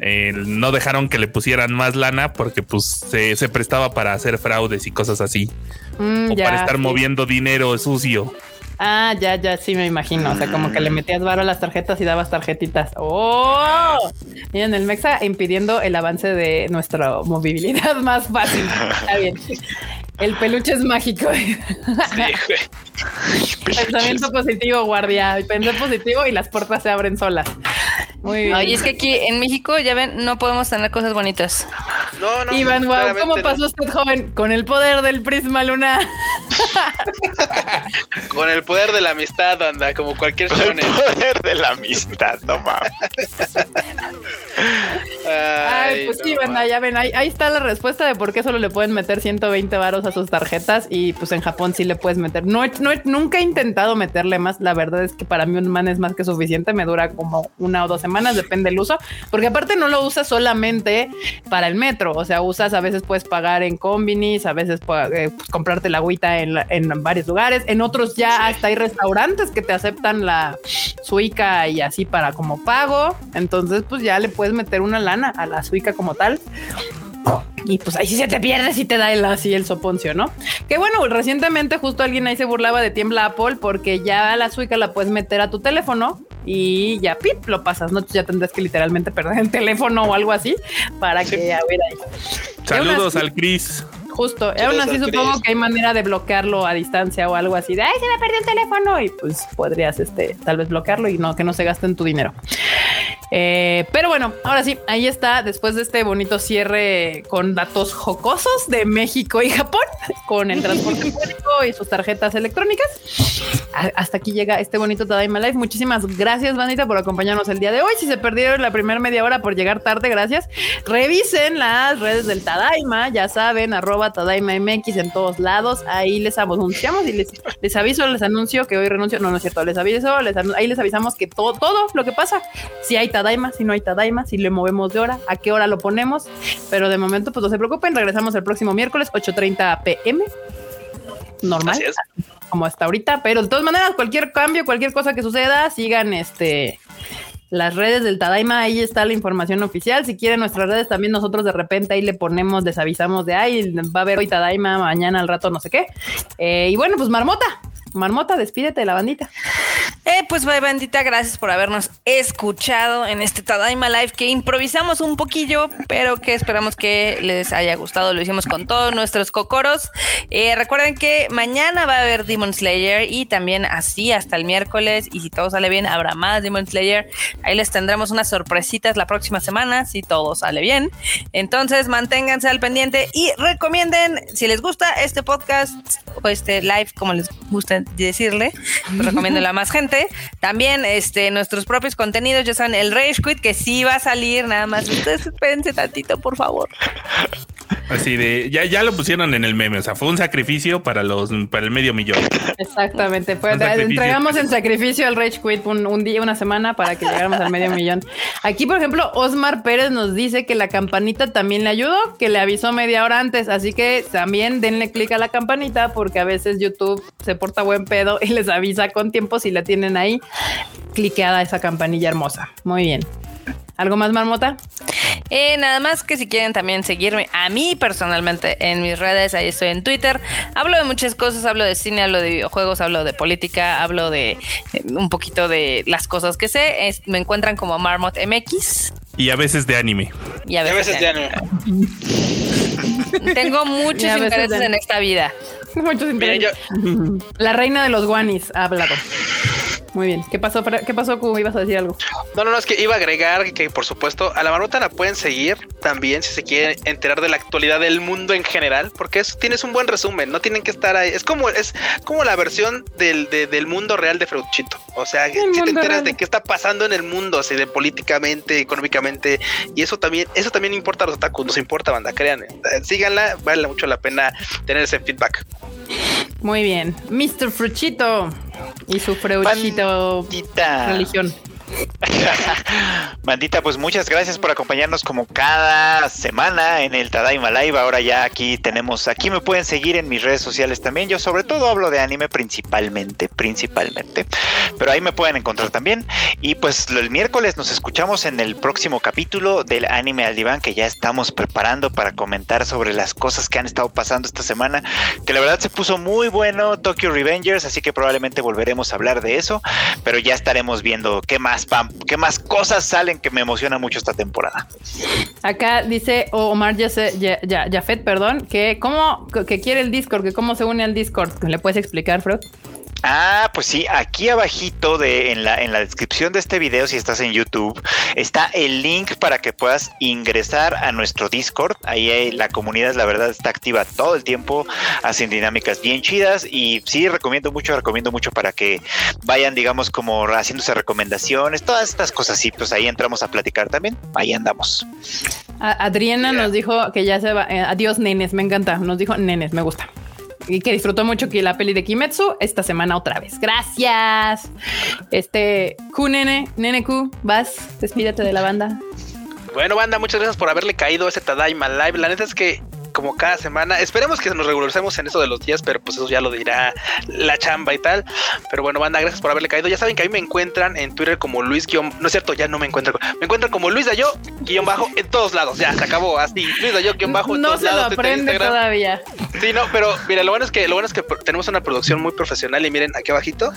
eh, no dejaron que le pusieran más lana porque pues se, se prestaba para hacer fraudes y cosas así Mm, o ya, para estar sí. moviendo dinero sucio. Ah, ya, ya, sí me imagino. O sea, como que le metías varo a las tarjetas y dabas tarjetitas. ¡Oh! Miren, el Mexa impidiendo el avance de nuestra movilidad más fácil. Está bien. El peluche es mágico. Sí, güey. Pensamiento positivo, guardia. Pensé positivo y las puertas se abren solas. Muy bien. Oye, es que aquí en México, ya ven, no podemos tener cosas bonitas. No, no. Iván, wow, claramente ¿cómo no. pasó usted, joven? Con el poder del prisma lunar. Con el poder de la amistad, anda, como cualquier Con el shonen. poder de la amistad, no mames. Ay, pues no sí, banda, ya ven, ahí, ahí está la respuesta de por qué solo le pueden meter 120 varos a sus tarjetas y pues en Japón sí le puedes meter. No, he- no he- nunca he intentado meterle más, la verdad es que para mí un man es más que suficiente, me dura como una o dos semanas, depende del uso, porque aparte no lo usas solamente para el metro, o sea, usas, a veces puedes pagar en combinis, a veces eh, pues, comprarte la agüita en, la- en varios lugares, en otros ya hasta hay restaurantes que te aceptan la suica y así para como pago, entonces pues ya le puedes meter una lana a la suica como tal. Y pues ahí sí se te pierde si te da el así el soponcio, ¿no? Que bueno, recientemente justo alguien ahí se burlaba de tiembla Apple porque ya la suica la puedes meter a tu teléfono y ya pip, lo pasas, ¿no? Ya tendrás que literalmente perder el teléfono o algo así para que a ver ahí. Saludos así- al Chris. Justo, y aún así supongo que hay manera de bloquearlo a distancia o algo así de ay, se me perdió el teléfono y pues podrías este tal vez bloquearlo y no que no se gasten tu dinero. Eh, pero bueno, ahora sí, ahí está, después de este bonito cierre con datos jocosos de México y Japón, con el transporte público y sus tarjetas electrónicas. A- Hasta aquí llega este bonito Tadaima Live. Muchísimas gracias, bandita, por acompañarnos el día de hoy. Si se perdieron la primera media hora por llegar tarde, gracias. Revisen las redes del Tadaima, ya saben, arroba Tadaima MX en todos lados. Ahí les anunciamos y les, les aviso, les anuncio que hoy renuncio. No, no es cierto, les aviso, les ahí les avisamos que todo, todo lo que pasa, si hay Tadaima, si no hay Tadaima, si le movemos de hora, a qué hora lo ponemos. Pero de momento, pues no se preocupen, regresamos el próximo miércoles, 8:30 pm. Normal como hasta ahorita, pero de todas maneras, cualquier cambio, cualquier cosa que suceda, sigan este las redes del Tadaima, ahí está la información oficial. Si quieren nuestras redes, también nosotros de repente ahí le ponemos, les avisamos de ahí, va a haber hoy Tadaima, mañana al rato no sé qué. Eh, y bueno, pues Marmota, Marmota, despídete de la bandita. Eh, pues bye, bandita, gracias por habernos escuchado en este Tadaima Live que improvisamos un poquillo, pero que esperamos que les haya gustado. Lo hicimos con todos nuestros cocoros. Eh, recuerden que mañana va a haber Demon Slayer y también así hasta el miércoles. Y si todo sale bien, habrá más Demon Slayer. Ahí les tendremos unas sorpresitas la próxima semana, si todo sale bien. Entonces, manténganse al pendiente y recomienden, si les gusta este podcast o este live, como les decirle, pues a más gente. También este, nuestros propios contenidos, ya saben, el Rage Quit, que sí va a salir, nada más. Ustedes espérense tantito, por favor. Así de, ya, ya lo pusieron en el meme, o sea, fue un sacrificio para los, para el medio millón. Exactamente, fue, entregamos el sacrificio al Rage Quit un, un día, una semana para que llegáramos al medio millón. Aquí, por ejemplo, Osmar Pérez nos dice que la campanita también le ayudó, que le avisó media hora antes, así que también denle clic a la campanita porque a veces YouTube se porta buen pedo y les avisa con tiempo si la tienen ahí cliqueada esa campanilla hermosa. Muy bien. ¿Algo más, Marmota? Eh, nada más que si quieren también seguirme a mí personalmente en mis redes, ahí estoy en Twitter. Hablo de muchas cosas, hablo de cine, hablo de videojuegos, hablo de política, hablo de eh, un poquito de las cosas que sé. Es- me encuentran como Marmot MX Y a veces de anime. y a A veces, veces ya no. tengo muchos Y veces intereses de- en esta vida. Muchos yo, intereses. La reina de los guanis ha hablado. Muy bien. ¿Qué pasó? ¿Qué pasó, Q? ¿Ibas a decir algo? No, no, no, es que iba a agregar que, por supuesto, a la marmota la pueden seguir también si se quieren enterar de la actualidad del mundo en general, porque eso tienes un buen resumen, no tienen que estar ahí. Es como, es como la versión del, de- del mundo real de Freuchito. O sea, si te enteras real. de qué está pasando en el mundo, así de políticamente, económicamente, y eso también, eso también importa a los otakus, nos importa, banda, créanme. Eh, Síganla, vale mucho la pena tener ese feedback. Muy bien. Mr. Fruchito y su freuchito religión. Bandita, pues muchas gracias por acompañarnos como cada semana en el Tadaima Live. Ahora ya aquí tenemos, aquí me pueden seguir en mis redes sociales también. Yo sobre todo hablo de anime principalmente, principalmente. Pero ahí me pueden encontrar también. Y pues el miércoles nos escuchamos en el próximo capítulo del Anime al Diván que ya estamos preparando para comentar sobre las cosas que han estado pasando esta semana. Que la verdad se puso muy bueno Tokyo Revengers, así que probablemente volveremos a hablar de eso. Pero ya estaremos viendo qué más, pam- qué más cosas salen que me emociona mucho esta temporada. Acá dice Omar Jafet, perdón, que cómo que quiere el Discord, que cómo se une al Discord. ¿Le puedes explicar, Freud? Ah, pues sí, aquí abajito de en la en la descripción de este video si estás en YouTube está el link para que puedas ingresar a nuestro Discord. Ahí hay, la comunidad la verdad está activa todo el tiempo, hacen dinámicas bien chidas y sí recomiendo mucho, recomiendo mucho para que vayan digamos como haciéndose recomendaciones, todas estas cosas y pues ahí entramos a platicar también. Ahí andamos. Adriana nos dijo que ya se va. eh, adiós, nenes. Me encanta. Nos dijo nenes, me gusta. Y que disfrutó mucho que la peli de Kimetsu esta semana otra vez. Gracias. Este Q nene, nene Q, vas, despídete de la banda. Bueno, banda, muchas gracias por haberle caído ese Tadaima Live. La neta es que como cada semana, esperemos que nos regularicemos en eso de los días, pero pues eso ya lo dirá la chamba y tal. Pero bueno, banda, gracias por haberle caído. Ya saben que a mí me encuentran en Twitter como Luis guion, no es cierto, ya no me encuentran. Me encuentran como Luis Dayo guion bajo en todos lados. Ya se acabó así. Luis Dayo guion bajo en No todos se lo lados. Twitter, aprende Instagram. todavía. Sí, no, pero mira, lo bueno es que lo bueno es que tenemos una producción muy profesional y miren aquí abajito,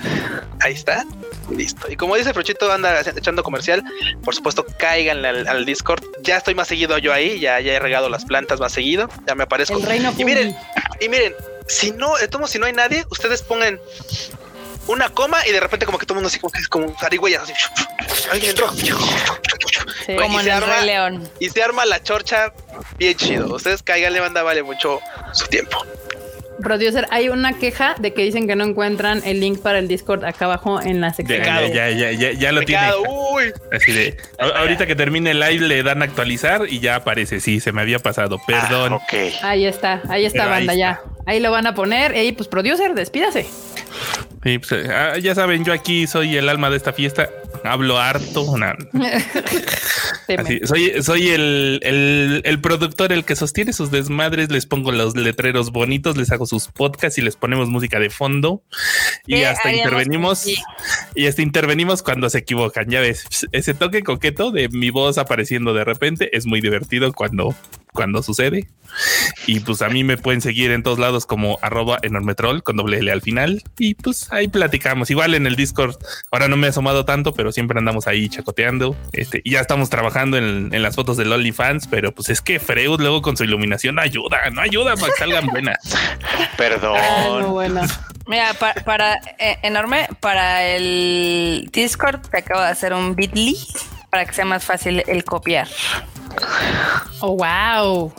ahí está, listo. Y como dice Frochito, anda echando comercial, por supuesto, cáiganle al, al Discord. Ya estoy más seguido yo ahí, ya, ya he regado las plantas más seguido, ya me aparezco. El reino y miren, y miren, si no, si no hay nadie, ustedes pongan una coma y de repente como que todo el mundo así como que es como zarigüeyas así. Alguien entró. Sí. Güey, Como y en se el arma- Rey León. Y se arma la chorcha bien chido. Ustedes cáiganle, banda, vale mucho su tiempo. Producer, hay una queja de que dicen que no encuentran el link para el Discord acá abajo en la sección. ya, ya, ya, ya, ya lo tiene. Uy. Así de, a- ahorita que termine el live le dan a actualizar y ya aparece. Sí, se me había pasado. Perdón. Ah, ok. Ahí está, ahí está, Pero ahí banda, está. ya. Ahí lo van a poner. Y pues, producer, despídase. Sí, pues, eh, ah, ya saben, yo aquí soy el alma de esta fiesta. Hablo harto. na- Teme. así, soy soy el, el, el productor, el que sostiene sus desmadres. Les pongo los letreros bonitos, les hago sus podcasts y les ponemos música de fondo. Y ¿Qué hasta intervenimos. Y hasta intervenimos cuando se equivocan. Ya ves, ese toque coqueto de mi voz apareciendo de repente es muy divertido cuando, cuando sucede. Y pues a mí me pueden seguir en todos lados como arroba enormetrol con doble L al final. Y pues ahí platicamos. Igual en el Discord, ahora no me he asomado tanto, pero siempre andamos ahí chacoteando. Este, y ya estamos trabajando en, en las fotos del OnlyFans, pero pues es que Freud luego con su iluminación no ayuda, no ayuda para que salgan buenas. Perdón. Ah, no, bueno. Mira, pa- para, eh, enorme, para el Discord te acabo de hacer un bit.ly para que sea más fácil el copiar. Oh, wow.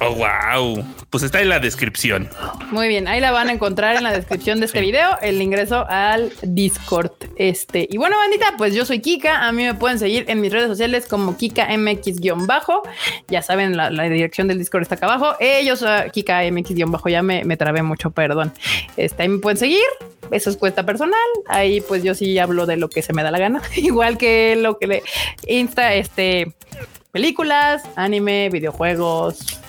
Oh, wow. Pues está en la descripción. Muy bien, ahí la van a encontrar en la descripción de este video, el ingreso al Discord. Este, y bueno, bandita, pues yo soy Kika. A mí me pueden seguir en mis redes sociales como KikaMX-bajo. Ya saben, la, la dirección del Discord está acá abajo. Ellos, KikaMX-bajo, ya me, me trabé mucho, perdón. Este, ahí me pueden seguir. Eso es cuenta personal. Ahí, pues yo sí hablo de lo que se me da la gana. Igual que lo que le insta, este, películas, anime, videojuegos.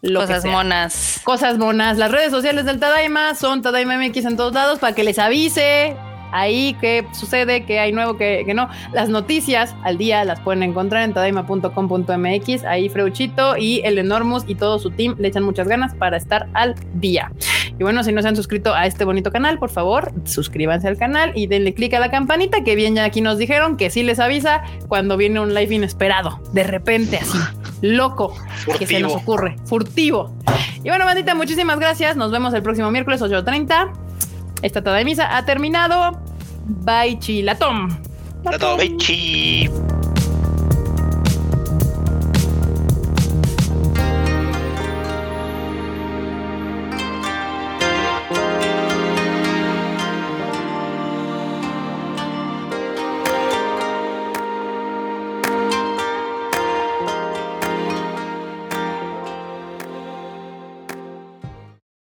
Lo Cosas monas. Cosas monas. Las redes sociales del Tadaima son Tadaima MX en todos lados para que les avise ahí qué sucede, qué hay nuevo, qué, qué no. Las noticias al día las pueden encontrar en tadaima.com.mx. Ahí Freuchito y el Enormus y todo su team le echan muchas ganas para estar al día. Y bueno, si no se han suscrito a este bonito canal, por favor, suscríbanse al canal y denle click a la campanita, que bien ya aquí nos dijeron que sí les avisa cuando viene un live inesperado, de repente así, loco, que se nos ocurre, furtivo. Y bueno, bandita, muchísimas gracias. Nos vemos el próximo miércoles 8.30. Esta toda de misa ha terminado. Bye, chilatón. Ya todo. Bye, chi.